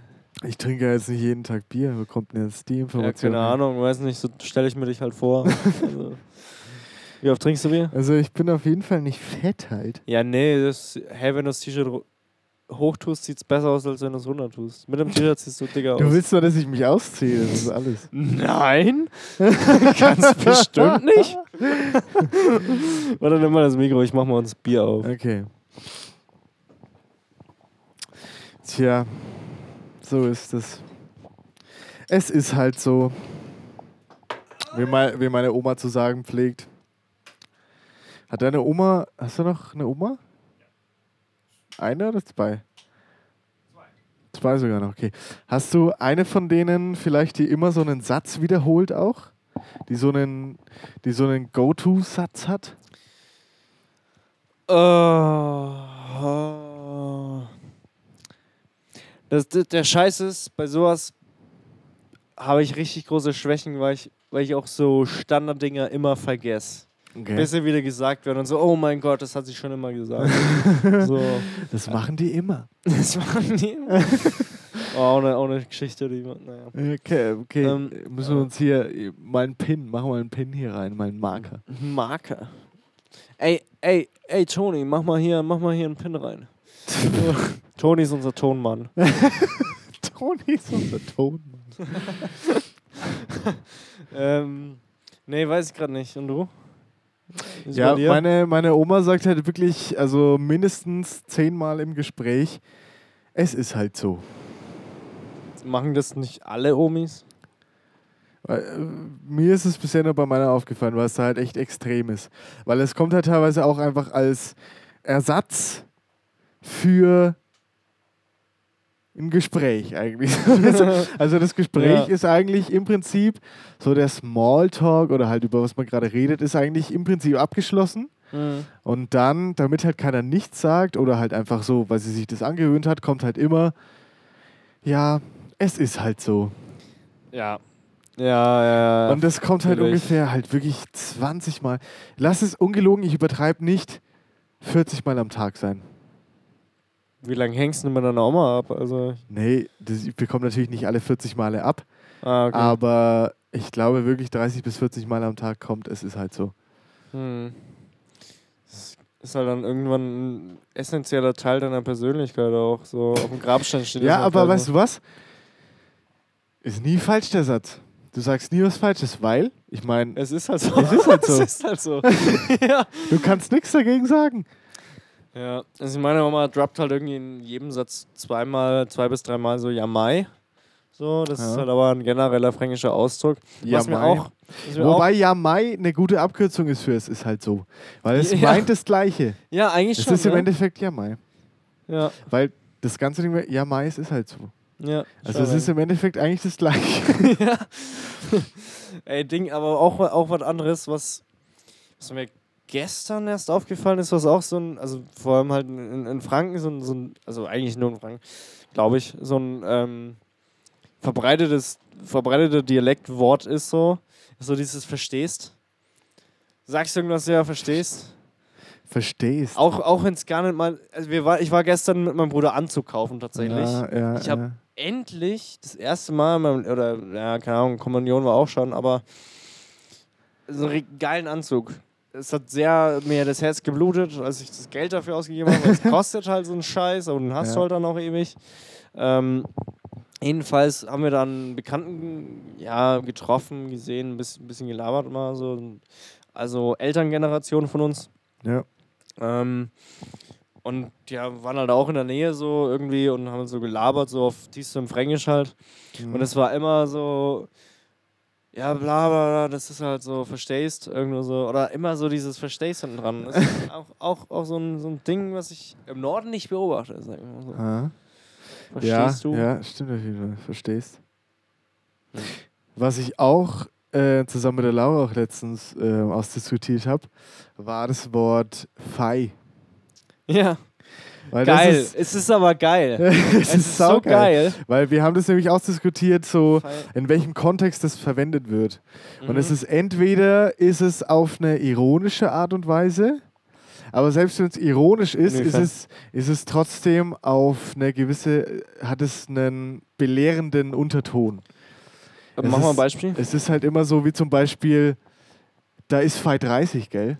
Ich trinke ja jetzt nicht jeden Tag Bier. Wo kommt denn jetzt die ja, Information? keine her? Ahnung, weiß nicht, so stelle ich mir dich halt vor. also, wie oft trinkst du Bier? Also ich bin auf jeden Fall nicht fett halt. Ja, nee, das, hey, wenn du das T-Shirt ru- hoch tust, sieht es besser aus, als wenn du es runter tust. Mit dem T-Shirt siehst du dicker aus. Du willst nur, dass ich mich ausziehe. Das ist alles. Nein, ganz bestimmt nicht. Warte, nimm mal das Mikro, ich mach mal uns Bier auf. Okay. Tja, so ist es. Es ist halt so, wie, mein, wie meine Oma zu sagen pflegt. Hat deine Oma, hast du noch eine Oma? Eine oder zwei? Zwei sogar noch, okay. Hast du eine von denen vielleicht, die immer so einen Satz wiederholt auch? Die so einen, die so einen Go-To-Satz hat? Oh, oh. Das, der Scheiß ist, bei sowas habe ich richtig große Schwächen, weil ich, weil ich auch so Standarddinger immer vergesse. Okay. Bis sie wieder gesagt werden und so, oh mein Gott, das hat sie schon immer gesagt. so, Das machen die immer. das machen die immer. oh, auch, eine, auch eine Geschichte, die, naja. Okay, okay. Ähm, Müssen wir uns hier äh, mal einen Pin, machen wir einen Pin hier rein, mal einen Marker. Marker. Ey, ey, ey, Toni, mach mal hier, mach mal hier einen Pin rein. Toni ist unser Tonmann. Toni ist unser Ton. ähm, nee, weiß ich gerade nicht. Und du? Ist Ja, meine, meine Oma sagt halt wirklich, also mindestens zehnmal im Gespräch, es ist halt so. Machen das nicht alle Omis? Äh, mir ist es bisher nur bei meiner aufgefallen, weil es da halt echt extrem ist. Weil es kommt halt teilweise auch einfach als Ersatz für ein Gespräch eigentlich. also das Gespräch Ja. ist eigentlich im Prinzip so der Smalltalk oder halt über was man gerade redet, ist eigentlich im Prinzip abgeschlossen. Mhm. Und dann, damit halt keiner nichts sagt oder halt einfach so, weil sie sich das angewöhnt hat, kommt halt immer, ja, es ist halt so. Ja. Ja, ja, ja. Und das kommt halt natürlich. ungefähr halt wirklich 20 Mal. Lass es ungelogen, ich übertreibe nicht, 40 Mal am Tag sein. Wie lange hängst du mit deiner Oma ab? Also, Nee, das, ich bekomme natürlich nicht alle 40 Male ab, ah, okay. aber ich glaube wirklich 30 bis 40 Mal am Tag kommt, es ist halt so. Hm. Das ist halt dann irgendwann ein essentieller Teil deiner Persönlichkeit auch. So auf dem Grabstein steht Ja, aber halt weißt so. du was? Ist nie falsch der Satz. Du sagst nie was Falsches, weil, ich meine, Es ist halt so. Es ist halt so. es ist halt so. ja. du kannst nichts dagegen sagen. Ja. Also meine Mama droppt halt irgendwie in jedem Satz zweimal, zwei bis dreimal so Jamai. So, das Ja. ist halt aber ein genereller fränkischer Ausdruck. Was mir Jamai. auch. Was auch Wobei ja Mai eine gute Abkürzung ist für es ist halt so. Weil es Ja. meint das Gleiche. ja, eigentlich Es schon. ist im ne? Endeffekt ja Mai. Ja, Weil das ganze Ding, ja Mai, es ist halt so. ja. Also es ist im Endeffekt eigentlich das Gleiche. ja. Ey, Ding, aber auch, auch was anderes, was, was mir gestern erst aufgefallen ist, was auch so ein, also vor allem halt in, in Franken, so ein, so ein, also eigentlich nur in Franken, glaube ich, so ein ähm, verbreitetes, verbreiteter Dialektwort ist so, ist so dieses Verstehst. Sagst du irgendwas, ja, verstehst? Verstehst. Auch, auch wenn es gar nicht mal, also wir war, ich war gestern mit meinem Bruder Anzug kaufen tatsächlich Ja, ja, Ich hab- ja. endlich das erste Mal, in meinem- oder ja, keine Ahnung, Kommunion war auch schon, aber so einen geilen Anzug. Es hat sehr mir das Herz geblutet, als ich das Geld dafür ausgegeben habe. Es kostet halt so einen Scheiß, aber den hast du Ja. halt dann auch ewig. Ähm, jedenfalls haben wir dann einen Bekannten ja, getroffen, gesehen, ein bisschen, ein bisschen gelabert mal so. Also Elterngeneration von uns. Ja. Ähm, und ja, waren halt auch in der Nähe so irgendwie und haben so gelabert, so auf tiefstem Fränkisch halt. Mhm. Und es war immer so, ja, bla bla, bla, das ist halt so, verstehst, irgendwo so, oder immer so dieses Verstehst hinten dran. Das ist auch, auch, auch so, ein, so ein Ding, was ich im Norden nicht beobachte, sag ich mal so. Ja, Verstehst du? ja, stimmt auf jeden Fall. Verstehst. Hm. Was ich auch äh, zusammen mit der Laura auch letztens äh, ausdiskutiert habe, war das Wort Fei. Ja, Weil geil. Ist, es ist aber geil. es es ist so geil. Weil wir haben das nämlich ausdiskutiert, so in welchem Kontext das verwendet wird. Und Mhm. es ist entweder ist es auf eine ironische Art und Weise, aber selbst wenn es ironisch ist, ist es, ist es trotzdem auf eine gewisse, hat es einen belehrenden Unterton. Mach es mal ein Beispiel. Es ist halt immer so wie zum Beispiel, da ist Fight 30, gell?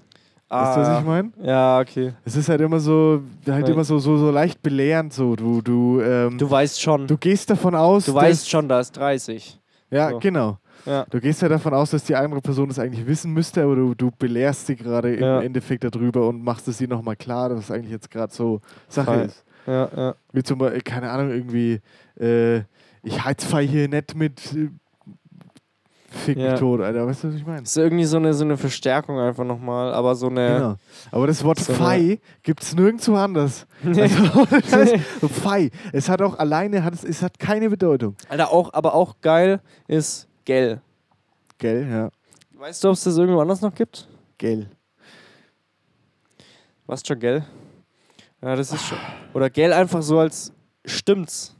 Weißt du, was ich meine? Ah, Ja, okay. Es ist halt immer so, halt immer so, so, so leicht belehrend so. Du, du, ähm, Du weißt schon. du gehst davon aus, Du weißt schon, da ist 30. Ja, So. genau. Ja. Du gehst ja davon aus, dass die andere Person das eigentlich wissen müsste, aber du, du belehrst sie gerade im Ja. Endeffekt darüber und machst es ihr nochmal klar, dass es eigentlich jetzt gerade so Sache Voll. ist. Ja, ja. Wie zum Beispiel, keine Ahnung, irgendwie, äh, ich heizfei hier nicht mit äh, Fick mich Ja. tot, Alter. Weißt du, was ich meine? Das ist irgendwie so eine, so eine Verstärkung einfach nochmal, aber so eine. Genau. Aber das Wort So Fei gibt es nirgendwo anders. Also, das heißt, so Fei. Es hat auch alleine, hat es, es hat keine Bedeutung. Alter, auch, aber auch geil ist Gell. Gell, ja. Weißt du, ob es das irgendwo anders noch gibt? Gell. Was schon Gell? Ja, das ist schon. Oder Gell einfach so als stimmt's.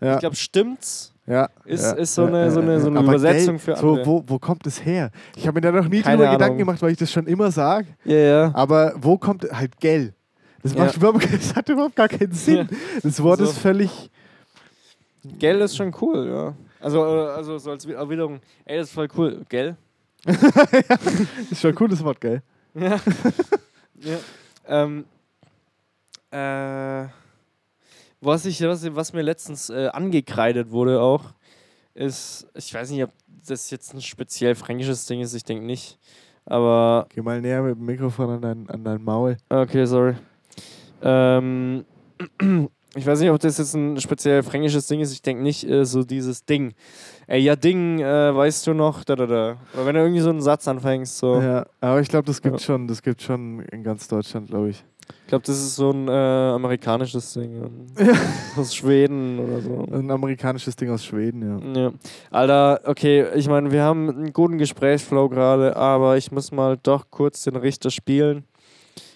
Ja. Ich glaube, stimmt's Ja, Ist- ja, ist so eine- so eine- so eine Übersetzung Geld, für so, andere. wo, wo kommt es her? Ich habe mir da noch nie Keine drüber Gedanken Ahnung. gemacht, weil ich das schon immer sage. Ja, ja. Aber wo kommt halt Geld? Das, Ja. macht überhaupt, das hat überhaupt gar keinen Sinn. Das Wort Also- ist völlig. Gell ist schon cool, ja. Also, also so als Erwiderung, ey, das ist voll cool. Gell? Ist schon ein cooles Wort, gell? Ja. ja. Ähm, äh, was, ich, was, was mir letztens äh, angekreidet wurde auch, ist, ich weiß nicht, ob das jetzt ein speziell fränkisches Ding ist, ich denke nicht. Aber, Geh mal näher mit dem Mikrofon an dein, an dein Maul. okay, sorry. Ähm, ich weiß nicht, ob das jetzt ein speziell fränkisches Ding ist, ich denke nicht, äh, so dieses Ding. Ey, ja, Ding, äh, weißt du noch, da, da, da. Oder wenn du irgendwie so einen Satz anfängst, so. Ja, aber ich glaube, das gibt Ja. schon, das gibt schon in ganz Deutschland, glaube ich. Ich glaube, das ist so ein äh, amerikanisches Ding. ähm, Aus Schweden oder so. Ein amerikanisches Ding aus Schweden, ja. Ja. Alter, okay, ich meine, wir haben einen guten Gesprächsflow gerade, aber ich muss mal doch kurz den Richter spielen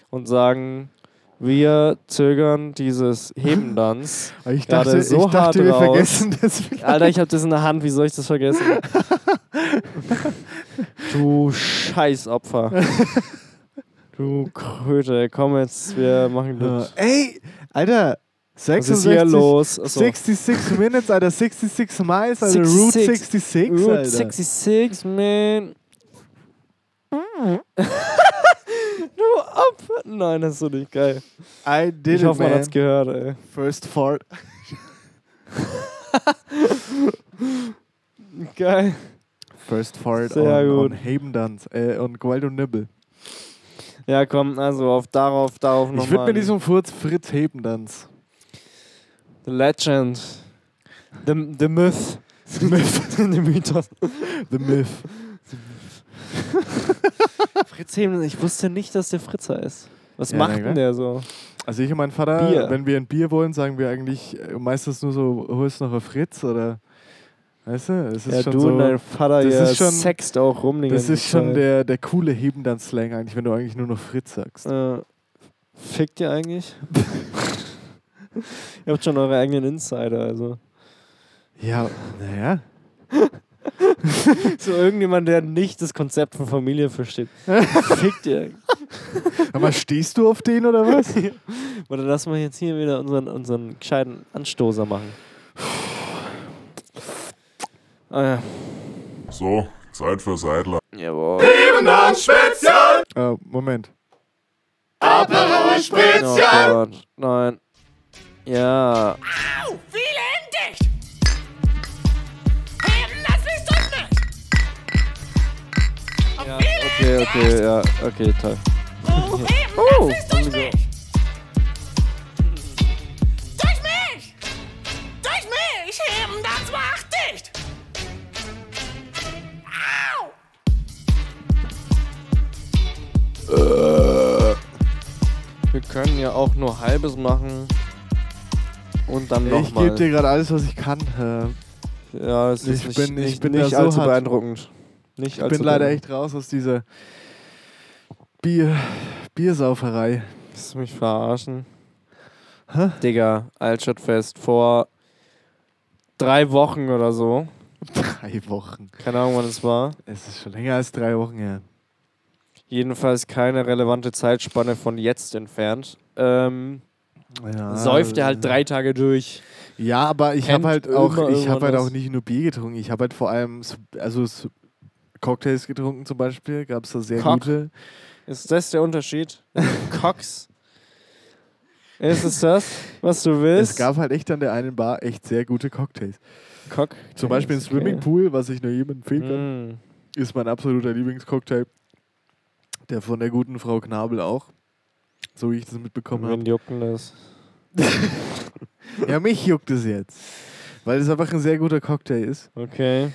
und sagen, wir zögern dieses Hebendanz. Ich dachte, so ich dachte hart wir raus. vergessen das. Alter, ich habe das in der Hand, wie soll ich das vergessen? du Scheißopfer. Du Kröte, komm jetzt, wir machen das. Ey, Alter, Was ist 66, hier los? Achso. 66 Minutes, Alter, 66 Miles, Alter, Route 66, 66, Route Alter. 66, man. du ab. Nein, das ist so nicht geil. I did ich hoffe, man man. hat's gehört, ey. First fart. Geil. First fart Sehr on, gut. on Hebendanz, äh, on Gualdo Nibbel. Ja, komm, also auf darauf, darauf Ich nochmal. würde mir diesen Furz Fritz Hebendanz. The Legend. The, the Myth. The Myth. the Mythos. The Myth. Fritz Heben, ich wusste nicht, dass der Fritz heißt. Was Ja, macht denn der so? Also ich und mein Vater, Bier. wenn wir ein Bier wollen, sagen wir eigentlich meistens nur so, holst noch ein Fritz oder weißt du? Es ist Ja, schon du so, und dein Vater, das ihr ist schon- sext auch rum die das ist schon Zeit. der, der coole Hebendanz-Slang eigentlich, wenn du eigentlich nur noch Fritz sagst. Äh, fickt ihr eigentlich? ihr habt schon eure eigenen Insider, also. Ja, naja. So irgendjemand, der nicht das Konzept von Familie versteht. fickt ihr. Aber stehst du auf den oder was? Oder lass mal jetzt hier wieder unseren, unseren gescheiten Anstoßer machen. Ah ja. So, Zeit für Seidler. Jawohl. Hebendanz Spezial. äh, Moment. Aperol Oh Spezial. Gott. Nein. Ja. Au, viele dicht. Heben, das bist du nicht. ja. Okay, okay, ja. Okay, toll. Oh, heben, Oh, das ist durch wieso? mich. Durch mich. Durch mich. Heben, das macht Wir können ja auch nur halbes machen. Und dann Ich gebe nochmal. dir gerade alles, was ich kann. Äh, Ja, es ist Ich nicht, bin- ich nicht, bin nicht so allzu hart. beeindruckend. Nicht ich allzu bin leider echt raus aus dieser Bier, Biersauferei. Willst du mich verarschen? Hä? Digga, Altstadtfest vor drei Wochen oder so. Drei Wochen. Keine Ahnung, wann es war. Es ist schon länger als drei Wochen her. Jedenfalls keine relevante Zeitspanne von jetzt entfernt. Ähm, Ja, säuft er halt drei Tage durch. Ja, aber ich habe halt auch, ich habe halt auch nicht nur Bier getrunken. Ich habe halt vor allem, also Cocktails getrunken zum Beispiel. Gab es da sehr Cock? gute. Ist das der Unterschied? Cox. Ist es das, was du willst? Es gab halt echt an der einen Bar echt sehr gute Cocktails. Cock. Zum Beispiel ein Swimmingpool, was ich nur jedem empfehlen kann, Mm. ist mein absoluter Lieblingscocktail. Der von der guten Frau Knabel auch. So wie ich das mitbekommen habe. Wen jucken das? Ja, mich juckt es jetzt. Weil es einfach ein sehr guter Cocktail ist. Okay.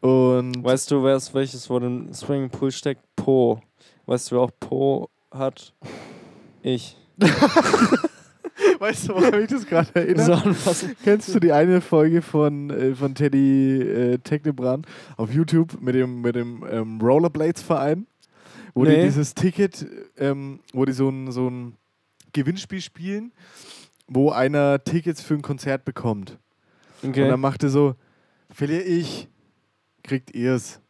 Und Weißt du, wer ist welches Wort im Swimmingpool steckt? Po. Weißt du, wer auch Po hat? Ich. weißt du, woran mich das gerade erinnert? So anfassen. Kennst du die eine Folge von, äh, von Teddy äh, Technebran auf YouTube mit dem, mit dem ähm, Rollerblades-Verein? Wo die Nee. dieses Ticket, ähm, wo die so ein, so ein Gewinnspiel spielen, wo einer Tickets für ein Konzert bekommt. Und Okay. dann macht er so, Verliere ich, kriegt ihr's.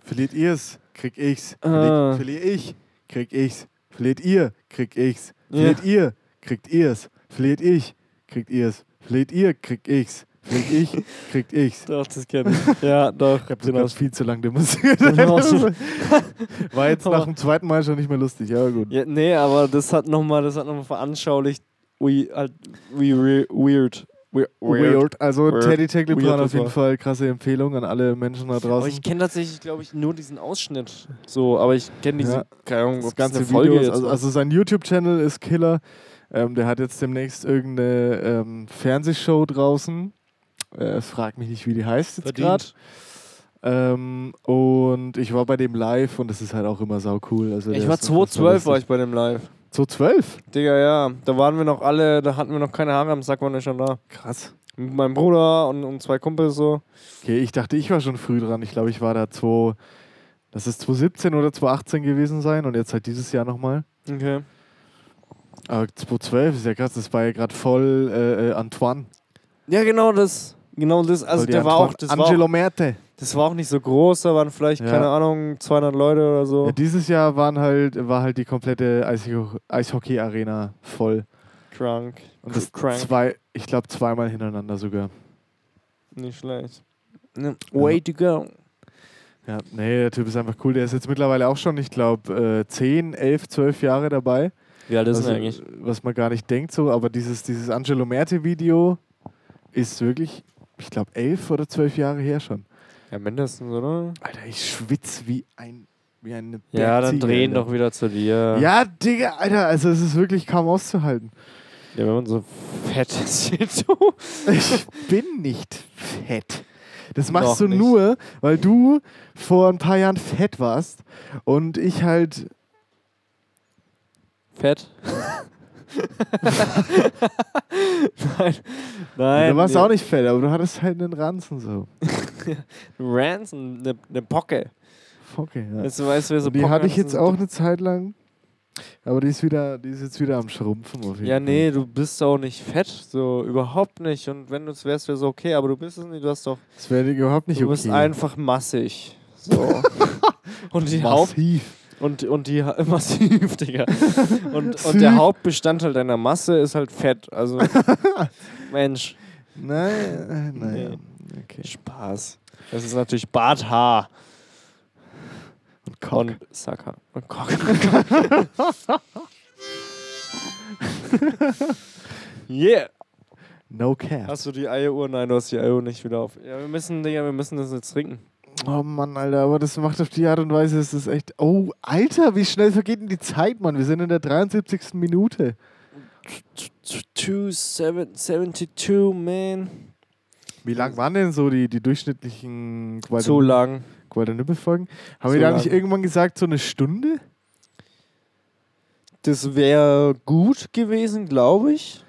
Verliert ihr's, krieg ich's. Ah. Verliert, verliere ich, krieg ich's. Verliert ihr, krieg ich's. Verliert ihr, kriegt ihr's. Verliert ich, kriegt ihr's. Verliert ihr, krieg ich's. Verliert ich, kriegt ich's. Doch, das kenne ich. Ja, doch. Ich habe genau. sogar viel zu lang demonstriert. War jetzt nach dem zweiten Mal schon nicht mehr lustig, aber gut. Ja, nee, aber das hat nochmal, das hat nochmal veranschaulicht, wie halt, wie weird. We- Weird. Also Weird. Teddy Teckleplan Weird auf das jeden. Fall krasse Empfehlung an alle Menschen da Aber draußen. ich kenne tatsächlich, glaube ich, nur diesen Ausschnitt. So, aber ich kenne diese, Ja. keine Ahnung, das das ganze Folge Video, jetzt also, also sein YouTube-Channel ist Killer. Ähm, der hat jetzt demnächst irgendeine ähm, Fernsehshow draußen. Äh, frag mich nicht, wie die heißt jetzt gerade. Ähm, und ich war bei dem live und das ist halt auch immer sau cool. Also Ich war ist unfassbar 2012 war ich bei dem Live. 2012? Digga, ja. Da waren wir noch alle, da hatten wir noch keine Haare am Sack, waren wir schon da. Krass. Mit meinem Bruder und, und zwei Kumpels so. Okay, ich dachte, ich war schon früh dran. Ich glaube, ich war da 2, das ist 2017 oder 2018 gewesen sein und jetzt halt dieses Jahr nochmal. Okay. Aber 2012 ist ja krass, das war ja gerade voll äh, äh, Antoine. Ja, genau das. Genau das. Also der war Antoine. auch, das war Angelo auch, Merte. das war auch nicht so groß, da waren vielleicht, Ja. keine Ahnung, 200 Leute oder so. Ja, dieses Jahr waren halt, war halt die komplette Eisho- Eishockey-Arena voll. Crunk. Und das Crank. zwei, ich glaube zweimal hintereinander sogar. Nicht schlecht. Way to go. Ja, nee, der Typ ist einfach cool. Der ist jetzt mittlerweile auch schon, ich glaube, äh, 10, 11, 12 Jahre dabei. Wie alt ist Also, eigentlich? Was man gar nicht denkt so, aber dieses, dieses Angelo Merte-Video ist wirklich, ich glaube, 11 oder 12 Jahre her schon. Ja, mindestens, oder? Alter, ich schwitze wie ein wie eine Ja, dann drehen Alter. doch wieder zu dir. Ja, Digga, Alter, also es ist wirklich kaum auszuhalten. Ja, wenn man so fett ist wie du. Ich bin nicht fett. Das machst Noch du nicht. nur, weil du vor ein paar Jahren fett warst und ich halt. Fett? nein. Nein. du warst nee. auch nicht fett, aber du hattest halt einen Ranzen so. Ransom, eine ne Pocke. Okay, ja. Weißt du, weißt du, wer so Und die hatte ich jetzt auch eine Zeit lang. Aber die ist wieder, die ist jetzt wieder am Schrumpfen auf jeden Ja, Fall. nee, du bist auch nicht fett. So, überhaupt nicht. Und wenn du es wärst, wäre es okay. Aber du bist es nicht. Du hast doch. Das wäre überhaupt nicht du okay. bist einfach massig. So. und die Haupt Massiv. Und, und die massiv, Digga. Und, und der Hauptbestandteil deiner Masse ist halt Fett. Also Mensch, Nein, äh, naja. Okay. Spaß. Das ist natürlich Barthaar Und Cock. und Sacker und Cock. yeah. no cap. Hast du die Eieruhr? Nein, du hast die Eieruhr nicht wieder auf. Ja, wir müssen, Digga, wir müssen das jetzt trinken. Oh Mann, Alter, aber das macht auf die Art und Weise, es ist echt. Oh, Alter, wie schnell vergeht denn die Zeit, Mann? Wir sind in der 73. Minute. 272, man. Wie lang waren denn so die, die durchschnittlichen Zu lang. Guadalupe-Folgen? Haben Zu wir da lang. nicht irgendwann gesagt, so eine Stunde? Das wäre gut gewesen, glaube ich.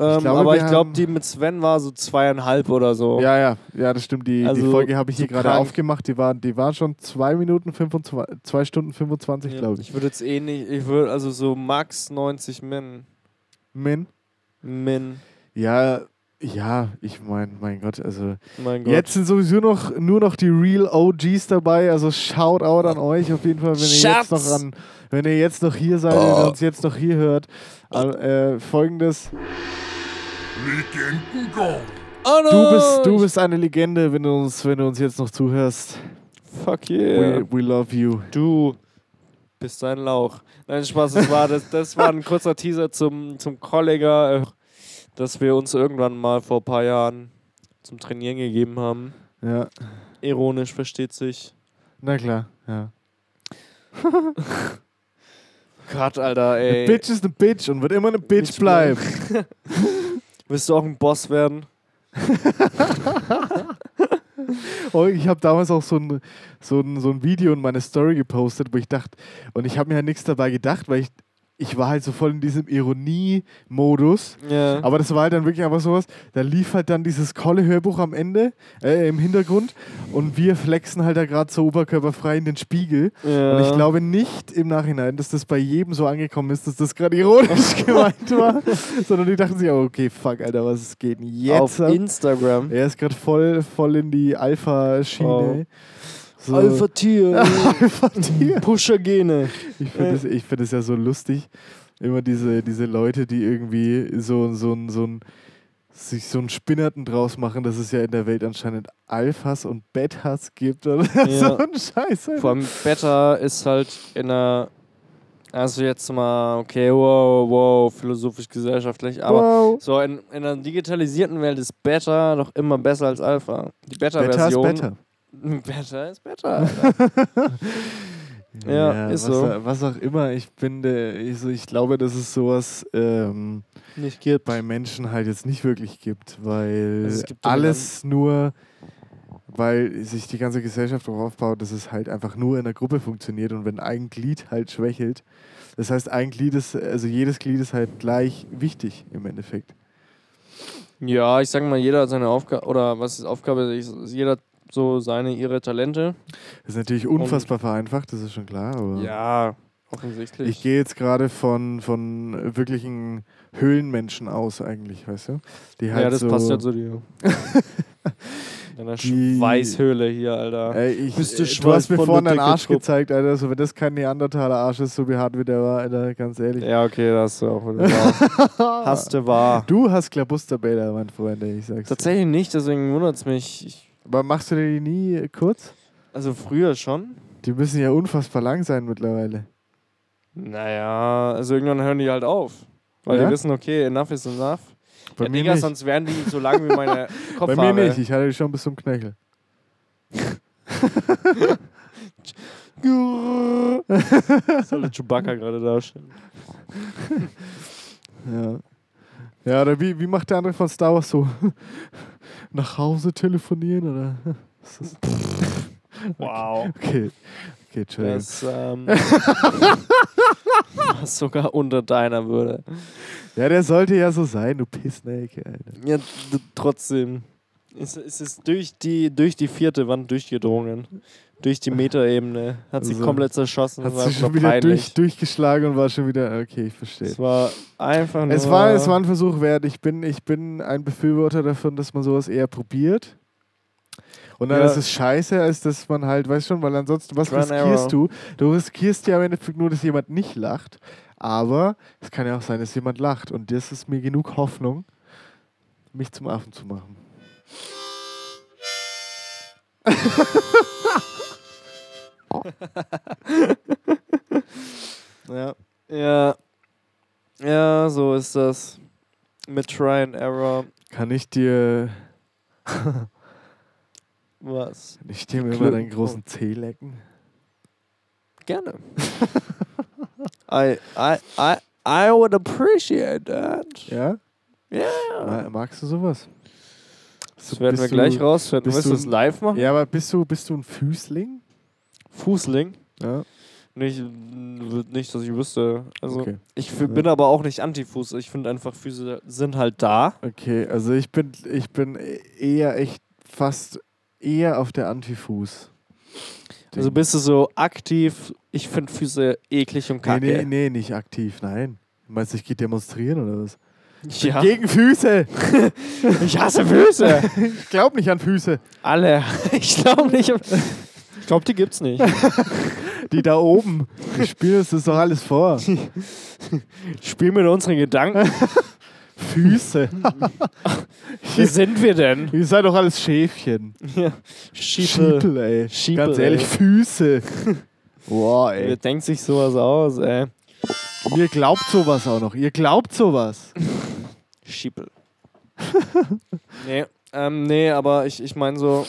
Ähm, glaube, aber ich glaube, die mit Sven war so zweieinhalb oder so. Ja, ja, ja, das stimmt. Die, die Also, Folge habe ich hier gerade aufgemacht. Die waren, die waren schon 2 Minuten 25, 2 Stunden 25, Ja, glaube ich. Ich würde jetzt eh nicht, ich würde also so max 90 Min. Min? Min. Ja, ja, ich meine, mein Gott, also Mein Gott. jetzt sind sowieso noch nur noch die Real OGs dabei, also shout out an euch auf jeden Fall, wenn ihr jetzt Schatz! noch an, wenn ihr jetzt noch hier seid, wenn ihr uns jetzt noch hier hört. Äh, Folgendes: Legenden go! oh no! Du bist, du bist eine Legende, wenn du uns, wenn du uns jetzt noch zuhörst. Fuck yeah. We, we love you. Du bist ein Lauch. Nein, Spaß, das war, das, das war ein kurzer Teaser zum, zum Kollega, äh, das wir uns irgendwann mal vor ein paar Jahren zum Trainieren gegeben haben. Ja, Ironisch, versteht sich. na klar, ja. Gott, Alter, Eine ey. Bitch ist eine Bitch und wird immer eine Bitch Bitch bleiben. Willst du auch ein Boss werden? Oh, ich habe damals auch so ein, so, ein, so ein Video in meine Story gepostet, wo ich dachte, und ich habe mir ja nichts dabei gedacht, weil ich, ich war halt so voll in diesem Ironie-Modus. Ja. Aber das war halt dann wirklich einfach sowas, da lief halt dann dieses Kolle-Hörbuch am Ende, äh, im Hintergrund und wir flexen halt da gerade so oberkörperfrei in den Spiegel. ja. Und ich glaube nicht im Nachhinein, dass das bei jedem so angekommen ist, dass das gerade ironisch gemeint war, sondern die dachten sich, oh, okay, fuck, Alter, was geht denn jetzt? auf ab? Instagram. er ist gerade voll, voll in die Alpha-Schiene. So. Alpha-Tier. Alpha-Tier. Pusher-Gene. Ich finde es ich find es ja so lustig, immer diese, diese Leute, die irgendwie so, so, ein- so ein sich so einen Spinnerten draus machen, dass es ja in der Welt anscheinend Alphas und Betas gibt oder so ein Scheiß. Alter. Vor allem Beta ist halt in einer. Also jetzt mal, okay, wow, wow, philosophisch-gesellschaftlich, aber wow. so in, in einer digitalisierten Welt ist Beta noch immer besser als Alpha. Die Beta ist Beta-Version. Beta. Beta ist Beta. Alter. Ja, ist was, so. auch- Was auch immer, ich finde, ich, so, ich glaube, dass es sowas ähm, Nicht gibt. bei Menschen halt jetzt nicht wirklich gibt, weil Also gibt alles nur, weil sich die ganze Gesellschaft darauf aufbaut, dass es halt einfach nur in der Gruppe funktioniert und wenn ein Glied halt schwächelt, das heißt, ein Glied ist, also jedes Glied ist halt gleich wichtig im Endeffekt. Ja, ich sag mal, jeder hat seine Aufgabe, oder was ist Aufgabe? Ich, jeder so seine, ihre Talente. Das ist natürlich unfassbar vereinfacht, das ist schon klar, aber Ja, offensichtlich. ich gehe jetzt gerade von, von wirklichen Höhlenmenschen aus eigentlich, weißt du? Die halt ja, das so, passt ja zu dir. Deiner Die- Schweißhöhle hier, Alter. Ey, ich, Bist du äh, du schwach hast mir vorhin deinen Arsch Trupp. gezeigt, Alter. So, wenn das kein Neandertaler Arsch ist, so wie hart wie der war, Alter, ganz ehrlich. Ja, okay, das hast du auch wieder wahr. Hast du wahr. Du hast Klabusterbäder, mein Freund, ey, ich sag's. Tatsächlich nicht, deswegen wundert es mich. Ich, Aber machst du dir die nie äh, kurz? also früher schon. Die müssen ja unfassbar lang sein mittlerweile. Naja, also irgendwann hören die halt auf. Weil Ja? die wissen, okay, enough is enough. Bei ja, mir Digga, nicht. sonst wären die so lang wie meine Bei Kopfhaare. mir nicht, ich hatte die schon bis zum Knöchel. Soll Chewbacca gerade darstellen. Ja. Ja, oder wie, wie macht der andere von Star Wars so? Nach Hause telefonieren oder? Das- Wow. Okay. Okay, Entschuldigung. Das, ähm, was sogar unter deiner Würde. Ja, der sollte ja so sein, du Pissnake, Alter. Ja, trotzdem. Es, es ist durch die, durch die vierte Wand durchgedrungen. Durch die Metaebene. Hat sie Also, komplett zerschossen. Hat sich schon wieder durch, durchgeschlagen und war schon wieder. Okay, ich verstehe. Es war einfach nur. Es war, es war ein Versuch wert. Ich bin, ich bin ein Befürworter davon, dass man sowas eher probiert. Und dann Ja. ist es scheiße, als dass man halt, weißt schon, weil ansonsten, was and riskierst du? Du riskierst ja im Endeffekt nur, dass jemand nicht lacht. Aber es kann ja auch sein, dass jemand lacht. Und das ist mir genug Hoffnung, mich zum Affen zu machen. ja. Ja. Ja, so ist das. Mit Try and Error. Kann ich dir, Was? kann ich dir mir mal deinen großen Zeh lecken? Gerne. I, I, I, I would appreciate that. Ja? Ja. Ma- Magst du sowas? Das werden wir gleich du- rausfinden. Willst du das live machen? Ja, aber bist du, bist du ein Füßling? Fußling? Ja. Nicht, nicht, dass ich wüsste. Also, Okay. ich bin aber auch nicht Anti-Fuß. Ich finde einfach, Füße sind halt da. Okay, also ich bin, ich bin eher echt fast eher auf der Antifuß. Also bist du so aktiv, ich finde Füße eklig und nee, kacke. nee, nee, nicht aktiv, nein. Meinst du, ich gehe demonstrieren oder was? Ja. Gegen Füße! Ich hasse Füße. Ich glaube nicht an Füße. Alle. Ich glaube nicht. Ich glaube, die gibt's nicht. Die da oben. Die spielen uns das doch alles vor. Spiel mit unseren Gedanken. Füße. Wer sind wir denn? Ihr seid doch alles Schäfchen. Ja. Schiepel. Schiepel, ey. Schiepel, Ganz ehrlich, ey. Füße. Boah, Wer ey. denkt sich sowas aus, ey? Ihr glaubt sowas auch noch. Ihr glaubt sowas. Schiepel. nee, ähm, nee, aber ich, ich meine so,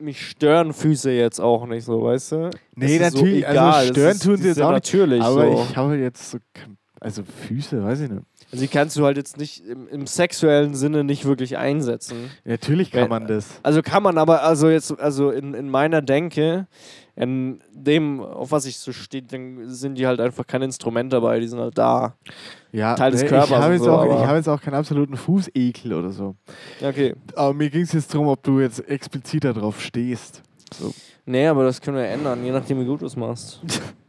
mich stören Füße jetzt auch nicht so, weißt du? Nee, ist natürlich, So also egal. Es stören ist- tun sie jetzt auch nicht. Natürlich Aber so. ich habe jetzt so. Also Füße, weiß ich nicht. Also die kannst du halt jetzt nicht im, im sexuellen Sinne nicht wirklich einsetzen. Natürlich kann Wenn- man das. Also kann man aber, also jetzt, also in, in meiner Denke in dem, auf was ich so steht, dann sind die halt einfach kein Instrument dabei, die sind halt da. Ja, Teil des Körpers Ich habe jetzt, so, auch- ich hab jetzt auch keinen absoluten Fußekel oder so. Okay. Aber mir ging es jetzt darum, ob du jetzt explizit darauf stehst. So. Nee, aber das können wir ändern, je nachdem, wie gut du es machst.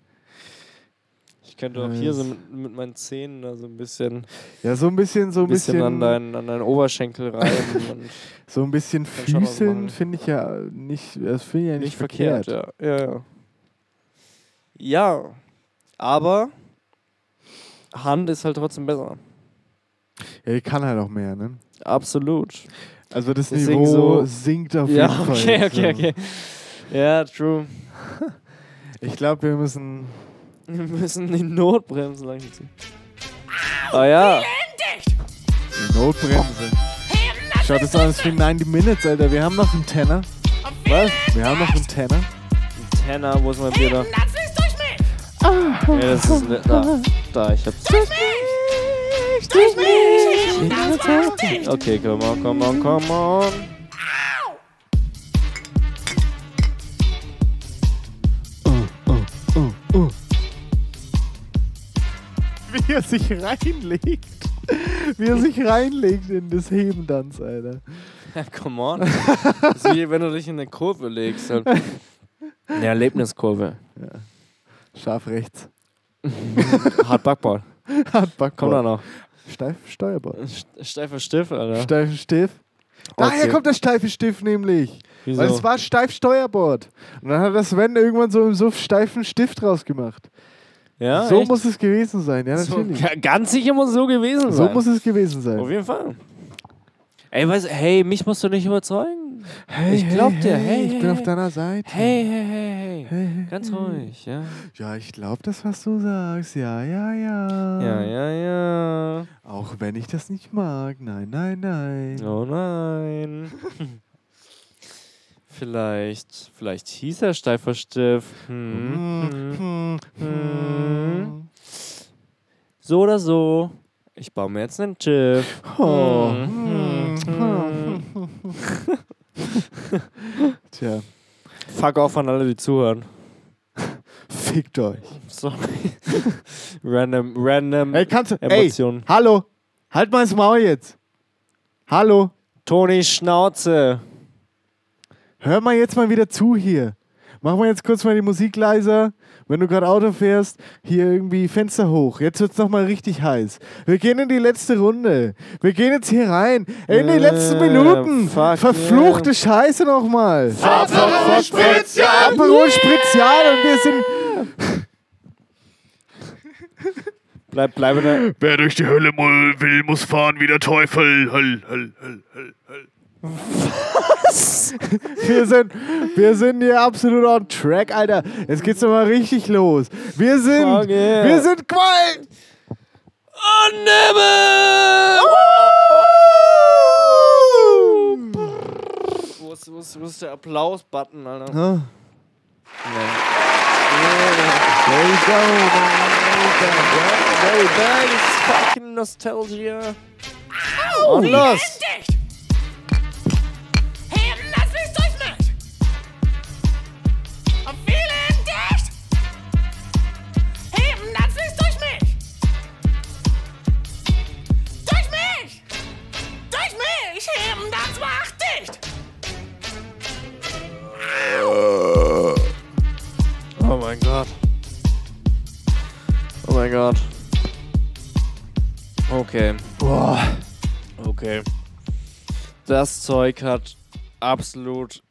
Ich könnte auch hier so mit, mit meinen Zähnen da so ein bisschen, Ja, so ein bisschen, so ein bisschen, bisschen, an, deinen, an deinen Oberschenkel reiben so ein bisschen Füßeln finde ich ja nicht, das finde ich ja nicht, nicht verkehrt. verkehrt. Ja, ja, ja. Ja, aber Hand ist halt trotzdem besser. Ja, ich kann halt auch mehr, ne? Absolut. Also das Deswegen Niveau so- sinkt auf Ja, jeden Fall. okay, jetzt, okay, ja. okay. Ja, true. Ich glaube, wir müssen. Wir müssen die Notbremse langsam ziehen. Ah ja. Die Notbremse. Schaut das an, es wie 90 Minutes, Alter. Wir haben noch einen Tenner. Was? Wir haben noch einen Tenner. Tenner, wo ist mein Bier da? Das mich. Ja, das ist ne, da. Da, ich hab's. Durch mich. Durch mich. Das. Okay, come on, come on, come on. Wie er sich reinlegt. Wie er sich reinlegt in das Hebendanz, Alter. Ja, come on. Das ist wie wenn du dich in eine Kurve legst. Halt. Eine Erlebniskurve. Scharf rechts. Hart Backball. Hat Backbord. Kommt da noch. Steif Steuerbord. St- Steifer Stift, Alter. Steifen Stift. Daher Okay. kommt der steife Stift nämlich. Wieso? Weil es war steif Steuerbord. Und dann hat das Sven irgendwann so im Suff steifen Stift rausgemacht. Ja, so echt? muss es gewesen sein, ja so, Ganz sicher muss es so gewesen So sein. muss es gewesen Auf sein. jeden Fall. Ey, weißt, hey, mich musst du nicht überzeugen. Hey, ich glaub dir, hey, ich hey, bin auf hey. deiner Seite. Hey, hey, hey, hey. Hey, hey, Ganz hey. ruhig, ja. Ja, ich glaube das, was du sagst. Ja, ja, ja. Ja, ja, ja. Auch wenn ich das nicht mag. Nein, nein, nein. Oh nein. vielleicht, vielleicht hieß er steifer Stift. Hm. Hm. Hm. So oder so. Ich baue mir jetzt einen Schiff. Oh. Tja, Fuck off an alle, die zuhören. fickt euch. Sorry. random, random Ey, kannst du. Ey, Emotionen. hallo. Halt mal das Maul jetzt. Hallo. Toni Schnauze. Hör mal jetzt mal wieder zu hier. Mach mal jetzt kurz mal die Musik leiser. Wenn du gerade Auto fährst, hier irgendwie Fenster hoch. Jetzt wird's noch mal richtig heiß. Wir gehen in die letzte Runde. Wir gehen jetzt hier rein. In die Äh, letzten Minuten. fuck Verfluchte Scheiße noch mal. Aperol Spezial. Aperol Spezial und wir sind Bleib, bleib in der. Wer durch die Hölle will, muss fahren wie der Teufel. Höll, höll, höll, höll, höll. Was? Wir sind, wir sind hier absolut on track, Alter. Jetzt geht's doch mal richtig los. Wir sind, Fuck yeah. wir sind Qual. Wo ist, wo ist, wo ist der Applaus-Button, Alter? Huh? Nee. There you go. There you go. Very nice fucking Nostalgia. Und Vielen los! dicht. Mein Gott. Oh mein Gott. Okay. Boah. Okay. Das Zeug hat absolut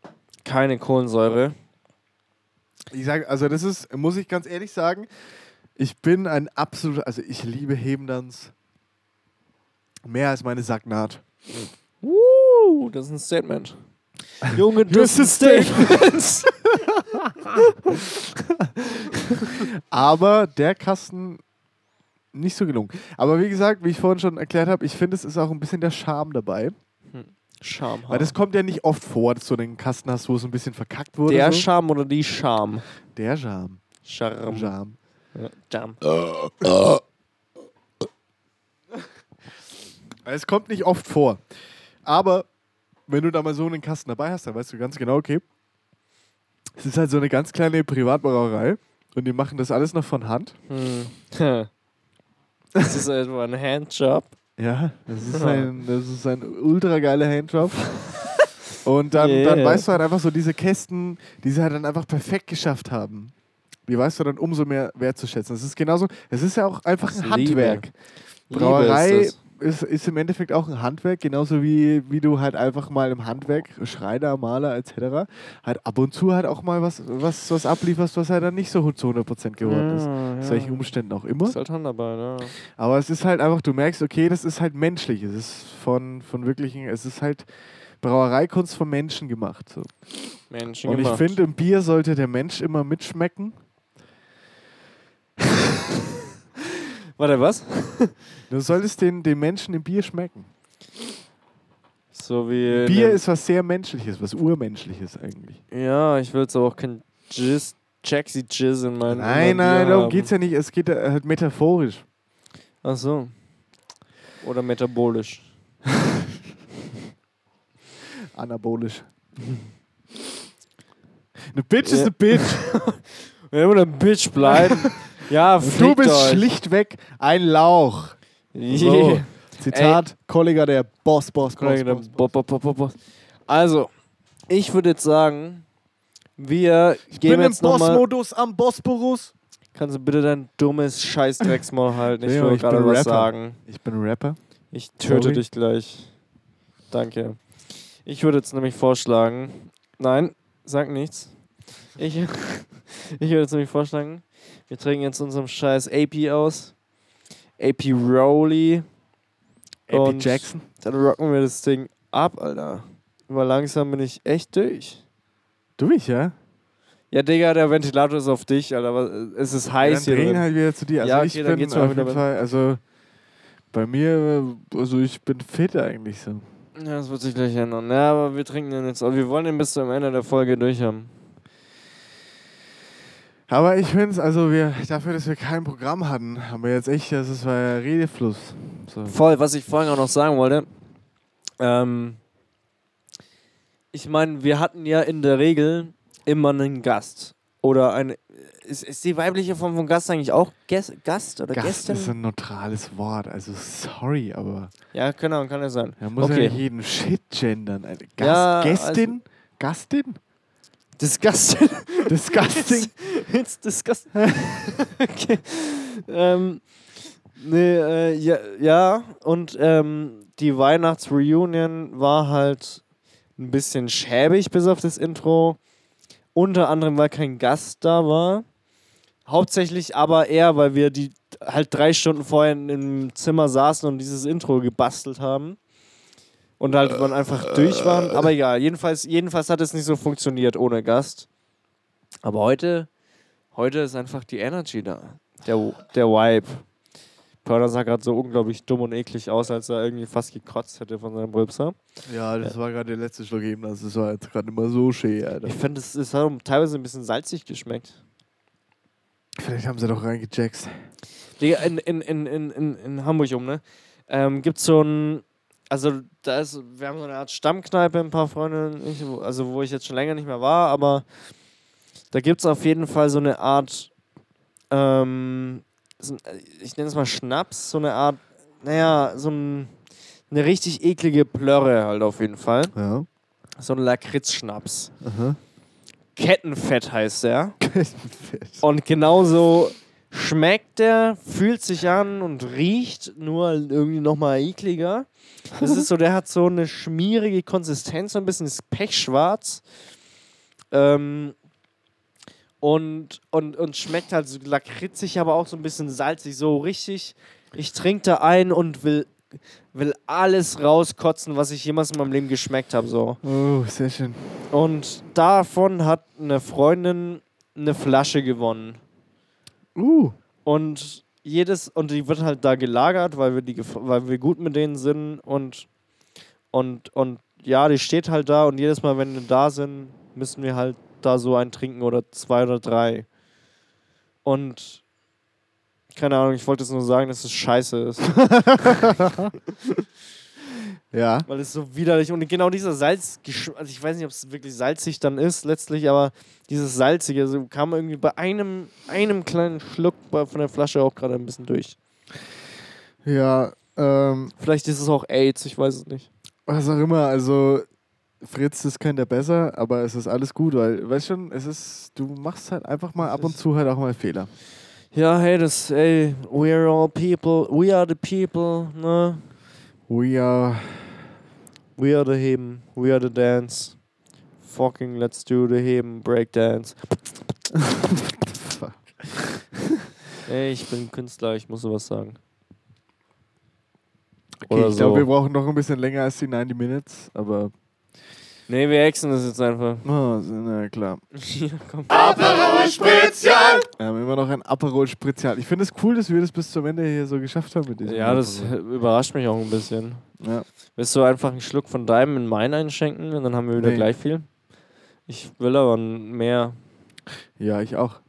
keine Kohlensäure. Ich sage, also das ist, muss ich ganz ehrlich sagen, ich bin ein absoluter, also ich liebe Hebendanz mehr als meine Sacknaht. Uh, das ist ein Statement. Junge, das ist Statement. Aber der Kasten nicht so gelungen. Aber wie gesagt, wie ich vorhin schon erklärt habe, ich finde, es ist auch ein bisschen der Charme dabei. Scham. Weil das kommt ja nicht oft vor, dass du einen Kasten hast, wo es ein bisschen verkackt wurde. Der so. Scham oder die Scham? Der Charme. Charme. Charme. Ja, Jam. Es kommt nicht oft vor. Aber wenn du da mal so einen Kasten dabei hast, dann weißt du ganz genau, okay, Es ist halt so eine ganz kleine Privatbrauerei und die machen das alles noch von Hand. Hm. Das ist etwa ein Handjob. Ja, das ist ein, das ist ein ultra geiler Handjob. Und dann, Yeah. dann weißt du halt einfach so diese Kästen, die sie halt dann einfach perfekt geschafft haben. Die weißt du dann umso mehr wertzuschätzen. Es ist genauso, es ist ja auch einfach ein Liebe. Handwerk. Liebe Brauerei ist ist, ist im Endeffekt auch ein Handwerk, genauso wie, wie du halt einfach mal im Handwerk, Schreiner, Maler etc., halt ab und zu halt auch mal was, was, was ablieferst, was halt dann nicht so zu 100% geworden ist. Ja, Aus welchen. Umständen auch das. immer. Ist halt Handarbeit, ja. Aber es ist halt einfach, du merkst, okay, das ist halt menschlich. Es ist von, von wirklichen, es ist halt Brauereikunst von Menschen gemacht. So. Menschen Und ich gemacht. finde, im Bier sollte der Mensch immer mitschmecken. Warte, was? Du solltest den, den Menschen im Bier schmecken. So wie. Bier ist was sehr Menschliches, was Urmenschliches eigentlich. Ja, ich will jetzt aber auch kein Jizz, Jaxi Jizz in meinem. Nein, nein, darum geht es ja nicht. Es geht ja halt metaphorisch. Ach so. Oder metabolisch. Anabolisch. Eine Bitch ist eine Bitch. Wenn wir ein Bitch bleiben. Ja, du bist euch. schlichtweg ein Lauch. So. Zitat, Kollege der Boss, Boss, Boss, Kollege, der Boss. Bo- Bo- Bo- Bo- Bo- Also, ich würde jetzt sagen, wir Ich gehen bin im jetzt nochmal. Bossmodus am Bosporus. Kannst du bitte dein dummes Scheißdrecksmaul halten? Ich will gerade bin was Rapper. sagen. Ich bin Rapper. Ich töte Sorry. dich gleich. Danke. Ich würde jetzt nämlich vorschlagen. Nein, sag nichts. Ich, ich würde jetzt nämlich vorschlagen, wir trinken jetzt unserem scheiß AP aus. AP Rowley. Und Jackson. Dann rocken wir das Ding ab, Alter. Weil langsam bin ich echt durch. Durch, ja? Ja, Digga, der Ventilator ist auf dich, Alter. aber Es ist heiß dann hier drin. halt wieder zu dir. Also Ja, ich okay, dann bin geht's mal auf jeden. Fall, also bei mir, also ich bin fit eigentlich so. Ja, das wird sich gleich ändern. Ja, aber wir trinken den jetzt. Aber wir wollen den bis zum Ende der Folge durch haben. Aber ich finde es, also wir, dafür, dass wir kein Programm hatten, haben wir jetzt echt, das ist war ja Redefluss. So. Voll, was ich vorhin auch noch sagen wollte. Ähm, ich meine, wir hatten ja in der Regel immer einen Gast. Oder eine. Ist, ist die weibliche Form von Gast eigentlich auch Ges Gast oder Gast Gästin? ist ein neutrales Wort, also sorry, aber ja, genau, kann ja sein. er muss Okay. ja nicht jeden Shit gendern. Gast, Ja, Gästin? Gastin? Disgusting. Disgusting? It's disgusting. okay. Ähm, nee, äh, ja, ja, und ähm, die Weihnachtsreunion war halt ein bisschen schäbig bis auf das Intro. Unter anderem, weil kein Gast da war. Hauptsächlich aber eher, weil wir die halt drei Stunden vorher im Zimmer saßen und dieses Intro gebastelt haben. Und halt dann einfach durch waren. Aber egal, jedenfalls, jedenfalls hat es nicht so funktioniert ohne Gast. Aber heute, heute ist einfach die Energy da. Der, der Vibe. Pörner sah gerade so unglaublich dumm und eklig aus, als er irgendwie fast gekotzt hätte von seinem Rülpser. Ja, das war gerade der letzte Schluck eben, das war jetzt gerade immer so schön, Alter. Ich finde, es, es hat teilweise ein bisschen salzig geschmeckt. Vielleicht haben sie doch reingejackst. Digga, in, in, in, in, in, in Hamburg um, ne? Ähm, gibt so ein. Also, da ist. Wir haben so eine Art Stammkneipe, ein paar Freunde, und ich, also wo ich jetzt schon länger nicht mehr war, aber da gibt es auf jeden Fall so eine Art. Ähm, so, ein- ich nenne es mal Schnaps, so eine Art. Naja, so ein. Eine richtig eklige Plörre halt auf jeden Fall. Ja. So ein Lakritz-Schnaps. Kettenfett heißt der. Und genauso schmeckt der, fühlt sich an und riecht nur irgendwie nochmal ekliger. Das ist so, der hat so eine schmierige Konsistenz, so ein bisschen ist pechschwarz. Ähm, und, und, und schmeckt halt so lakritzig, aber auch so ein bisschen salzig. So richtig, ich trinke da ein und will, will alles rauskotzen, was ich jemals in meinem Leben geschmeckt habe. So. Oh, sehr schön. Und davon hat eine Freundin eine Flasche gewonnen. Uh. Und jedes, und die wird halt da gelagert, weil wir, die, weil wir gut mit denen sind und, und, und ja, die steht halt da und jedes Mal, wenn wir da sind, müssen wir halt da so einen trinken oder zwei oder drei. Und keine Ahnung, ich wollte jetzt nur sagen, dass es scheiße ist. Ja. weil es so widerlich und genau dieser Salz, also ich weiß nicht, ob es wirklich salzig dann ist letztlich, aber dieses salzige so kam irgendwie bei einem einem kleinen Schluck von der Flasche auch gerade ein bisschen durch. Ja, ähm, Vielleicht ist es auch AIDS, ich weiß es nicht. was auch immer, also Fritz, das könnte er besser, aber es ist alles gut, weil, weißt schon, es ist, du machst halt einfach mal ab und zu halt auch mal Fehler. Ja, hey, das, ey, we are all people, we are the people, ne? We are, We are the Heben, we are the dance. Fucking let's do the Heben, Breakdance. ey, ich bin Künstler, ich muss sowas sagen. okay, Oder ich so. glaube, wir brauchen noch ein bisschen länger als die 90 Minutes, aber, Nee, wir hexen das jetzt einfach. oh, na klar. Hier, komm. Aperol Spezial. Wir haben immer noch ein Aperol Spezial. Ich finde es cool, dass wir das bis zum Ende hier so geschafft haben mit diesem Ja, das Aperol. überrascht mich auch ein bisschen. Ja. Willst du einfach einen Schluck von deinem in meinen einschenken und dann haben wir wieder Nee. gleich viel? Ich will aber mehr. ja, ich auch.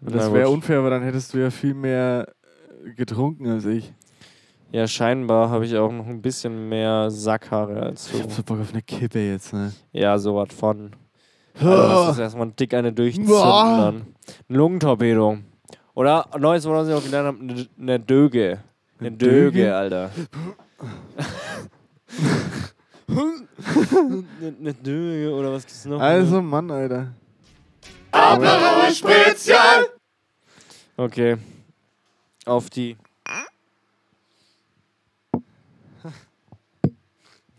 Und das wäre unfair, weil dann hättest du ja viel mehr äh, getrunken als ich. Ja, scheinbar habe ich auch noch ein bisschen mehr Sackhaare als Ich hab du. so Bock auf eine Kippe jetzt, ne? Ja, so was von. Also, lass uns erstmal dick eine durchzünden dann. Ein Lungentorpedo. Oder neues, was ich auch gelernt habe, eine, eine Döge. Eine Eine Döge, Döge? Alter. eine, eine Döge oder was gibt's noch? Also, Mann, Alter. Aperol Spezial. Okay. Auf die.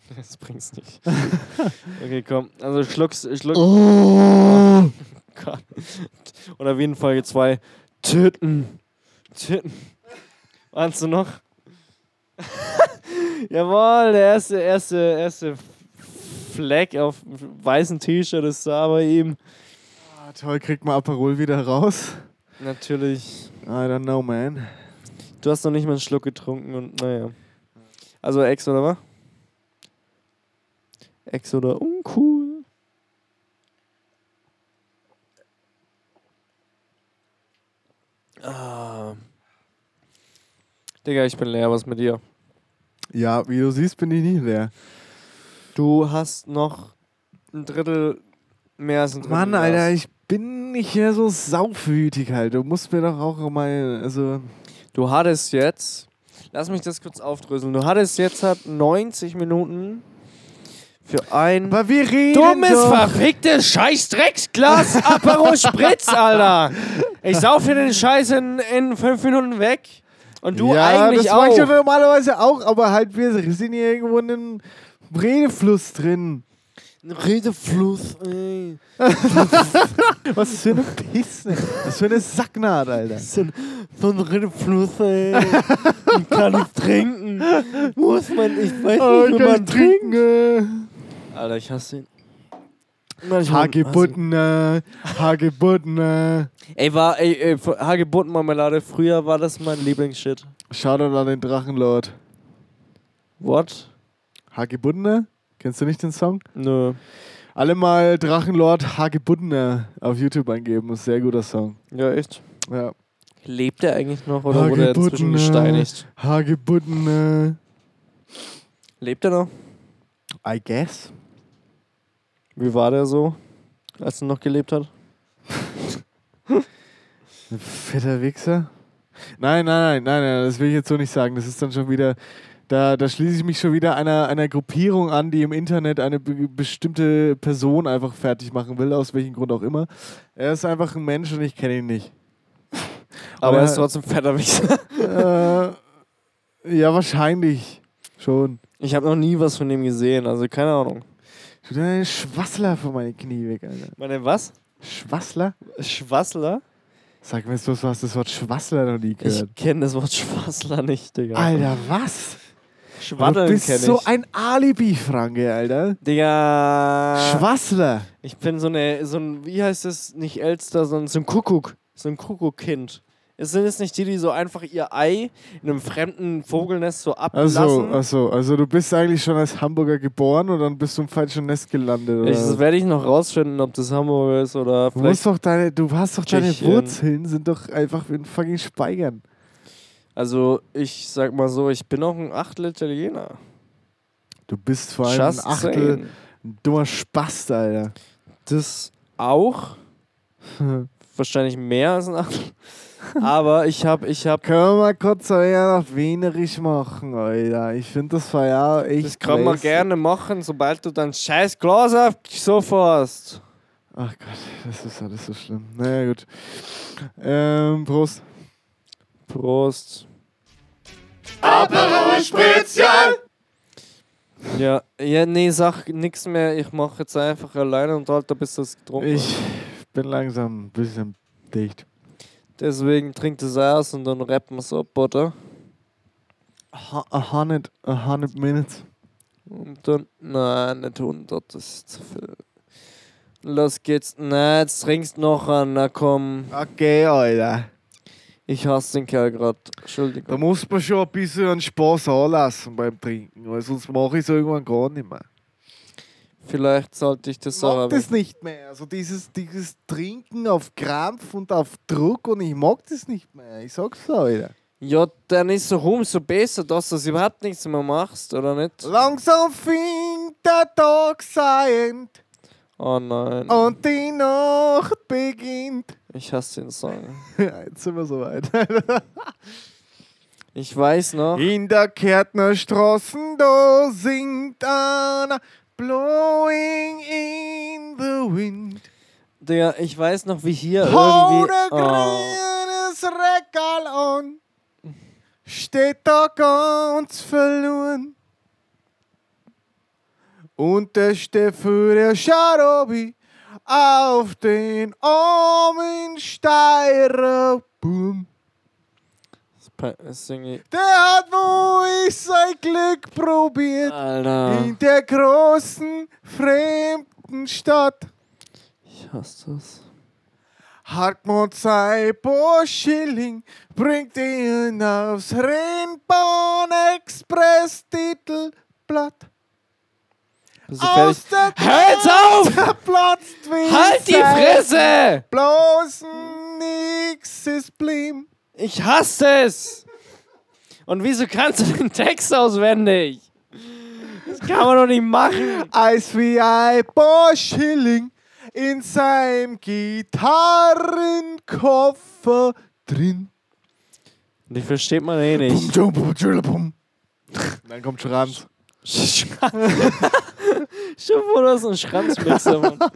Das bringt's nicht. Okay, komm. Also schluck's, schluck. Oh. Gott. Oder wie in Folge 2. Titten. Titten. Warst du noch? Jawohl, der erste, erste, erste Fleck auf dem weißen T-Shirt ist da bei ihm. Ah, toll, kriegt mal Aperol wieder raus. Natürlich. I don't know, man. Du hast noch nicht mal einen Schluck getrunken und naja. Also Ex oder was? Ex oder uncool? Ah. Digga, ich bin leer, was mit dir? Ja, wie du siehst, bin ich nie leer. Du hast noch ein Drittel mehr als ein Drittel. Mann. Alter, ich bin nicht mehr so saufwütig halt. Du musst mir doch auch mal, also... Du hattest jetzt, lass mich das kurz aufdröseln. Du hattest jetzt halt 90 Minuten für ein Aber wir reden dummes, doch. verficktes Scheiß-Drecksglas Aperol Spritz, Alter. Ich sauf dir den Scheiß in, in fünf Minuten weg. Und du ja, eigentlich das mach ich doch auch. normalerweise auch, aber halt wir sind hier irgendwo in einem Redefluss drin. Redefluss, ey. Was für eine Pisse. Was für eine Sacknaht, Alter. So ein, so ein Redefluss, ey. Ich kann nicht trinken. Muss man, ich weiß Oh, nicht, ich wie kann man trinkt. trinken. Alter, ich hasse ihn. Hagebuttene, Hagebuttene. Ey, war, ey, ey Hagebuttenmarmelade, früher war das mein Lieblingsshit. Shoutout an den Drachenlord. What? Hagebuttene? Kennst du nicht den Song? Nö. Alle mal Drachenlord Hagebuttene auf YouTube eingeben. Ist ein sehr guter Song. Ja, echt? Ja. Lebt er eigentlich noch oder wurde er inzwischen gesteinigt? Hagebuttene. Lebt er noch? I guess. Wie war der so, als er noch gelebt hat? Ein fetter Wichser? Nein, nein, nein, nein, nein, das will ich jetzt so nicht sagen. Das ist dann schon wieder, da, da schließe ich mich schon wieder einer, einer Gruppierung an, die im Internet eine be bestimmte Person einfach fertig machen will, aus welchem Grund auch immer. Er ist einfach ein Mensch und ich kenne ihn nicht. Aber er ist trotzdem fetter Wichser. äh, ja, wahrscheinlich schon. Ich habe noch nie was von dem gesehen, also keine Ahnung. Tu deine Schwassler von meinen Knie weg, Alter. Meine was? Schwassler? Schwassler? Sag mir, du hast das Wort Schwassler noch nie gehört. Ich kenne das Wort Schwassler nicht, Digga. Alter, was? Du Schwaddeln bist kenne ich. so ein Alibi-Franke, Alter. Digga. Schwassler. Ich bin so eine, so ein, wie heißt es, nicht Elster, sondern so ein Kuckuck. So ein Kuckuckkind. Es sind es nicht die, die so einfach ihr Ei in einem fremden Vogelnest so ablassen? Also, also, also du bist eigentlich schon als Hamburger geboren und dann bist du im falschen Nest gelandet. Oder? Ich, das werde ich noch rausfinden, ob das Hamburg ist oder du, vielleicht. musst doch deine, du hast doch deine Tschechien. Wurzeln, sind doch einfach in fucking Speigern. Also, ich sag mal so, ich bin auch ein Achtel Italiener. Du bist vor allem Just ein Achtel saying. ein dummer Spast, Alter. Das auch. Wahrscheinlich mehr als ein Achtel. Aber ich hab, ich hab. Können wir mal kurz euer auf Wienerisch machen, Alter? Ich finde das war ja echt. Das kann man gerne machen, sobald du dein scheiß Glas auf dich so fährst. Ach Gott, das ist alles so schlimm. Naja, gut. Ähm, Prost. Prost. Aperol Spezial. Ja, ja, nee, sag nix mehr. Ich mach jetzt einfach alleine und halt, bis das getrunken Ich bin langsam ein bisschen dicht. Deswegen trinkt es aus und dann rappen wir es ab, oder? A, a hundred, a hundred minutes. Und dann, nein, nicht 100, das ist zu viel. Los geht's. Nein, jetzt trinkst noch an, na komm. Okay, Alter. Ich hasse den Kerl grad. Da Entschuldigung. muss man schon ein bisschen einen Spaß anlassen beim Trinken, weil sonst mache ich es irgendwann gar nicht mehr. Vielleicht sollte ich das Ich auch. mag das nicht mehr. Also dieses, dieses Trinken auf Krampf und auf Druck und ich mag das nicht mehr. Ich sag's Alter. Ja, dann ist es umso besser, dass du das überhaupt nichts mehr machst, oder nicht? Langsam fängt der Tag sein Oh nein. und die Nacht beginnt. Ich hasse den Song. Ja, Jetzt sind wir soweit. Ich weiß noch. In der Kärtner Straßen, da singt einer Blowing in the wind. Der, ich weiß noch, wie hier irgendwie. Oh, Regal an, steht da ganz verloren. Und der Steffi, der Scharobi auf den armen Steirer Das sing ich. Der hat, wo ich sein Glück probiert, Alter. in der großen fremden Stadt. Ich hasse das. Hartmut sei paar Schilling, bringt ihn aufs Rennbahn-Express-Titelblatt. Bist du fertig? Aus der jetzt auf! Platzt wie Halt die Fresse! Bloß nix ist blieb. Ich hasse es! Und wieso kannst du den Text auswendig? Das kann man doch nicht machen. Als wie ein paar Schilling in seinem Gitarrenkoffer drin. Die versteht man eh nicht. Dann kommt Schranz. Schon wurde das ein Schranzmixer, Mann.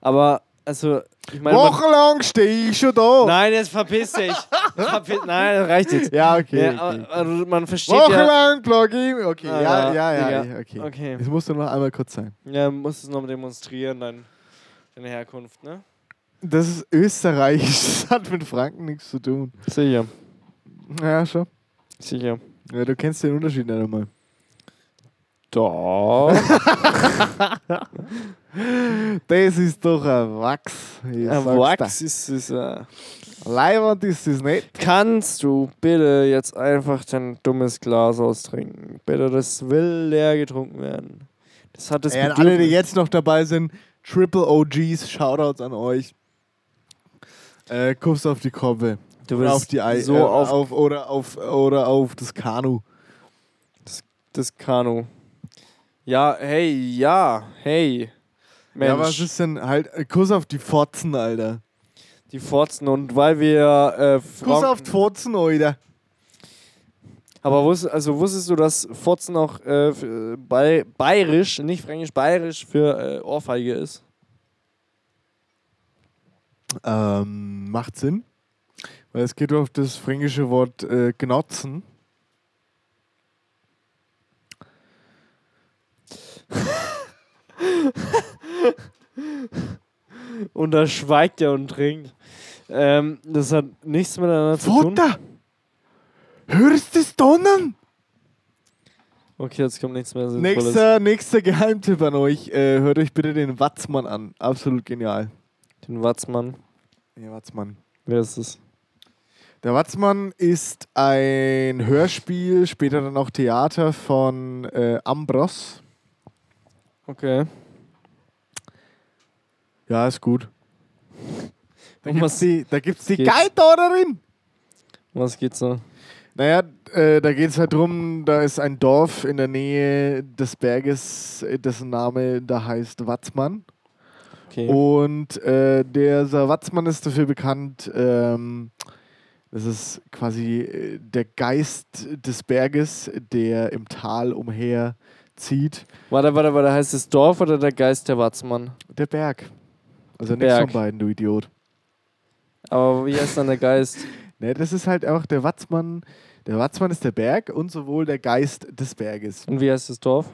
Aber, also, ich meine. Wochenlang stehe ich schon da. Nein, jetzt verpiss dich. Verpiss, nein, das reicht jetzt. Ja, okay. Ja, okay. man versteht ja. Wochenlang plug in. Okay, Ah, ja, ja, ja, ja, Digga. okay. Okay. Es musste noch einmal kurz sein. Ja, musst es noch demonstrieren, dein, deine Herkunft, ne? Das ist Österreich. Das hat mit Franken nichts zu tun. Sicher. Ja, schon. Sicher. Ja, du kennst den Unterschied nicht einmal. Doch. Das ist doch ein Wachs. Ich Ein Wachs ist es. Äh. Leibwand ist es nicht. Kannst du bitte jetzt einfach dein dummes Glas austrinken? Bitte, das will leer getrunken werden. Das hat das Ey, an alle, die jetzt noch dabei sind, Triple OGs, Shoutouts an euch. Äh, Kuss auf die Koppe. Du willst auf die Ei so äh, auf, auf, oder auf oder auf das Kanu. das Kanu. Ja, hey, ja, hey. Mensch, Ja, was ist denn halt äh, Kuss auf die Fotzen, Alter. die Forzen und weil wir äh, Kuss auf die Fotzen, Alter. Aber wusst, also wusstest du, dass Fotzen auch äh, äh, bei, bayerisch, nicht fränkisch, bayerisch für äh, Ohrfeige ist? Ähm, macht Sinn. Weil es geht auf das fränkische Wort äh, gnotzen. Und da schweigt er und trinkt. Ähm, das hat nichts miteinander zu tun. Vater! Hörst du das Donnern? Okay, jetzt kommt nichts mehr Sinnvolles. Nächster, nächster Geheimtipp an euch. Äh, hört euch bitte den Watzmann an. Absolut genial. Den Watzmann. Ja, Watzmann. Wer ist es? Der Watzmann ist ein Hörspiel, später dann auch Theater von äh, Ambros. Okay. Ja, ist gut. Da gibt's was- die, da gibt's die geht's? Was geht's so? Naja, äh, da geht es halt drum, da ist ein Dorf in der Nähe des Berges, äh, dessen Name da heißt Watzmann. Okay. Und äh, dieser Watzmann ist dafür bekannt, ähm, das ist quasi äh, der Geist des Berges, der im Tal umher zieht. Warte, warte, warte. Heißt es Dorf oder der Geist der Watzmann? Der Berg. Also Der nichts von Berg. beiden, du Idiot. Aber wie heißt dann der Geist? Ne, das ist halt auch der Watzmann. Der Watzmann ist der Berg und sowohl der Geist des Berges. Und wie heißt das Dorf?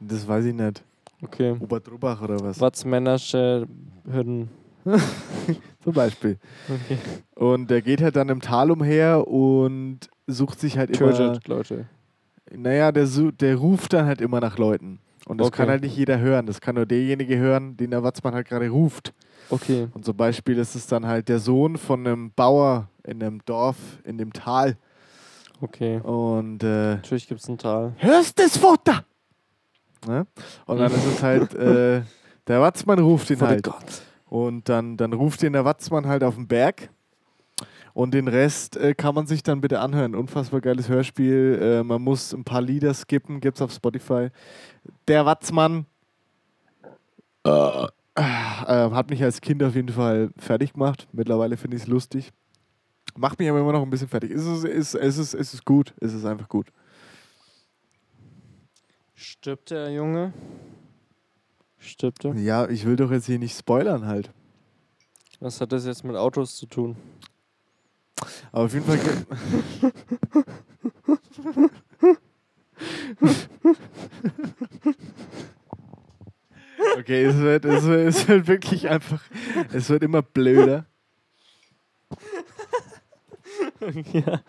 Das weiß ich nicht. Okay. Oberdrubach oder was? Watzmännersche Hürden. Zum Beispiel. Okay. Und der geht halt dann im Tal umher und sucht sich halt immer. Tötet Leute. Naja, der, der ruft dann halt immer nach Leuten. Und das Okay. kann halt nicht jeder hören. Das kann nur derjenige hören, den der Watzmann halt gerade ruft. Okay. Und zum Beispiel ist es dann halt der Sohn von einem Bauer in einem Dorf, in dem Tal. Okay. Und äh, Natürlich gibt es ein Tal. hörst das Futter? Ne? Und dann ist es halt, äh, der Watzmann ruft ihn Vor halt. Gott. Und dann, dann ruft ihn der Watzmann halt auf den Berg. Und den Rest äh, kann man sich dann bitte anhören. Unfassbar geiles Hörspiel. Äh, man muss ein paar Lieder skippen, gibt's auf Spotify. Der Watzmann äh, äh, hat mich als Kind auf jeden Fall fertig gemacht. Mittlerweile finde ich es lustig. Macht mich aber immer noch ein bisschen fertig. Es ist, es, es, ist, es ist gut. Es ist einfach gut. Stirbt der Junge? Stirbt er? Ja, ich will doch jetzt hier nicht spoilern halt. Was hat das jetzt mit Autos zu tun? Aber auf jeden Fall. okay, es wird, es, wird, es wird wirklich einfach. Es wird immer blöder. ja,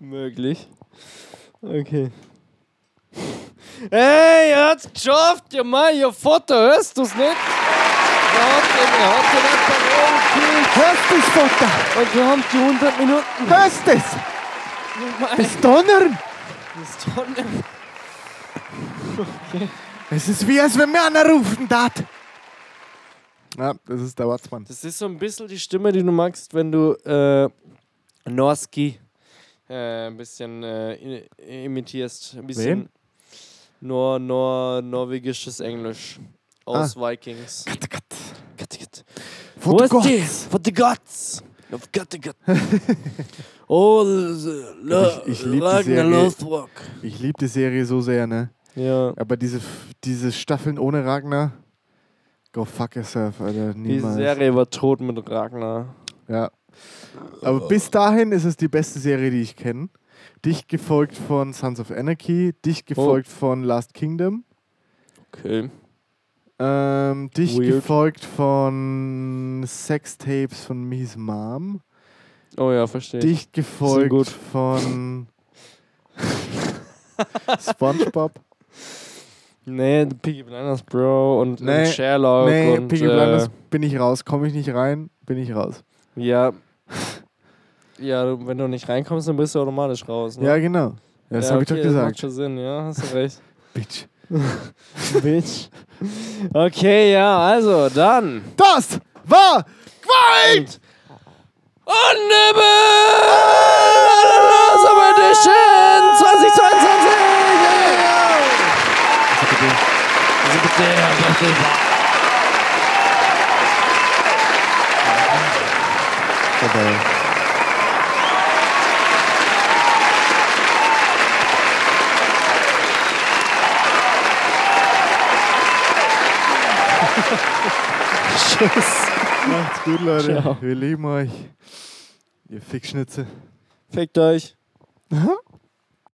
möglich. Okay. Hey, ihr habt's geschafft, ihr Mann, ihr Vater, hörst du's nicht? Hörst du das, Vater? und wir haben die 100 Minuten. Hörst du das? Das Donnern? Das doch nicht- Es ist wie, als wenn mir einer rufen dat. Ja, das ist der Watzmann. Das ist so ein bisschen die Stimme, die du magst, wenn du äh, Norski äh, ein bisschen äh, imitierst. Ein bisschen Wen? Nor, Nor, norwegisches Englisch aus Vikings. Kat, kat. Kat, kat. For the gods. die? For the gods. Kattegat. oh, the, Ich- ich lieb die Ragnar Serie. Ich liebe die Serie so sehr, ne? Ja. Aber diese, diese Staffeln ohne Ragnar. Go fuck yourself, Alter. Die Niemals. Serie war tot mit Ragnar. Ja. Aber bis dahin ist es die beste Serie, die ich kenne. Dicht gefolgt von Sons of Anarchy, dicht gefolgt von Last Kingdom, Okay. Ähm, dicht Weird. gefolgt von Sextapes von Miss Mom, Oh ja, verstehe. ich. dicht gefolgt von SpongeBob. Nee, Piggy Blinders, Bro. Und, Nee, und Sherlock. nee, und, Piggy äh, Blinders bin ich raus, komme ich nicht rein, bin ich raus. Ja. Ja, wenn du nicht reinkommst, dann bist du automatisch raus. Ne? Ja, genau. Ja, das habe ich okay, doch Das macht gesagt. schon Sinn, ja, hast du recht. Bitch. Bitch. Okay, ja, also dann. Das war Quite! Und Nibbel! Summer Edition 2022! Also bitte, ja, bitte. Vorbei. Tschüss. Macht's gut, Leute. Ciao. Wir lieben euch. Ihr Fickschnitze. Fickt euch.